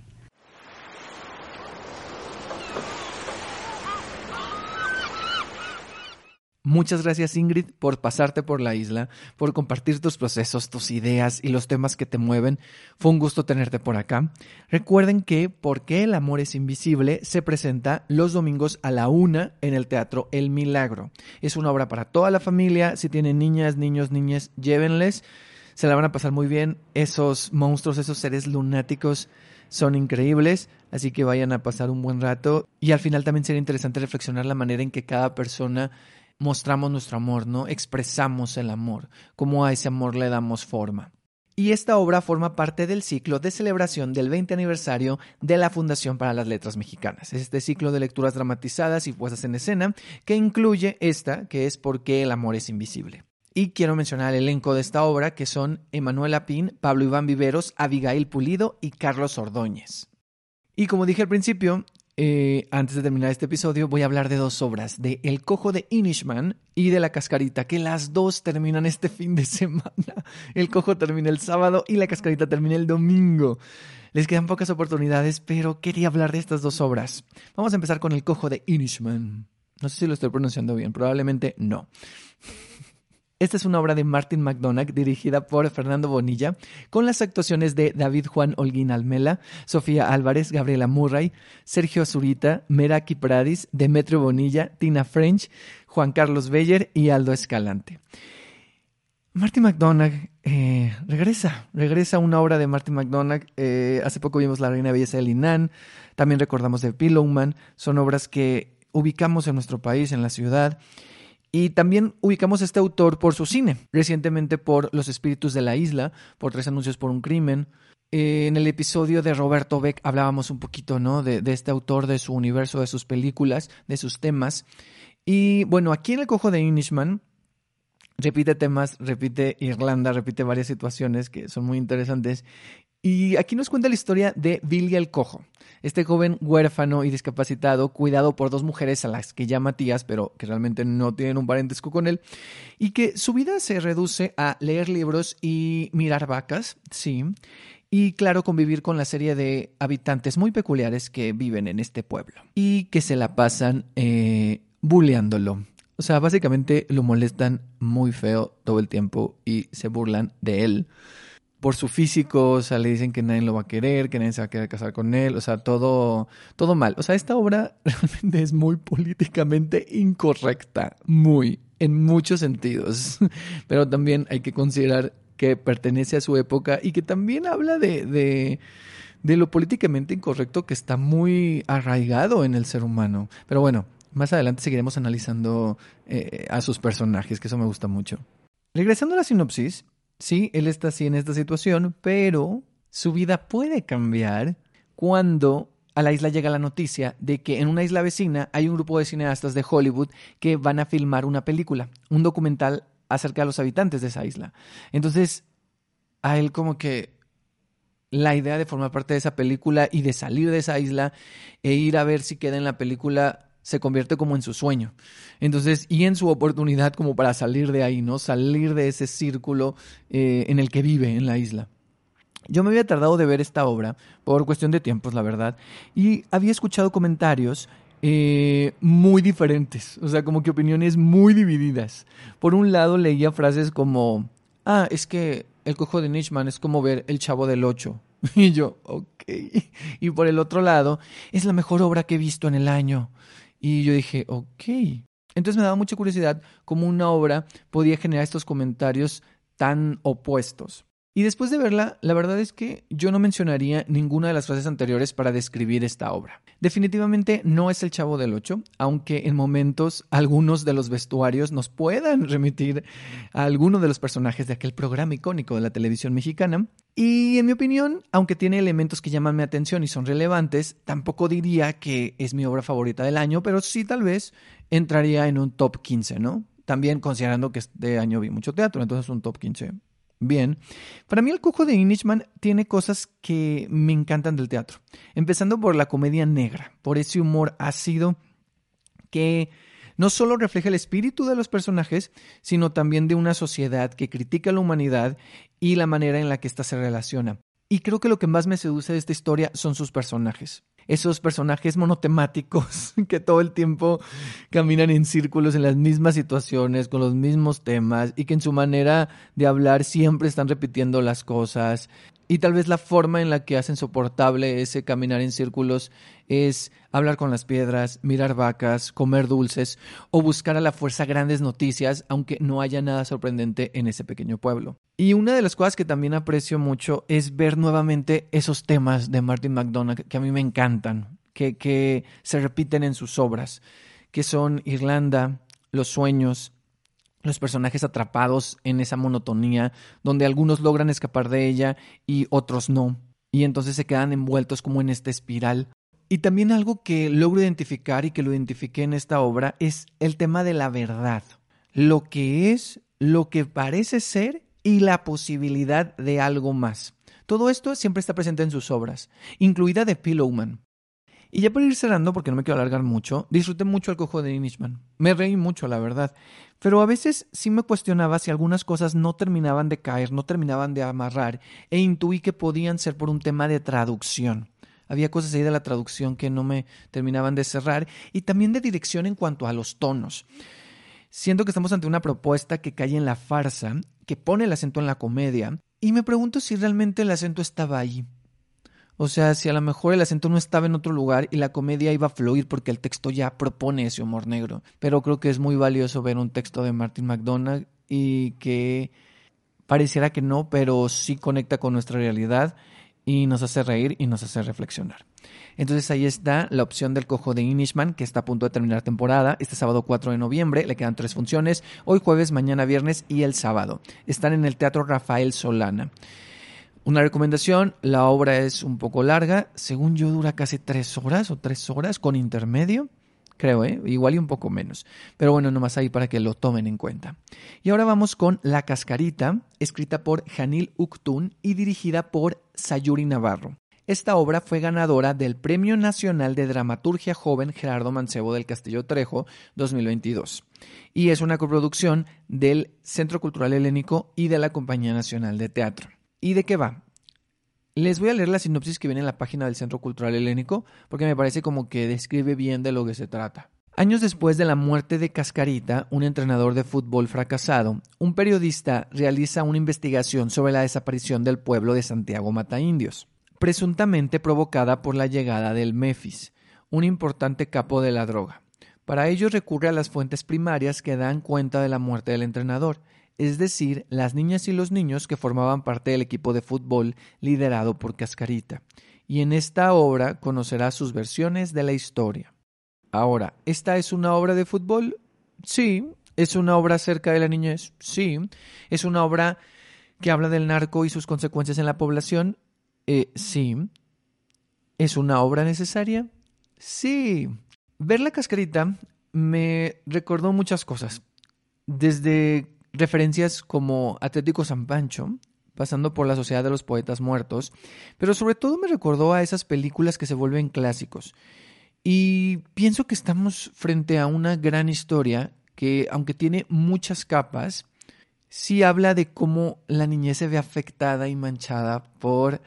Muchas gracias Ingrid por pasarte por la isla, por compartir tus procesos, tus ideas y los temas que te mueven. Fue un gusto tenerte por acá. Recuerden que ¿Por qué el amor es invisible? se presenta los domingos a la una en el Teatro El Milagro. Es una obra para toda la familia. Si tienen niñas, niños, niñas, llévenles. Se la van a pasar muy bien. Esos monstruos, esos seres lunáticos son increíbles, así que vayan a pasar un buen rato. Y al final también sería interesante reflexionar la manera en que cada persona mostramos nuestro amor, ¿no? Expresamos el amor, cómo a ese amor le damos forma. Y esta obra forma parte del ciclo de celebración del 20 aniversario de la Fundación para las Letras Mexicanas. Este ciclo de lecturas dramatizadas y puestas en escena que incluye esta, que es ¿Por qué el amor es invisible? Y quiero mencionar el elenco de esta obra, que son Emanuela Pin, Pablo Iván Viveros, Abigail Pulido y Carlos Ordóñez. Y como dije al principio, eh, antes de terminar este episodio, voy a hablar de dos obras, de El Cojo de Inishman y de La Cascarita, que las dos terminan este [LAUGHS] fin de semana. El Cojo termina el sábado y La Cascarita termina el domingo. Les quedan pocas oportunidades, pero quería hablar de estas dos obras. Vamos a empezar con El Cojo de Inishman. No sé si lo estoy pronunciando bien, probablemente no. Esta es una obra de Martin McDonagh dirigida por Fernando Bonilla, con las actuaciones de David Juan Holguín Almela, Sofía Álvarez, Gabriela Murray, Sergio Zurita, Meraki Pradis, Demetrio Bonilla, Tina French, Juan Carlos Beller y Aldo Escalante. Martin McDonagh eh, regresa, regresa una obra de Martin McDonagh. Eh, hace poco vimos La Reina Belleza de Linan, también recordamos de Pillowman. Son obras que ubicamos en nuestro país, en la ciudad. Y también ubicamos a este autor por su cine, recientemente por Los Espíritus de la Isla, por Tres Anuncios por un Crimen. Eh, en el episodio de Roberto Beck hablábamos un poquito ¿no? de, de este autor, de su universo, de sus películas, de sus temas. Y bueno, aquí en El Cojo de Inishman repite temas, repite Irlanda, repite varias situaciones que son muy interesantes. Y aquí nos cuenta la historia de Billy el Cojo, este joven huérfano y discapacitado, cuidado por dos mujeres a las que llama tías, pero que realmente no tienen un parentesco con él, y que su vida se reduce a leer libros y mirar vacas, sí, y claro, convivir con la serie de habitantes muy peculiares que viven en este pueblo y que se la pasan eh, bulleándolo. O sea, básicamente lo molestan muy feo todo el tiempo y se burlan de él por su físico, o sea, le dicen que nadie lo va a querer, que nadie se va a querer casar con él, o sea, todo, todo mal. O sea, esta obra [LAUGHS] realmente es muy políticamente incorrecta, muy, en muchos sentidos, [LAUGHS] pero también hay que considerar que pertenece a su época y que también habla de, de, de lo políticamente incorrecto que está muy arraigado en el ser humano. Pero bueno, más adelante seguiremos analizando eh, a sus personajes, que eso me gusta mucho. Regresando a la sinopsis, Sí, él está así en esta situación, pero su vida puede cambiar cuando a la isla llega la noticia de que en una isla vecina hay un grupo de cineastas de Hollywood que van a filmar una película, un documental acerca de los habitantes de esa isla. Entonces, a él como que la idea de formar parte de esa película y de salir de esa isla e ir a ver si queda en la película se convierte como en su sueño. Entonces, y en su oportunidad como para salir de ahí, ¿no? Salir de ese círculo eh, en el que vive en la isla. Yo me había tardado de ver esta obra por cuestión de tiempos, la verdad, y había escuchado comentarios eh, muy diferentes, o sea, como que opiniones muy divididas. Por un lado leía frases como, ah, es que el cojo de Nishman es como ver el chavo del ocho. [LAUGHS] Y yo, ok. Y por el otro lado, es la mejor obra que he visto en el año. Y yo dije, ok. Entonces me daba mucha curiosidad cómo una obra podía generar estos comentarios tan opuestos. Y después de verla, la verdad es que yo no mencionaría ninguna de las frases anteriores para describir esta obra. Definitivamente no es el Chavo del Ocho, aunque en momentos algunos de los vestuarios nos puedan remitir a alguno de los personajes de aquel programa icónico de la televisión mexicana. Y en mi opinión, aunque tiene elementos que llaman mi atención y son relevantes, tampoco diría que es mi obra favorita del año, pero sí tal vez entraría en un top 15, ¿no? También considerando que este año vi mucho teatro, entonces un top 15 Bien, para mí el cojo de Inishman tiene cosas que me encantan del teatro, empezando por la comedia negra, por ese humor ácido que no solo refleja el espíritu de los personajes, sino también de una sociedad que critica la humanidad y la manera en la que ésta se relaciona. Y creo que lo que más me seduce de esta historia son sus personajes esos personajes monotemáticos [LAUGHS] que todo el tiempo caminan en círculos en las mismas situaciones, con los mismos temas y que en su manera de hablar siempre están repitiendo las cosas. Y tal vez la forma en la que hacen soportable ese caminar en círculos es hablar con las piedras, mirar vacas, comer dulces o buscar a la fuerza grandes noticias, aunque no haya nada sorprendente en ese pequeño pueblo. Y una de las cosas que también aprecio mucho es ver nuevamente esos temas de Martin McDonagh que a mí me encantan, que, que se repiten en sus obras, que son Irlanda, los sueños, los personajes atrapados en esa monotonía, donde algunos logran escapar de ella y otros no, y entonces se quedan envueltos como en esta espiral. Y también algo que logro identificar y que lo identifiqué en esta obra es el tema de la verdad, lo que es, lo que parece ser y la posibilidad de algo más. Todo esto siempre está presente en sus obras, incluida The Pillowman. Y ya por ir cerrando, porque no me quiero alargar mucho, disfruté mucho el cojo de Inishman. Me reí mucho, la verdad. Pero a veces sí me cuestionaba si algunas cosas no terminaban de caer, no terminaban de amarrar, e intuí que podían ser por un tema de traducción. Había cosas ahí de la traducción que no me terminaban de cerrar, y también de dirección en cuanto a los tonos. Siento que estamos ante una propuesta que cae en la farsa, que pone el acento en la comedia, y me pregunto si realmente el acento estaba ahí. O sea, si a lo mejor el acento no estaba en otro lugar y la comedia iba a fluir porque el texto ya propone ese humor negro. Pero creo que es muy valioso ver un texto de Martin McDonagh y que pareciera que no, pero sí conecta con nuestra realidad y nos hace reír y nos hace reflexionar. Entonces ahí está la opción del cojo de Inishman, que está a punto de terminar temporada, este sábado 4 de noviembre, le quedan tres funciones, hoy jueves, mañana viernes y el sábado. Están en el Teatro Rafael Solana. Una recomendación, la obra es un poco larga, según yo dura casi tres horas o tres horas con intermedio. Creo, ¿eh? igual y un poco menos. Pero bueno, nomás ahí para que lo tomen en cuenta. Y ahora vamos con La Cascarita, escrita por Janil Uktun y dirigida por Sayuri Navarro. Esta obra fue ganadora del Premio Nacional de Dramaturgia Joven Gerardo Mancebo del Castillo Trejo 2022 y es una coproducción del Centro Cultural Helénico y de la Compañía Nacional de Teatro. ¿Y de qué va? Les voy a leer la sinopsis que viene en la página del Centro Cultural Helénico porque me parece como que describe bien de lo que se trata. Años después de la muerte de Cascarita, un entrenador de fútbol fracasado, un periodista realiza una investigación sobre la desaparición del pueblo de Santiago Mataindios presuntamente provocada por la llegada del Mefis, un importante capo de la droga. Para ello recurre a las fuentes primarias que dan cuenta de la muerte del entrenador, es decir, las niñas y los niños que formaban parte del equipo de fútbol liderado por Cascarita. Y en esta obra conocerá sus versiones de la historia. Ahora, ¿esta es una obra de fútbol? Sí. ¿Es una obra acerca de la niñez? Sí. ¿Es una obra que habla del narco y sus consecuencias en la población? Eh, sí. ¿Es una obra necesaria? Sí. Ver la cascarita me recordó muchas cosas. Desde referencias como Atlético San Pancho, pasando por la Sociedad de los Poetas Muertos, pero sobre todo me recordó a esas películas que se vuelven clásicos. Y pienso que estamos frente a una gran historia que, aunque tiene muchas capas, sí habla de cómo la niñez se ve afectada y manchada por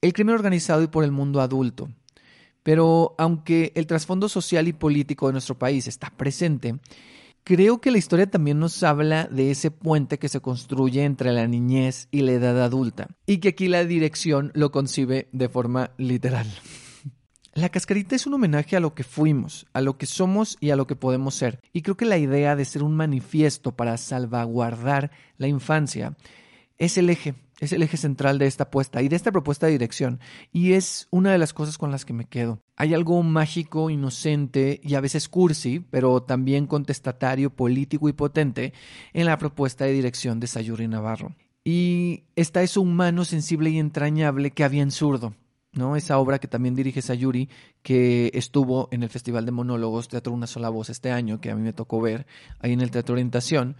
el crimen organizado y por el mundo adulto. Pero aunque el trasfondo social y político de nuestro país está presente, creo que la historia también nos habla de ese puente que se construye entre la niñez y la edad adulta, y que aquí la dirección lo concibe de forma literal. [LAUGHS] La cascarita es un homenaje a lo que fuimos, a lo que somos y a lo que podemos ser. Y creo que la idea de ser un manifiesto para salvaguardar la infancia es el eje, es el eje central de esta apuesta y de esta propuesta de dirección. Y es una de las cosas con las que me quedo. Hay algo mágico, inocente y a veces cursi, pero también contestatario, político y potente en la propuesta de dirección de Sayuri Navarro. Y está eso humano, sensible y entrañable que había en zurdo. ¿no? Esa obra que también dirige Sayuri, que estuvo en el Festival de Monólogos Teatro Una Sola Voz este año, que a mí me tocó ver ahí en el Teatro Orientación,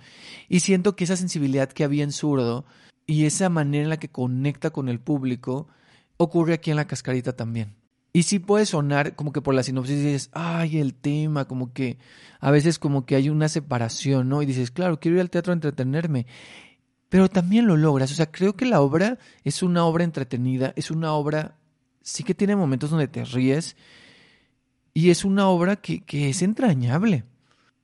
y siento que esa sensibilidad que había en zurdo y esa manera en la que conecta con el público ocurre aquí en la cascarita también. Y sí puede sonar como que por la sinopsis dices, ay, el tema, como que a veces como que hay una separación, ¿no? Y dices, claro, quiero ir al teatro a entretenerme. Pero también lo logras. O sea, creo que la obra es una obra entretenida, es una obra, sí que tiene momentos donde te ríes. Y es una obra que, que es entrañable.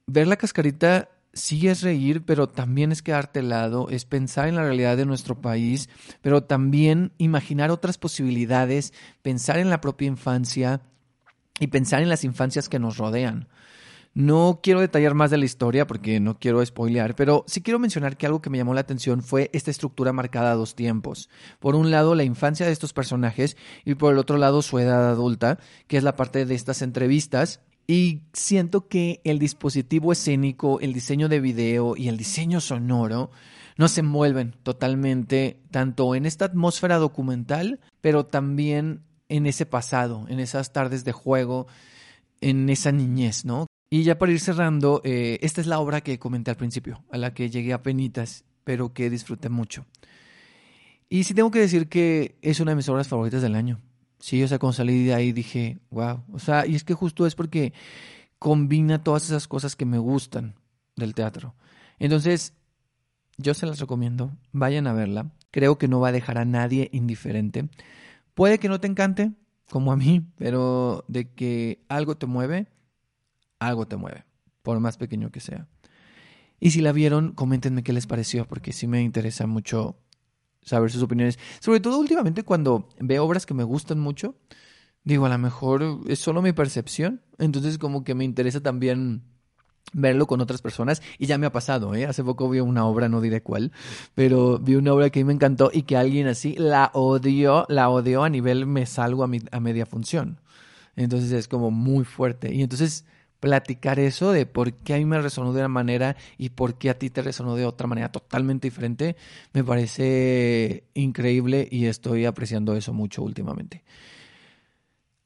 Ver la cascarita sí es reír, pero también es quedarte lado, es pensar en la realidad de nuestro país, pero también imaginar otras posibilidades, pensar en la propia infancia y pensar en las infancias que nos rodean. No quiero detallar más de la historia porque no quiero spoilear, pero sí quiero mencionar que algo que me llamó la atención fue esta estructura marcada a dos tiempos. Por un lado, la infancia de estos personajes y por el otro lado, su edad adulta, que es la parte de estas entrevistas y siento que el dispositivo escénico, el diseño de video y el diseño sonoro nos envuelven totalmente tanto en esta atmósfera documental, pero también en ese pasado, en esas tardes de juego, en esa niñez, ¿no? Y ya para ir cerrando, eh, esta es la obra que comenté al principio, a la que llegué a penitas, pero que disfruté mucho. Y sí tengo que decir que es una de mis obras favoritas del año. Sí, o sea, cuando salí de ahí dije, wow. O sea, y es que justo es porque combina todas esas cosas que me gustan del teatro. Entonces, yo se las recomiendo. Vayan a verla. Creo que no va a dejar a nadie indiferente. Puede que no te encante, como a mí, pero de que algo te mueve, algo te mueve, por más pequeño que sea. Y si la vieron, coméntenme qué les pareció, porque sí me interesa mucho saber sus opiniones. Sobre todo últimamente cuando veo obras que me gustan mucho, digo, a lo mejor es solo mi percepción, entonces como que me interesa también verlo con otras personas y ya me ha pasado, ¿eh? Hace poco vi una obra, no diré cuál, pero vi una obra que a mí me encantó y que alguien así la odió, la odió a nivel me salgo a, mi, a media función. Entonces es como muy fuerte. Y entonces platicar eso de por qué a mí me resonó de una manera y por qué a ti te resonó de otra manera totalmente diferente, me parece increíble y estoy apreciando eso mucho últimamente.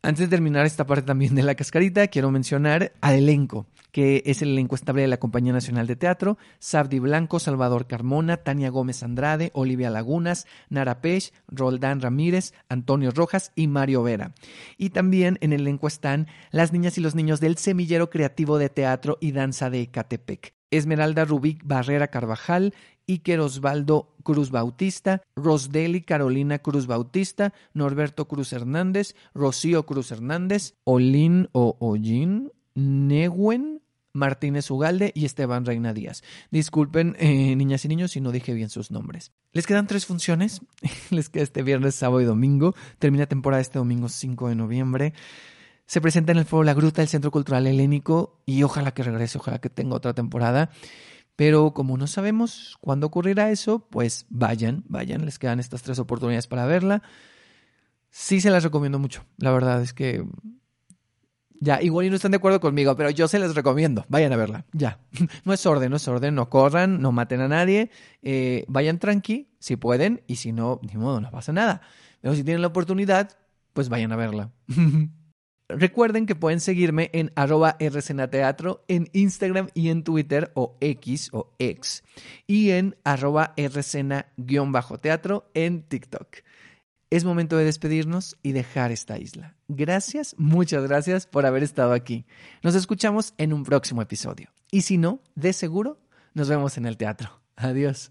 Antes de terminar esta parte también de la cascarita, quiero mencionar al elenco, que es el elenco estable de la Compañía Nacional de Teatro, Sabdi Blanco, Salvador Carmona, Tania Gómez Andrade, Olivia Lagunas, Nara Pech, Roldán Ramírez, Antonio Rojas y Mario Vera. Y también en el elenco están las niñas y los niños del Semillero Creativo de Teatro y Danza de Ecatepec. Esmeralda Rubik Barrera Carvajal, Iker Osvaldo Cruz Bautista, Rosdeli Carolina Cruz Bautista, Norberto Cruz Hernández, Rocío Cruz Hernández, Olin o Ollín, Neguen, Martínez Ugalde y Esteban Reina Díaz. Disculpen, eh, niñas y niños, si no dije bien sus nombres. Les quedan tres funciones. [LAUGHS] Les queda este viernes, sábado y domingo. Termina temporada este domingo 5 de noviembre. Se presenta en el Foro La Gruta, el Centro Cultural Helénico, y ojalá que regrese, ojalá que tenga otra temporada. Pero como no sabemos cuándo ocurrirá eso, pues vayan, vayan, les quedan estas tres oportunidades para verla. Sí se las recomiendo mucho. La verdad es que ya, igual y no están de acuerdo conmigo, pero yo se les recomiendo. Vayan a verla. Ya. [LAUGHS] No es orden, no es orden. No corran, no maten a nadie. Eh, vayan tranqui, si pueden. Y si no, ni modo, no pasa nada. Pero si tienen la oportunidad, pues vayan a verla. [LAUGHS] Recuerden que pueden seguirme en arroba rcnateatro en Instagram y en Twitter o X o X y en arroba rcna-teatro en TikTok. Es momento de despedirnos y dejar esta isla. Gracias, muchas gracias por haber estado aquí. Nos escuchamos en un próximo episodio. Y si no, de seguro, nos vemos en el teatro. Adiós.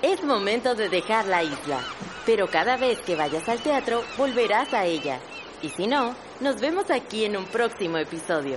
Es momento de dejar la isla, pero cada vez que vayas al teatro volverás a ella. Y si no, nos vemos aquí en un próximo episodio.